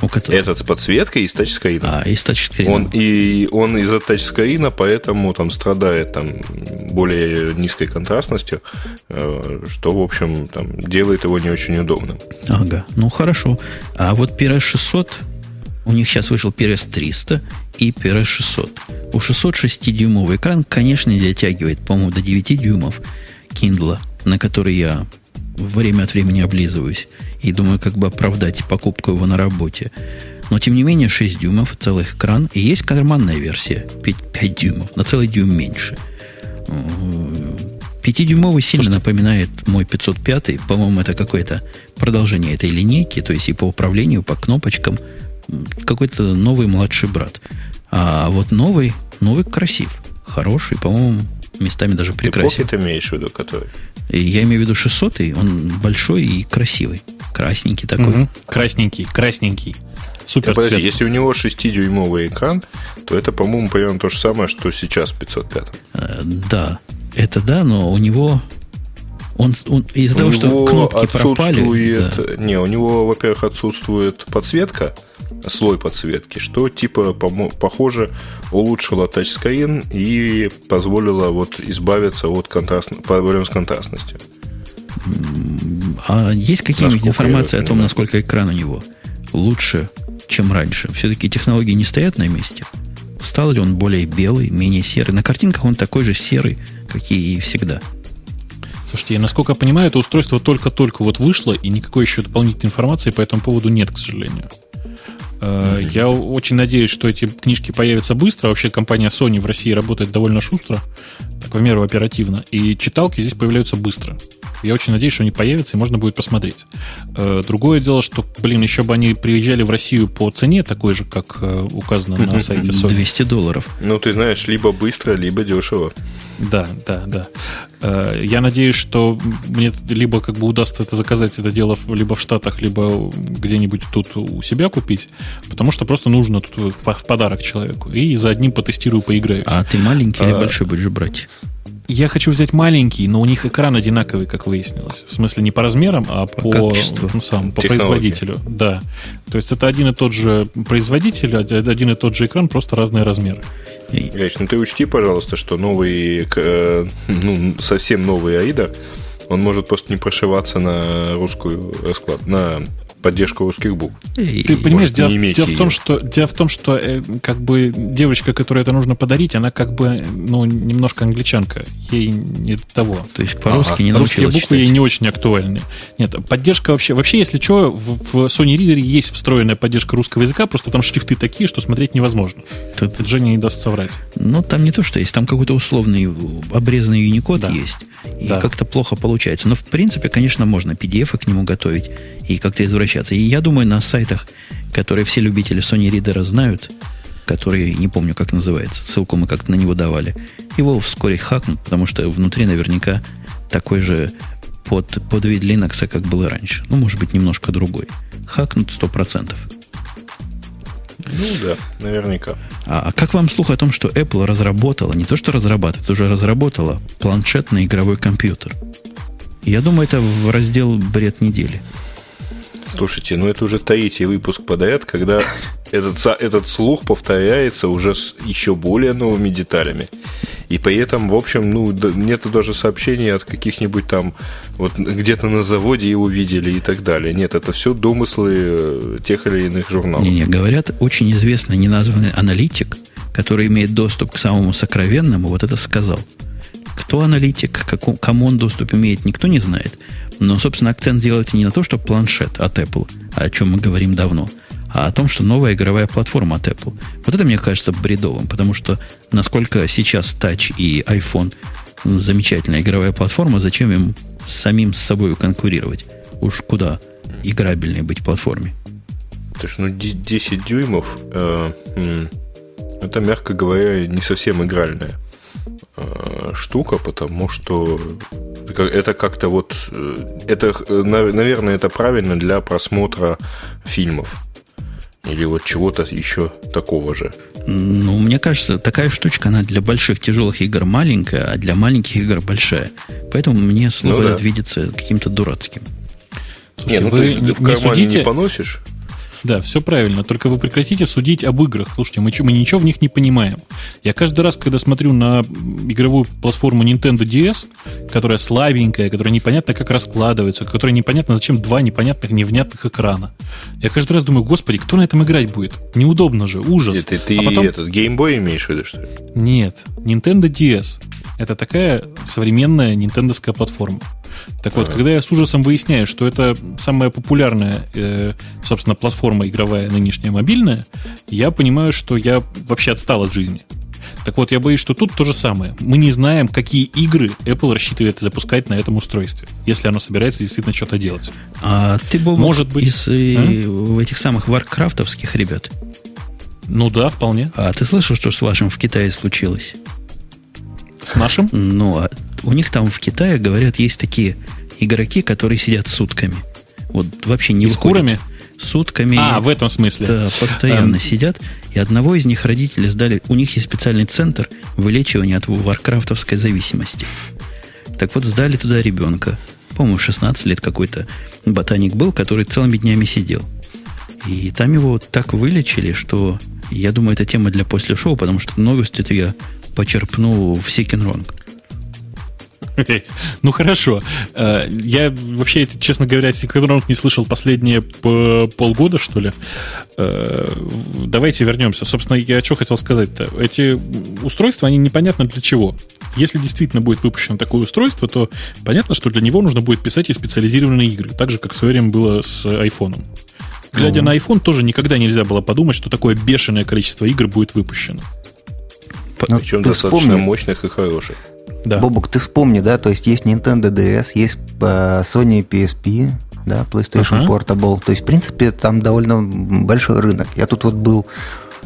S3: У которого... Этот с подсветкой и с тачскрином.
S1: А, и с тачскрином.
S3: Он, и он из-за тачскрина, поэтому там страдает там, более низкой контрастностью, э, что, в общем, там, делает его не очень удобным.
S1: Ага, ну хорошо. А вот PRS 600 у них сейчас вышел PRS 300 и PRS 600. У 606-дюймовый экран, конечно, не дотягивает, по-моему, до 9 дюймов Kindle, на который я время от времени облизываюсь и думаю, как бы оправдать покупку его на работе. Но, тем не менее, 6 дюймов, целый экран. И есть карманная версия, 5, 5 дюймов, на целый дюйм меньше. 5-дюймовый сильно Слушайте. напоминает мой 505. По-моему, это какое-то продолжение этой линейки, то есть и по управлению, по кнопочкам – какой-то новый младший брат. А вот новый, новый красив, хороший, по-моему, местами даже прекрасен.
S3: Ты имеешь в виду, который?
S1: И я имею в виду 600 он большой и красивый. Красненький такой. Угу.
S4: Красненький, красненький.
S3: Супер да, подожди, если у него 6-дюймовый экран, то это, по-моему, примерно то же самое, что сейчас в 505.
S1: Э, да, это да, но у него он, он из-за того, что кнопки пропали.
S3: Да. Не, у него, во-первых, отсутствует подсветка, слой подсветки, что типа похоже улучшило тачскрин и позволило вот избавиться от контраст... проблем с контрастностью.
S1: А есть какие-нибудь информации о том, насколько экран у него лучше, чем раньше? Все-таки технологии не стоят на месте. Стал ли он более белый, менее серый? На картинках он такой же серый, как и всегда.
S4: Слушайте, я, насколько я понимаю, это устройство только-только вот вышло, и никакой еще дополнительной информации по этому поводу нет, к сожалению. Mm-hmm. Я очень надеюсь, что эти книжки появятся быстро. Вообще компания Sony в России работает довольно шустро, так в меру оперативно. И читалки здесь появляются быстро. Я очень надеюсь, что они появятся, и можно будет посмотреть. Э, другое дело, что, блин, еще бы они приезжали в Россию по цене такой же, как э, указано на сайте Sony.
S1: 200 долларов.
S3: Ну, ты знаешь, либо быстро, либо дешево.
S4: Да, да, да. Э, я надеюсь, что мне либо как бы удастся это заказать, это дело либо в Штатах, либо где-нибудь тут у себя купить, потому что просто нужно тут в подарок человеку. И за одним потестирую, поиграюсь.
S1: А ты маленький а, или большой будешь брать?
S4: Я хочу взять маленький, но у них экран одинаковый, как выяснилось. В смысле, не по размерам, а по, по, ну, сам, по производителю. Да. То есть это один и тот же производитель, один и тот же экран, просто разные размеры.
S3: Ильич, ну ты учти, пожалуйста, что новый, э, ну, совсем новый Аида, он может просто не прошиваться на русскую расклад, на поддержку русских букв.
S4: Ты понимаешь, дело, дело, в том, что, дело в том, что э, как бы девочка, которой это нужно подарить, она как бы ну, немножко англичанка. Ей не того.
S1: То есть по-русски а, не Русские
S4: буквы читать. ей не очень актуальны. Нет, поддержка вообще... Вообще, если что, в, в Sony Reader есть встроенная поддержка русского языка, просто там шрифты такие, что смотреть невозможно. Тут... Это Женя не даст соврать.
S1: Ну, там не то, что есть. Там какой-то условный обрезанный Unicode да. есть. И да. как-то плохо получается. Но, в принципе, конечно, можно PDF к нему готовить и как-то извращаться. И я думаю, на сайтах, которые все любители Sony Reader знают, который, не помню, как называется, ссылку мы как-то на него давали, его вскоре хакнут, потому что внутри наверняка такой же под, под вид Linux, как был и раньше. Ну, может быть, немножко другой. Хакнут 100%.
S3: Ну да, наверняка.
S1: А, а как вам слух о том, что Apple разработала, не то что разрабатывает, уже разработала планшетный игровой компьютер? Я думаю, это в раздел «Бред недели».
S3: Слушайте, ну это уже третий выпуск подряд, когда этот, этот слух повторяется уже с еще более новыми деталями. И при этом, в общем, ну, нет даже сообщений от каких-нибудь там, вот где-то на заводе его видели и так далее. Нет, это все домыслы э, тех или иных журналов.
S1: Не-не, говорят, очень известный неназванный аналитик, который имеет доступ к самому сокровенному, вот это сказал. Кто аналитик, кому он доступ имеет, никто не знает. Но, собственно, акцент делается не на то, что планшет от Apple, о чем мы говорим давно, а о том, что новая игровая платформа от Apple. Вот это мне кажется бредовым, потому что насколько сейчас Touch и iPhone замечательная игровая платформа, зачем им самим с собой конкурировать? Уж куда играбельнее быть платформе.
S3: То есть, ну, 10 дюймов, э, это, мягко говоря, не совсем игральная штука, потому что это как-то вот... Э, это, э, наверное, это правильно для просмотра фильмов. Или вот чего-то еще такого же.
S1: Ну, мне кажется, такая штучка, она для больших тяжелых игр маленькая, а для маленьких игр большая. Поэтому мне слово ну, да. видится каким-то дурацким.
S3: Слушайте, не, ну, вы ты, ты в кармане не, судите... не поносишь?
S4: Да, все правильно. Только вы прекратите судить об играх. Слушайте, мы, мы ничего в них не понимаем. Я каждый раз, когда смотрю на игровую платформу Nintendo DS, которая слабенькая, которая непонятно как раскладывается, которая непонятно зачем два непонятных, невнятных экрана, я каждый раз думаю, господи, кто на этом играть будет? Неудобно же, ужас.
S3: Ты, ты а потом... этот Boy имеешь в виду, что ли?
S4: Нет, Nintendo DS. Это такая современная нинтендовская платформа. Так вот, когда я с ужасом выясняю, что это самая популярная, э, собственно, платформа игровая нынешняя мобильная, я понимаю, что я вообще отстал от жизни. Так вот, я боюсь, что тут то же самое. Мы не знаем, какие игры Apple рассчитывает запускать на этом устройстве, если оно собирается действительно что-то делать.
S1: А ты, Бобок, Может быть, из э, а? этих самых варкрафтовских ребят?
S4: Ну да, вполне.
S1: А ты слышал, что с вашим в Китае случилось?
S4: С нашим?
S1: Ну, а у них там в Китае, говорят, есть такие игроки, которые сидят сутками. Вот вообще не
S4: И с курами?
S1: Сутками.
S4: А, в этом смысле.
S1: Да, постоянно um... сидят. И одного из них родители сдали... У них есть специальный центр вылечивания от варкрафтовской зависимости. Так вот, сдали туда ребенка. По-моему, 16 лет какой-то ботаник был, который целыми днями сидел. И там его так вылечили, что я думаю, это тема для после шоу, потому что новость эту я почерпнул в Секенронг.
S4: Ну хорошо. Э, я вообще, честно говоря, Секенронг не слышал последние полгода, что ли. Э, давайте вернемся. Собственно, я что хотел сказать-то. Эти устройства, они непонятно для чего. Если действительно будет выпущено такое устройство, то понятно, что для него нужно будет писать и специализированные игры. Так же, как в свое время было с айфоном. Глядя ну. на iPhone, тоже никогда нельзя было подумать, что такое бешеное количество игр будет выпущено.
S3: Ну, Причем достаточно вспомни. мощных и хороших.
S2: Да. Бобук, ты вспомни, да, то есть есть Nintendo DS, есть э, Sony PSP, да, PlayStation uh-huh. Portable. То есть, в принципе, там довольно большой рынок. Я тут вот был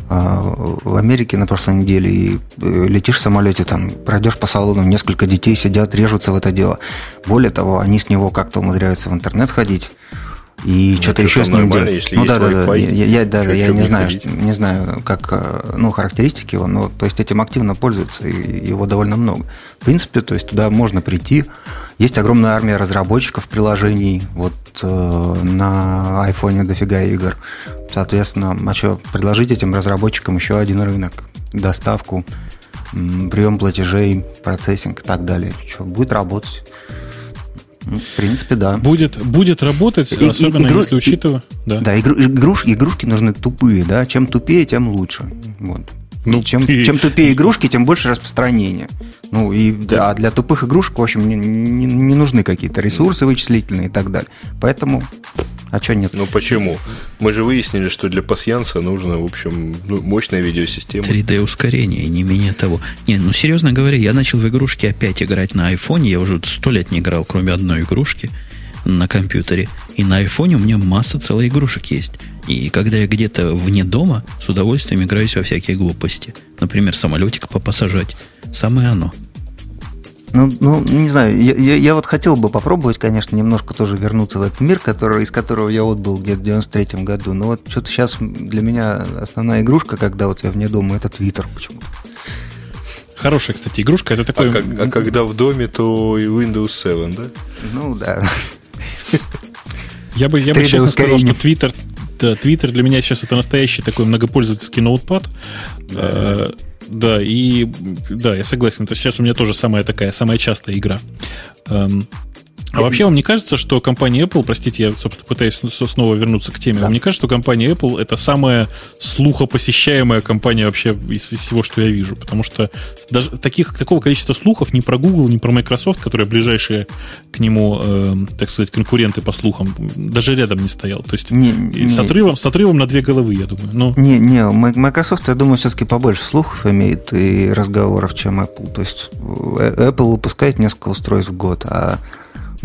S2: э, в Америке на прошлой неделе и э, летишь в самолете, там пройдешь по салону, несколько детей сидят, режутся в это дело. Более того, они с него как-то умудряются в интернет ходить. И ну, что-то еще с ним делать.
S3: Если ну да,
S2: да, да. Я, я, да, я не знаю, не знаю, как э, ну, характеристики его, но то есть этим активно пользуются, и его довольно много. В принципе, то есть туда можно прийти. Есть огромная армия разработчиков приложений. Вот э, на айфоне дофига игр. Соответственно, а что, предложить этим разработчикам еще один рынок, доставку, прием платежей, процессинг и так далее. Что, будет работать. В принципе, да.
S4: Будет, будет работать, и, особенно игру, если учитывая...
S2: И, да, да игру, игрушки, игрушки нужны тупые, да. Чем тупее, тем лучше. Вот. Ну, чем, и... чем тупее игрушки, тем больше распространения. Ну, и да, а для тупых игрушек, в общем, не, не, не нужны какие-то ресурсы вычислительные и так далее. Поэтому а что нет?
S3: Ну почему? Мы же выяснили, что для пассианса нужно, в общем, ну, мощная видеосистема.
S1: 3D ускорение, не менее того. Не, ну серьезно говоря, я начал в игрушки опять играть на айфоне. Я уже сто лет не играл, кроме одной игрушки на компьютере. И на айфоне у меня масса целых игрушек есть. И когда я где-то вне дома, с удовольствием играюсь во всякие глупости. Например, самолетик попассажать. Самое оно.
S2: Ну, ну, не знаю, я, я, я вот хотел бы попробовать, конечно, немножко тоже вернуться в этот мир, который, из которого я вот был где-то в 93 году. Но вот что-то сейчас для меня основная игрушка, когда вот я вне дома, это Твиттер почему-то.
S4: Хорошая, кстати, игрушка. Это такой...
S3: А, как, а когда в доме, то и Windows 7, да?
S2: Ну, да.
S4: Я бы, я бы честно сказал, что Twitter, да, Twitter для меня сейчас это настоящий такой многопользовательский ноутпад. Да. Да, и да, я согласен. Это сейчас у меня тоже самая такая, самая частая игра. Эм, а вообще вам не кажется, что компания Apple, простите, я, собственно, пытаюсь снова вернуться к теме, да. вам не кажется, что компания Apple это самая слухопосещаемая компания вообще из, из всего, что я вижу? Потому что даже таких, такого количества слухов ни про Google, ни про Microsoft, которые ближайшие к нему, э, так сказать, конкуренты по слухам, даже рядом не стоял. То есть не, не, с, отрывом, с отрывом на две головы, я думаю. Но...
S2: Не, не, Microsoft, я думаю, все-таки побольше слухов имеет и разговоров, чем Apple. То есть э, Apple выпускает несколько устройств в год, а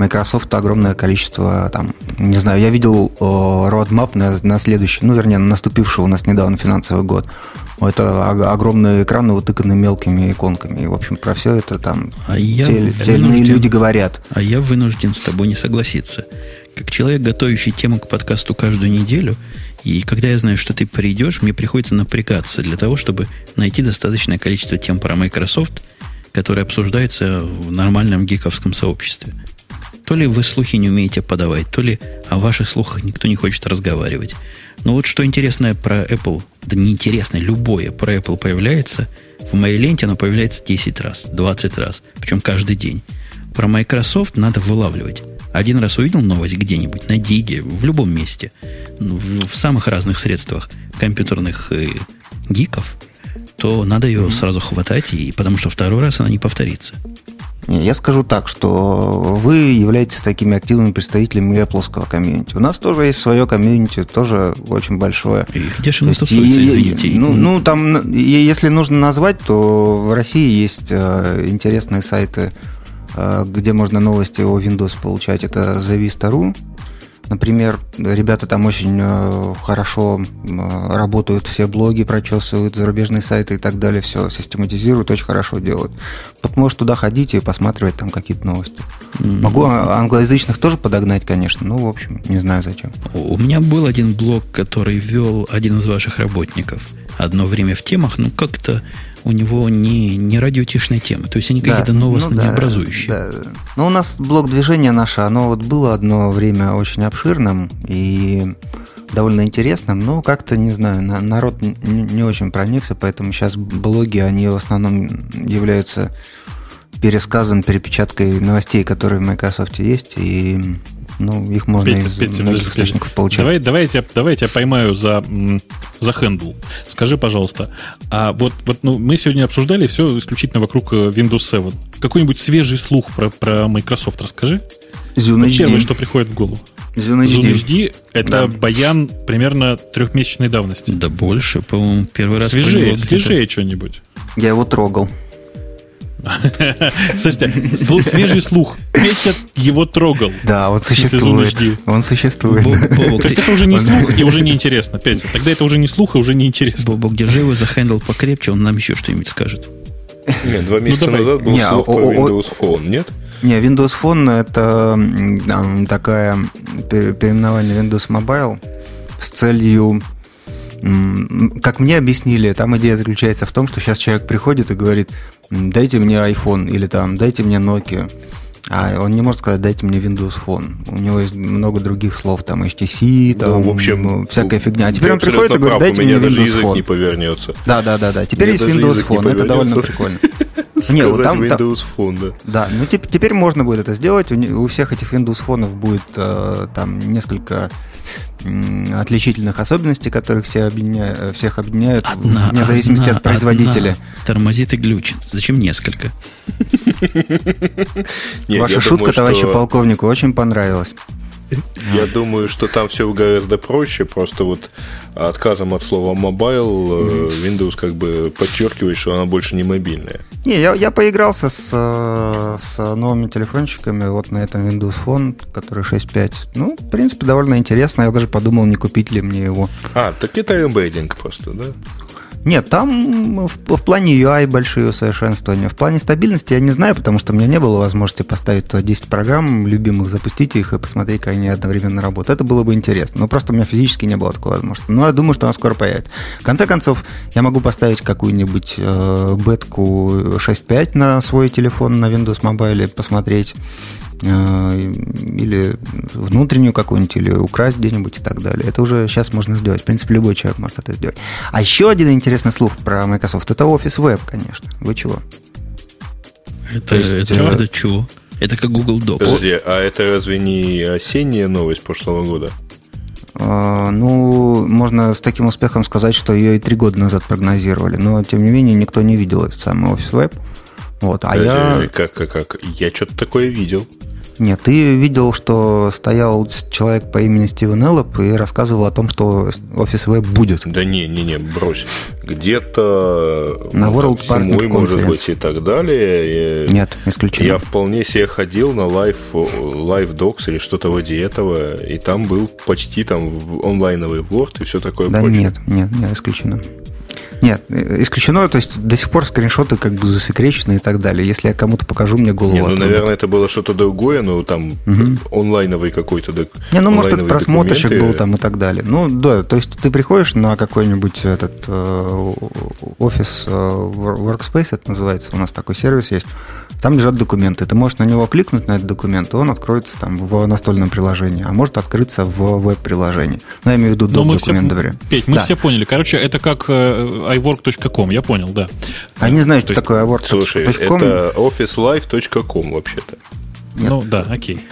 S2: Microsoft огромное количество, там, не знаю, я видел roadmap на, на следующий, ну, вернее, на наступивший у нас недавно финансовый год. Это огромные экраны, утыканы мелкими иконками. И, в общем, про все это там
S1: а я те,
S2: те иные люди говорят.
S1: А я вынужден с тобой не согласиться. Как человек, готовящий тему к подкасту каждую неделю, и когда я знаю, что ты придешь, мне приходится напрягаться для того, чтобы найти достаточное количество тем про Microsoft, которые обсуждаются в нормальном гиковском сообществе. То ли вы слухи не умеете подавать, то ли о ваших слухах никто не хочет разговаривать. Но вот что интересное про Apple, да неинтересное, любое про Apple появляется, в моей ленте оно появляется 10 раз, 20 раз, причем каждый день. Про Microsoft надо вылавливать. Один раз увидел новость где-нибудь, на Диге, в любом месте, в, в самых разных средствах компьютерных э, гиков, то надо ее mm-hmm. сразу хватать, и, потому что второй раз она не повторится.
S2: Я скажу так, что вы являетесь такими активными представителями Apple комьюнити. У нас тоже есть свое комьюнити, тоже очень большое.
S1: И где же оно тусуется, извините?
S2: Ну, ну, там, если нужно назвать, то в России есть э, интересные сайты, э, где можно новости о Windows получать. Это zavista.ru, Например, ребята там очень э, хорошо э, работают, все блоги прочесывают, зарубежные сайты и так далее, все систематизируют, очень хорошо делают. Вот можешь туда ходить и посматривать там какие-то новости. Mm-hmm. Могу англоязычных тоже подогнать, конечно, ну, в общем, не знаю зачем.
S1: У меня был один блог, который вел один из ваших работников. Одно время в темах, ну, как-то у него не, не радиотишные темы. То есть они да, какие-то новостные ну, да, образующие. Да.
S2: Ну, у нас блок движения наше, оно вот было одно время очень обширным и довольно интересным, но как-то, не знаю, народ не, не очень проникся, поэтому сейчас блоги, они в основном являются пересказом, перепечаткой новостей, которые в Microsoft есть, и ну, их можно Петя, из Петя, многих источников Петя. получать.
S4: Давай, давай, я тебя, давай я тебя поймаю за, за хендл. Скажи, пожалуйста, а вот, вот ну, мы сегодня обсуждали все исключительно вокруг э, Windows 7. Какой-нибудь свежий слух про, про Microsoft расскажи?
S2: Zune HD.
S4: Первое, что приходит в голову.
S2: Zune HD.
S4: Zune HD это да. баян примерно трехмесячной давности.
S1: Да больше, по-моему, первый раз.
S4: Свежее, свежее что-нибудь.
S2: Я его трогал.
S4: Слушайте, свежий слух. Петя его трогал.
S2: Да, он существует. Он существует.
S4: То есть это уже не слух и уже не интересно. Петя, тогда это уже не слух и уже не интересно.
S1: Бобок, держи его за хендл покрепче, он нам еще что-нибудь скажет.
S3: Нет, два месяца ну, назад был слух про Windows Phone, нет?
S2: Не, Windows Phone это такая переименование Windows Mobile с целью как мне объяснили, там идея заключается в том, что сейчас человек приходит и говорит, дайте мне iPhone или там дайте мне Nokia. А он не может сказать, дайте мне Windows Phone. У него есть много других слов, там HTC, там,
S3: ну, в общем, ну,
S2: всякая фигня. А теперь он приходит и говорит, дайте мне Windows
S3: язык
S2: Phone.
S3: не повернется.
S2: Да, да, да, да. Теперь есть Windows Phone, это довольно прикольно.
S3: Не, вот там, Windows Phone, да.
S2: Да, ну теперь можно будет это сделать. У всех этих Windows Phone будет э, там несколько отличительных особенностей, которых все объединяют, э, всех объединяют, одна, вне зависимости одна, от производителя. Одна
S1: тормозит и глючит. Зачем несколько?
S2: Ваша шутка, товарищу полковнику, очень понравилась.
S3: Я думаю, что там все гораздо проще, просто вот отказом от слова mobile э, Windows как бы подчеркивает, что она больше не мобильная.
S2: Не, я, я поигрался с, э, с новыми телефончиками вот на этом Windows Phone, который 6.5. Ну, в принципе, довольно интересно. Я даже подумал, не купить ли мне его.
S3: А, так это эмбеддинг просто, да?
S2: Нет, там в, в плане UI большие усовершенствования. В плане стабильности я не знаю, потому что у меня не было возможности поставить туда 10 программ любимых, запустить их и посмотреть, как они одновременно работают. Это было бы интересно. Но просто у меня физически не было такой возможности. Но я думаю, что она скоро появится. В конце концов, я могу поставить какую-нибудь э, бетку 6.5 на свой телефон на Windows Mobile, посмотреть Э, или внутреннюю какую-нибудь, или украсть где-нибудь и так далее. Это уже сейчас можно сделать. В принципе, любой человек может это сделать. А еще один интересный слух про Microsoft – это Office Web, конечно. Вы чего?
S1: Это, есть, это, это чего? Это как Google Docs.
S3: Подожди, а это разве не осенняя новость прошлого года?
S2: Uh, ну, можно с таким успехом сказать, что ее и три года назад прогнозировали, но тем не менее никто не видел этот самый Office Web. Вот, а я...
S3: Как, как, как? Я что-то такое видел.
S2: Нет, ты видел, что стоял человек по имени Стивен Эллоп и рассказывал о том, что Office Web будет.
S3: Да не, не, не, брось. Где-то
S2: на World там,
S3: зимой, может быть, и так далее.
S2: Нет, исключено.
S3: Я вполне себе ходил на Live, Live Docs или что-то вроде этого, и там был почти там онлайновый Word и все такое
S2: да
S3: прочее.
S2: нет, нет, нет, исключено. Нет, исключено, то есть до сих пор скриншоты как бы засекречены и так далее. Если я кому-то покажу, мне голову
S3: Не, ну, наверное, это было что-то другое, ну, там, угу. онлайновый какой-то док...
S2: Не, ну, может, это просмотрщик документы. был там и так далее. Ну, да, то есть ты приходишь на какой-нибудь этот э, офис э, Workspace, это называется, у нас такой сервис есть, там лежат документы. Ты можешь на него кликнуть, на этот документ, и он откроется там в настольном приложении, а может открыться в веб-приложении. Ну, я имею в виду
S4: док-документ, все, Петь, мы да. все поняли. Короче, это как э, iWork.com, я понял, да.
S2: А не знаю, что такое
S3: iWork.com. Слушай, это officelife.com вообще-то.
S4: Ну, да, окей.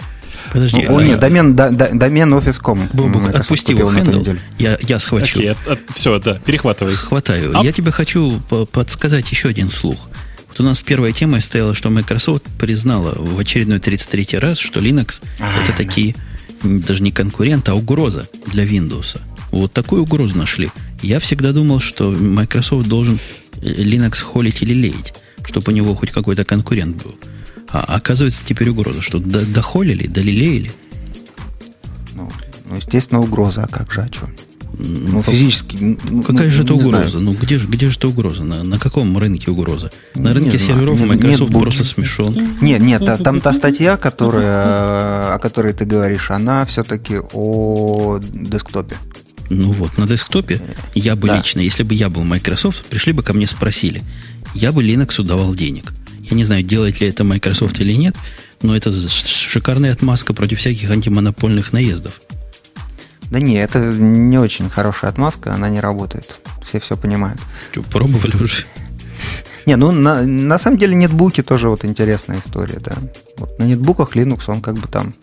S2: Подожди. Ну, о, а... нет, домен, да, домен офис.com.
S1: Бобук, отпусти его хендл, я, я схвачу.
S4: Окей, от, от, все, да, перехватывай.
S1: Хватаю. А... Я тебе хочу подсказать еще один слух. Вот у нас первая тема стояла, что Microsoft признала в очередной 33 раз, что Linux а, это такие даже не конкурент, а угроза для Windows. Вот такую угрозу нашли. Я всегда думал, что Microsoft должен Linux холить или леять, чтобы у него хоть какой-то конкурент был. А оказывается, теперь угроза, что дохолили, долилеяли.
S2: Ну, ну, естественно, угроза, а как же, а что? Ну, физически.
S1: Ну, Какая ну, же это угроза? Знаю. Ну, где же, где же это угроза? На, на каком рынке угроза? На рынке нет, серверов нет, Microsoft нет, просто смешон.
S2: Нет, нет, там та статья, которая, о которой ты говоришь, она все-таки о десктопе.
S1: Ну вот, на десктопе я бы да. лично, если бы я был Microsoft, пришли бы ко мне спросили, я бы Linux давал денег. Я не знаю, делает ли это Microsoft или нет, но это шикарная отмазка против всяких антимонопольных наездов.
S2: Да не, это не очень хорошая отмазка, она не работает. Все все понимают.
S1: Что, пробовали уже?
S2: Не, ну на, на самом деле нетбуки тоже вот интересная история, да. Вот на нетбуках Linux, он как бы там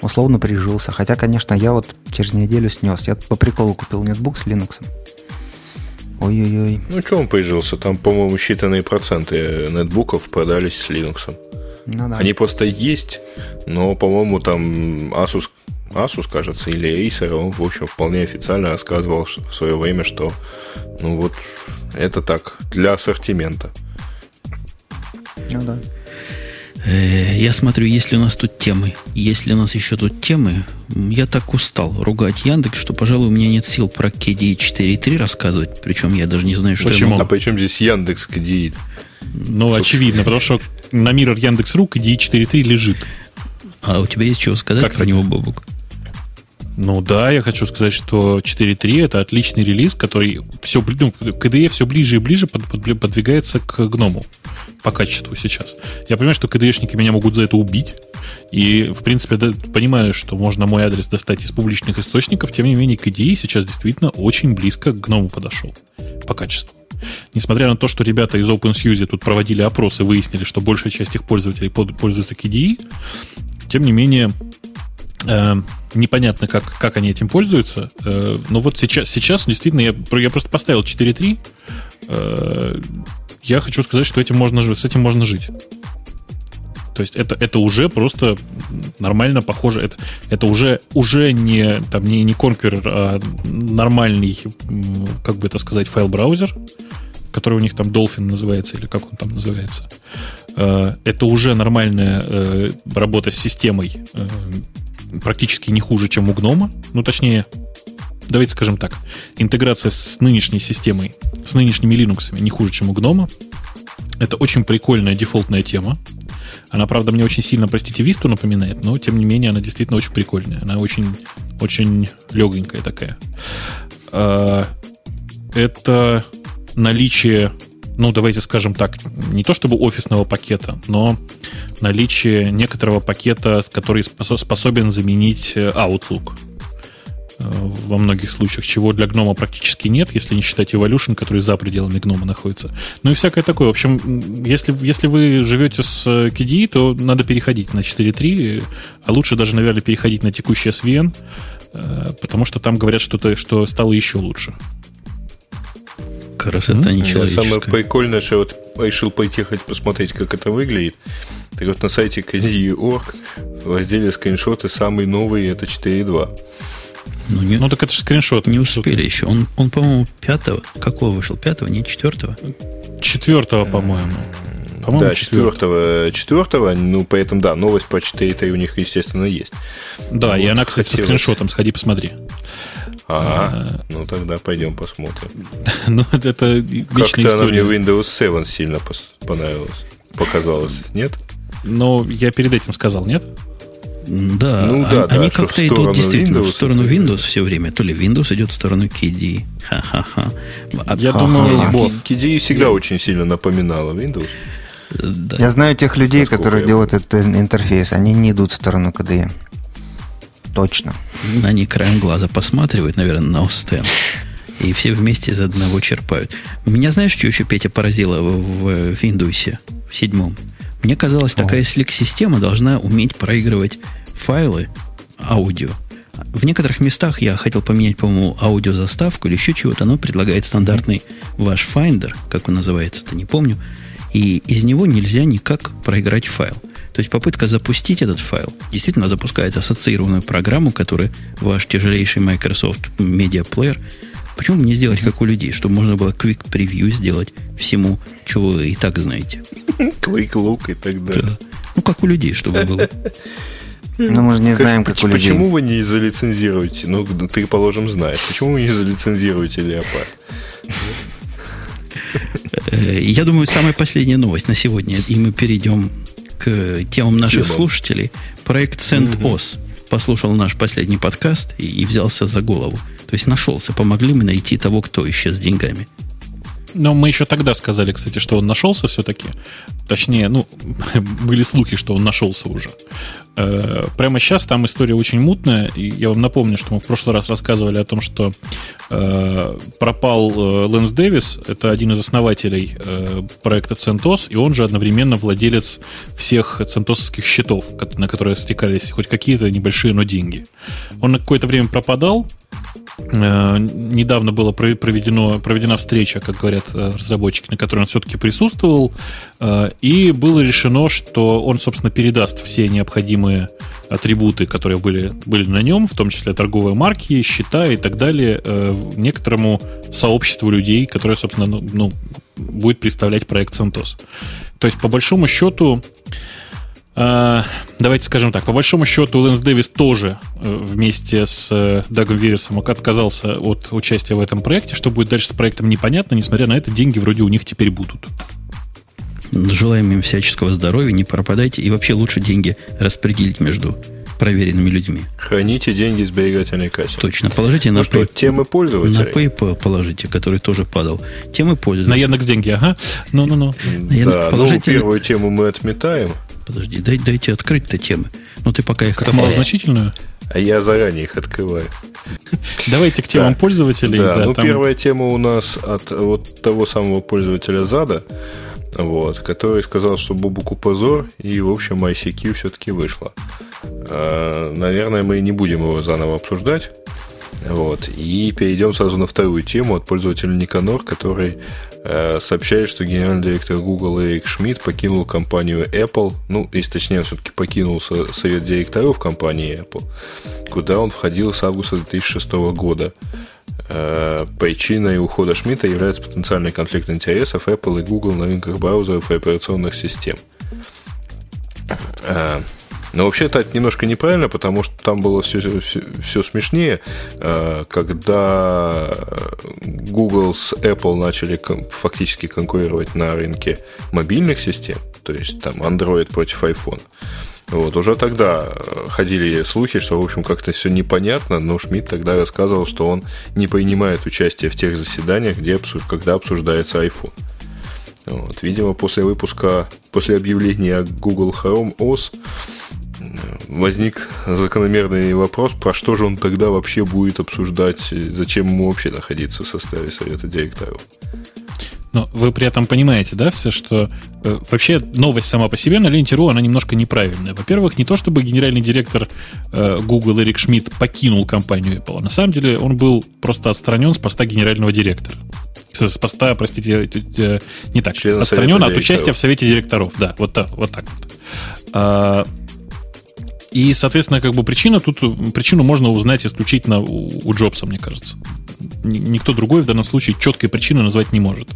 S2: условно прижился. Хотя, конечно, я вот через неделю снес. Я по приколу купил нетбук с Linux. Ой-ой-ой.
S3: Ну, что он прижился? Там, по-моему, считанные проценты нетбуков продались с Linux. Ну, да. Они просто есть, но, по-моему, там Asus, Asus, кажется, или Acer, он, в общем, вполне официально рассказывал в свое время, что, ну вот, это так, для ассортимента.
S2: Ну да.
S1: Э, я смотрю, есть ли у нас тут темы. Если у нас еще тут темы, я так устал ругать Яндекс, что, пожалуй, у меня нет сил про KDE 4.3 рассказывать. Причем я даже не знаю, что
S3: Почему?
S1: я могу.
S3: А почему здесь Яндекс KDE?
S4: Ну, Собственно. очевидно, потому что на Mirror Яндекс.ру KDE 4.3 лежит.
S1: А у тебя есть чего сказать как про него, Бобук?
S4: Ну да, я хочу сказать, что 4.3 это отличный релиз, который все, ну, KDE все ближе и ближе под, под, подвигается к гному по качеству сейчас. Я понимаю, что КДшники меня могут за это убить. И, в принципе, да, понимаю, что можно мой адрес достать из публичных источников. Тем не менее, KDE сейчас действительно очень близко к гному подошел по качеству. Несмотря на то, что ребята из OpenSUSE тут проводили опросы, выяснили, что большая часть их пользователей пользуется KDE, тем не менее, непонятно, как, как они этим пользуются. Э, но вот сейчас, сейчас действительно я, я просто поставил 4.3. Э, я хочу сказать, что этим можно, с этим можно жить. То есть это, это уже просто нормально похоже. Это, это уже, уже не, там, не, не Conqueror, а нормальный, как бы это сказать, файл-браузер, который у них там Dolphin называется, или как он там называется. Э, это уже нормальная э, работа с системой практически не хуже, чем у гнома. Ну, точнее, давайте скажем так, интеграция с нынешней системой, с нынешними Linux не хуже, чем у Гнома. Это очень прикольная дефолтная тема. Она, правда, мне очень сильно, простите, Висту напоминает, но, тем не менее, она действительно очень прикольная. Она очень, очень легенькая такая. А, это наличие, ну, давайте скажем так, не то чтобы офисного пакета, но наличие некоторого пакета, который способен заменить э, Outlook во многих случаях, чего для гнома практически нет, если не считать Evolution, который за пределами гнома находится. Ну и всякое такое. В общем, если, если вы живете с KDE, то надо переходить на 4.3, а лучше даже, наверное, переходить на текущий SVN, э, потому что там говорят что-то, что стало еще лучше.
S1: Красота нечеловеческая.
S3: Самое прикольное, что вот решил пойти хоть посмотреть, как это выглядит. Так вот на сайте KDE.org в разделе скриншоты самый новый это 4.2.
S4: Ну, не, ну так это же скриншот.
S1: Не успели еще. Он, он по-моему, пятого. Какого вышел? Пятого, не четвертого?
S4: Четвертого, по-моему.
S3: По-моему, да, четвертого. Четвертого, ну, поэтому, да, новость по 4 у них, естественно, есть.
S4: Да, вот, и она, кстати, хотелось... со скриншотом, сходи посмотри.
S3: А, ну тогда пойдем посмотрим.
S4: ну, это вечная
S3: Как-то она мне Windows 7 сильно понравилась, показалось, нет?
S4: Ну, я перед этим сказал, нет?
S1: Да, ну, да, они да, как-то идут действительно Windows, в сторону Windows все время. То ли Windows идет в сторону KDE. Ха-ха-ха.
S3: Я думаю, босс. KDE всегда очень сильно напоминала Windows.
S2: Да. Я знаю тех людей, Насколько которые я... делают этот интерфейс. Они не идут в сторону KDE. Точно.
S1: Они краем глаза посматривают, наверное, на Остен. И все вместе из одного черпают. Меня знаешь, что еще Петя поразило в, в Windows в седьмом? Мне казалось, такая слик-система должна уметь проигрывать файлы аудио. В некоторых местах я хотел поменять, по-моему, аудиозаставку или еще чего-то. Оно предлагает стандартный ваш Finder, как он называется, это не помню. И из него нельзя никак проиграть файл. То есть попытка запустить этот файл действительно запускает ассоциированную программу, которая ваш тяжелейший Microsoft Media Player Почему бы не сделать, как у людей, чтобы можно было quick preview сделать всему, чего вы и так знаете?
S3: Quick look и так далее. Да.
S1: Ну, как у людей, чтобы было.
S2: Ну, мы же не знаем, как, как у
S3: людей. Почему вы не залицензируете? Ну, ты, положим, знаешь. Почему вы не залицензируете Леопард?
S1: Э, я думаю, самая последняя новость на сегодня, и мы перейдем к темам наших Темам. слушателей. Проект SendOS послушал наш последний подкаст и, и взялся за голову. То есть нашелся, помогли мы найти того, кто исчез с деньгами.
S4: Но мы еще тогда сказали, кстати, что он нашелся все-таки. Точнее, ну, были слухи, что он нашелся уже. Э, прямо сейчас там история очень мутная. И я вам напомню, что мы в прошлый раз рассказывали о том, что э, пропал э, Лэнс Дэвис. Это один из основателей проекта CentOS, и он же одновременно владелец всех центосовских счетов, на которые стекались хоть какие-то небольшие, но деньги. Он на какое-то время пропадал, недавно была проведено, проведена встреча, как говорят э, разработчики, на которой он все-таки присутствовал, э, и было решено, что он, собственно, передаст все необходимые атрибуты, которые были, были на нем, в том числе торговые марки, счета и так далее, некоторому сообществу людей, которое, собственно, ну, ну, будет представлять проект CentOS. То есть, по большому счету, давайте скажем так, по большому счету Лэнс Дэвис тоже э, вместе с э, Дагом Вирусом отказался от участия в этом проекте. Что будет дальше с проектом, непонятно. Несмотря на это, деньги вроде у них теперь будут.
S1: Желаем им всяческого здоровья, не пропадайте. И вообще лучше деньги распределить между проверенными людьми.
S3: Храните деньги в сберегательной кассе.
S1: Точно. Положите ну на
S3: что, pay... темы пользователей.
S1: На PayPal положите, который тоже падал. Темы пользователей.
S4: На Яндекс деньги, ага. Ну-ну-ну.
S3: Да, положите... ну, первую тему мы отметаем.
S1: Подожди, дай, дайте открыть-то темы. Ну, ты пока их...
S4: Это малозначительную?
S3: А я заранее их открываю.
S4: Давайте к темам так, пользователей.
S3: Да, да ну, там... первая тема у нас от вот того самого пользователя Зада, вот, который сказал, что Бубуку позор, и, в общем, ICQ все-таки вышло. А, наверное, мы не будем его заново обсуждать. Вот. И перейдем сразу на вторую тему от пользователя Никанор, который э, сообщает, что генеральный директор Google Эрик Шмидт покинул компанию Apple. Ну, если точнее, все-таки покинул совет директоров компании Apple, куда он входил с августа 2006 года. Э, причиной ухода Шмидта является потенциальный конфликт интересов Apple и Google на рынках браузеров и операционных систем. Э, Но вообще это немножко неправильно, потому что там было все, все, все смешнее, э, когда Google с Apple начали фактически конкурировать на рынке мобильных систем, то есть там Android против iPhone. Вот, уже тогда э, ходили слухи, что, в общем, как-то все непонятно, но Шмидт тогда рассказывал, что он не принимает участие в тех заседаниях, где, когда обсуждается iPhone. Вот, видимо, после выпуска, после объявления Google Chrome OS э, возник закономерный вопрос, про что же он тогда вообще будет обсуждать, зачем ему вообще находиться в составе совета директоров.
S4: Но вы при этом понимаете, да, все, что э, вообще новость сама по себе на ленте.ру, она немножко неправильная. Во-первых, не то, чтобы генеральный директор э, Google Эрик Шмидт покинул компанию Apple. На самом деле он был просто отстранен с поста генерального директора. С, с поста, простите, э, э, не так. Члена отстранен от участия в совете директоров. Да, вот так вот. Так вот. А, и, соответственно, как бы причина тут, причину можно узнать исключительно у, у Джобса, мне кажется. Никто другой в данном случае четкой причины назвать не может.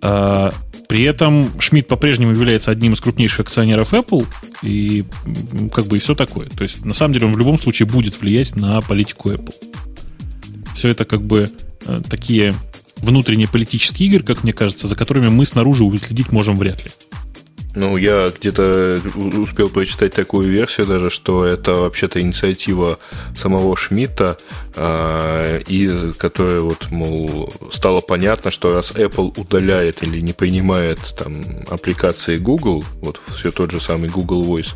S4: А, при этом Шмидт по-прежнему является одним из крупнейших акционеров Apple, и как бы и все такое. То есть, на самом деле, он в любом случае будет влиять на политику Apple. Все это как бы э, такие внутренние политические игры, как мне кажется, за которыми мы снаружи уследить можем вряд ли.
S3: Ну, я где-то успел прочитать такую версию даже, что это вообще-то инициатива самого Шмидта, э, из которой вот, мол, стало понятно, что раз Apple удаляет или не принимает там аппликации Google, вот все тот же самый Google Voice,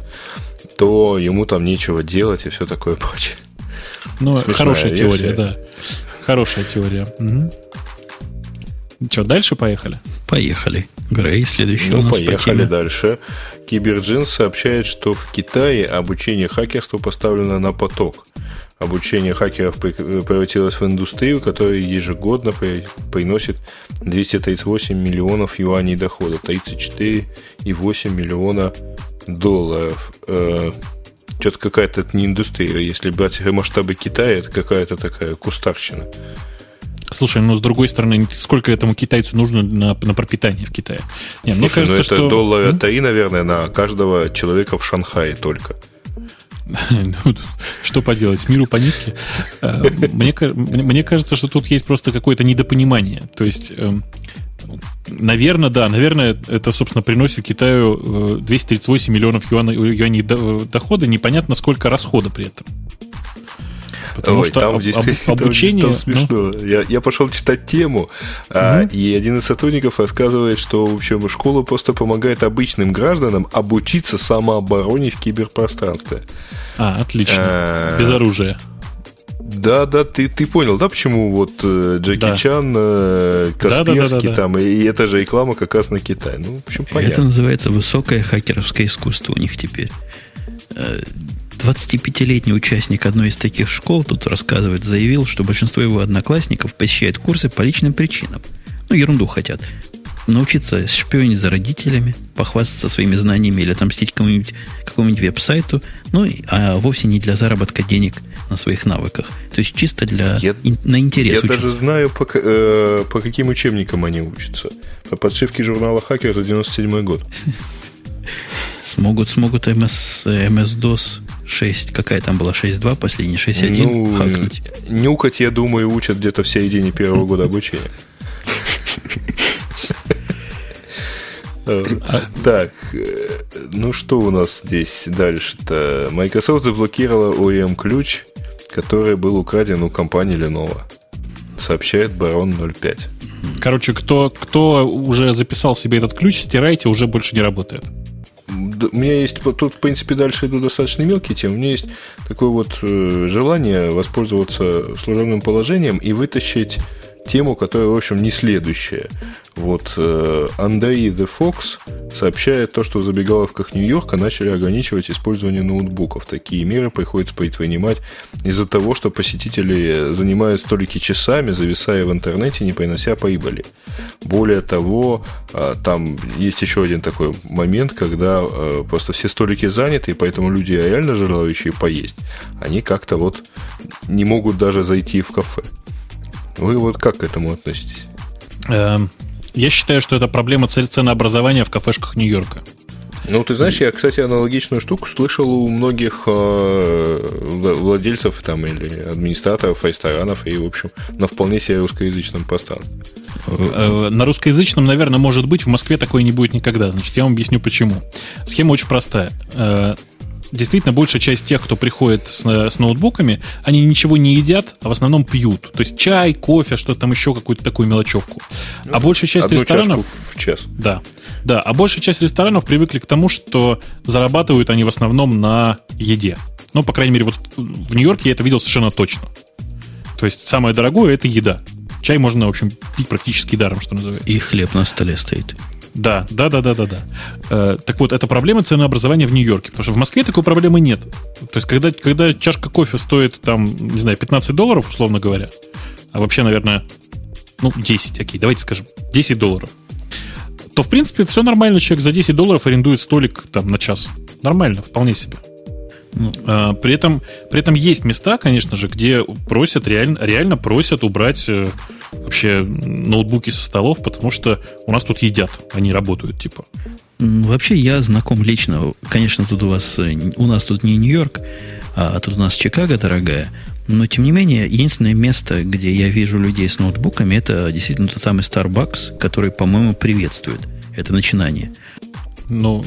S3: то ему там нечего делать и все такое прочее.
S4: Ну, Смешная хорошая версия. теория, да. Хорошая теория. Угу. Что, дальше поехали?
S1: Поехали. Грей, следующий
S3: ну,
S1: у нас
S3: поехали по дальше. Киберджин сообщает, что в Китае обучение хакерству поставлено на поток. Обучение хакеров превратилось в индустрию, которая ежегодно приносит 238 миллионов юаней дохода, 34,8 миллиона долларов. Э, что-то какая-то это не индустрия. Если брать масштабы Китая, это какая-то такая кустарщина.
S4: Слушай, ну с другой стороны, сколько этому китайцу нужно на, на пропитание в Китае?
S3: Не, Слушай, мне кажется, ну это что... доллара mm? 3, наверное, на каждого человека в Шанхае только.
S4: Ну, что поделать, миру по нитке. Э, мне, мне кажется, что тут есть просто какое-то недопонимание. То есть, эм, наверное, да, наверное, это, собственно, приносит Китаю 238 э, миллионов юаней дохода, непонятно сколько расхода при этом.
S3: Потому Ой, что там об, действительно об, обучение... Там, там смешно. Ну? Я, я пошел читать тему, угу. а, и один из сотрудников рассказывает, что, в общем, школа просто помогает обычным гражданам обучиться самообороне в киберпространстве.
S4: А, отлично. А, Без оружия.
S3: Да, да, ты, ты понял, да, почему вот э, Джеки да. Чан, э, Касперский да, да, да, да, там, и, и это же реклама как раз на Китай. Ну, в общем, понятно.
S1: Это называется высокое хакеровское искусство у них теперь. Э, 25-летний участник одной из таких школ, тут рассказывает, заявил, что большинство его одноклассников посещает курсы по личным причинам. Ну, ерунду хотят. Научиться шпионить за родителями, похвастаться своими знаниями или отомстить кому-нибудь, какому-нибудь веб-сайту, ну, а вовсе не для заработка денег на своих навыках. То есть чисто для я, на интерес
S3: Я учиться. даже знаю, по, э, по каким учебникам они учатся. По подшивке журнала «Хакер» за 97 год.
S1: Смогут, смогут MS, MS-DOS 6, какая там была, 6.2, последний 6.1 ну, хакнуть.
S3: Нюкать, я думаю, учат где-то в середине первого года обучения. Так, э, ну что у нас здесь дальше-то? Microsoft заблокировала OEM-ключ, который был украден у компании Lenovo. Сообщает Барон 05.
S4: Короче, кто, кто уже записал себе этот ключ, стирайте, уже больше не работает
S3: у меня есть, тут, в принципе, дальше идут достаточно мелкие темы, у меня есть такое вот э, желание воспользоваться служебным положением и вытащить тему, которая, в общем, не следующая. Вот э, Андрей The Fox сообщает то, что в забегаловках Нью-Йорка начали ограничивать использование ноутбуков. Такие меры приходится предпринимать из-за того, что посетители занимают столики часами, зависая в интернете, не принося прибыли. Более того, э, там есть еще один такой момент, когда э, просто все столики заняты, и поэтому люди, реально желающие поесть, они как-то вот не могут даже зайти в кафе. Вы вот как к этому относитесь?
S4: Эм, я считаю, что это проблема ценообразования в кафешках Нью-Йорка.
S3: Ну, ты знаешь, я, кстати, аналогичную штуку слышал у многих э, владельцев там или администраторов ресторанов и, в общем, на вполне себе русскоязычном пространстве.
S4: Э, на русскоязычном, наверное, может быть, в Москве такое не будет никогда. Значит, я вам объясню почему. Схема очень простая. Э, действительно большая часть тех, кто приходит с, с ноутбуками, они ничего не едят, а в основном пьют. То есть чай, кофе, что-то там еще, какую-то такую мелочевку. Ну, а большая часть ресторанов...
S3: в час.
S4: Да. Да, а большая часть ресторанов привыкли к тому, что зарабатывают они в основном на еде. Ну, по крайней мере, вот в Нью-Йорке я это видел совершенно точно. То есть самое дорогое это еда. Чай можно, в общем, пить практически даром, что называется.
S1: И хлеб на столе стоит.
S4: Да, да, да, да, да, да. Э, так вот, это проблема ценообразования в Нью-Йорке, потому что в Москве такой проблемы нет. То есть, когда, когда чашка кофе стоит, там, не знаю, 15 долларов, условно говоря, а вообще, наверное, ну, 10, окей, давайте скажем, 10 долларов, то, в принципе, все нормально. Человек за 10 долларов арендует столик там на час. Нормально, вполне себе. А, при, этом, при этом есть места, конечно же, где просят, реально, реально просят убрать э, вообще ноутбуки со столов, потому что у нас тут едят, они работают, типа.
S1: Вообще я знаком лично. Конечно, тут у вас, э, у нас тут не Нью-Йорк, а тут у нас Чикаго дорогая. Но, тем не менее, единственное место, где я вижу людей с ноутбуками, это действительно тот самый Starbucks, который, по-моему, приветствует это начинание.
S4: Ну,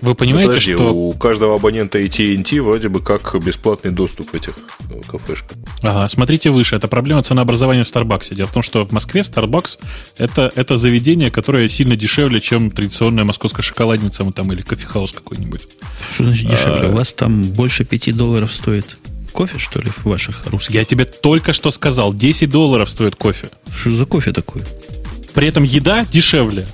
S4: вы понимаете, ну, подожди, что...
S3: у каждого абонента AT&T вроде бы как бесплатный доступ в этих э, кафешках.
S4: Ага, смотрите выше. Это проблема ценообразования в Starbucks. Дело в том, что в Москве Starbucks это, это заведение, которое сильно дешевле, чем традиционная московская шоколадница там, или кофехаус какой-нибудь.
S1: Что значит дешевле? А... У вас там больше 5 долларов стоит кофе, что ли, в ваших русских?
S4: Я тебе только что сказал, 10 долларов стоит кофе.
S1: Что за кофе такой?
S4: При этом еда дешевле.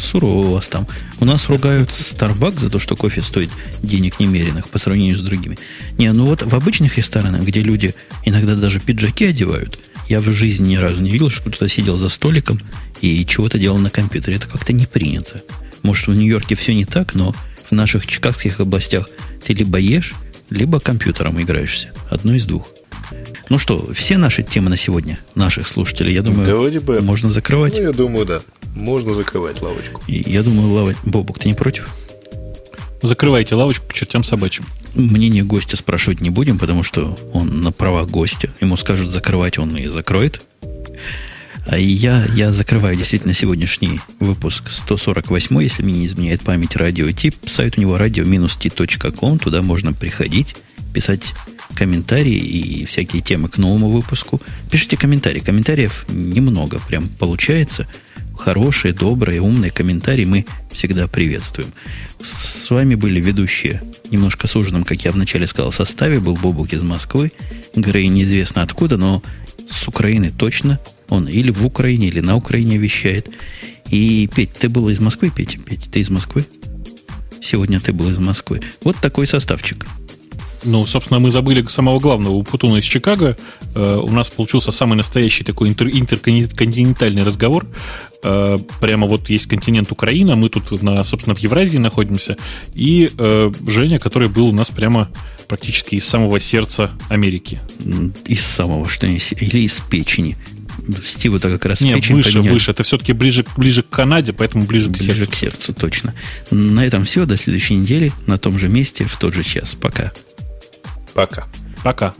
S1: Сурово у вас там. У нас ругают Starbucks за то, что кофе стоит денег немеренных по сравнению с другими. Не, ну вот в обычных ресторанах, где люди иногда даже пиджаки одевают, я в жизни ни разу не видел, что кто-то сидел за столиком и чего-то делал на компьютере. Это как-то не принято. Может, в Нью-Йорке все не так, но в наших чикагских областях ты либо ешь, либо компьютером играешься. Одно из двух. Ну что, все наши темы на сегодня, наших слушателей, я думаю, бы. можно закрывать. Ну,
S3: я думаю, да. Можно закрывать лавочку.
S1: И, я думаю, лавать... Бобок, ты не против?
S4: Закрывайте лавочку к чертям собачьим.
S1: Мнение гостя спрашивать не будем, потому что он на правах гостя. Ему скажут закрывать, он и закроет. А я, я закрываю действительно сегодняшний выпуск 148, если мне не изменяет память, радиотип. Сайт у него radio-t.com. Туда можно приходить, писать комментарии и всякие темы к новому выпуску. Пишите комментарии. Комментариев немного прям получается. Хорошие, добрые, умные комментарии мы всегда приветствуем. С вами были ведущие, немножко с ужином, как я вначале сказал, составе. Был Бобук из Москвы. Грей неизвестно откуда, но с Украины точно. Он или в Украине, или на Украине вещает. И, Петь, ты был из Москвы, Петь? Петь, ты из Москвы? Сегодня ты был из Москвы. Вот такой составчик.
S4: Ну, собственно, мы забыли самого главного. У Путуна из Чикаго э, у нас получился самый настоящий такой интер интерконтинентальный разговор. Э, прямо вот есть континент Украина, мы тут, на, собственно, в Евразии находимся. И э, Женя, который был у нас прямо практически из самого сердца Америки.
S1: Из самого, что не или из печени. Стиву-то как раз
S4: Не, печень выше, подняли. выше. Это все-таки ближе, ближе к Канаде, поэтому ближе,
S1: ближе
S4: к сердцу.
S1: к сердцу, точно. На этом все. До следующей недели. На том же месте, в тот же час. Пока.
S3: Пока.
S4: Пока.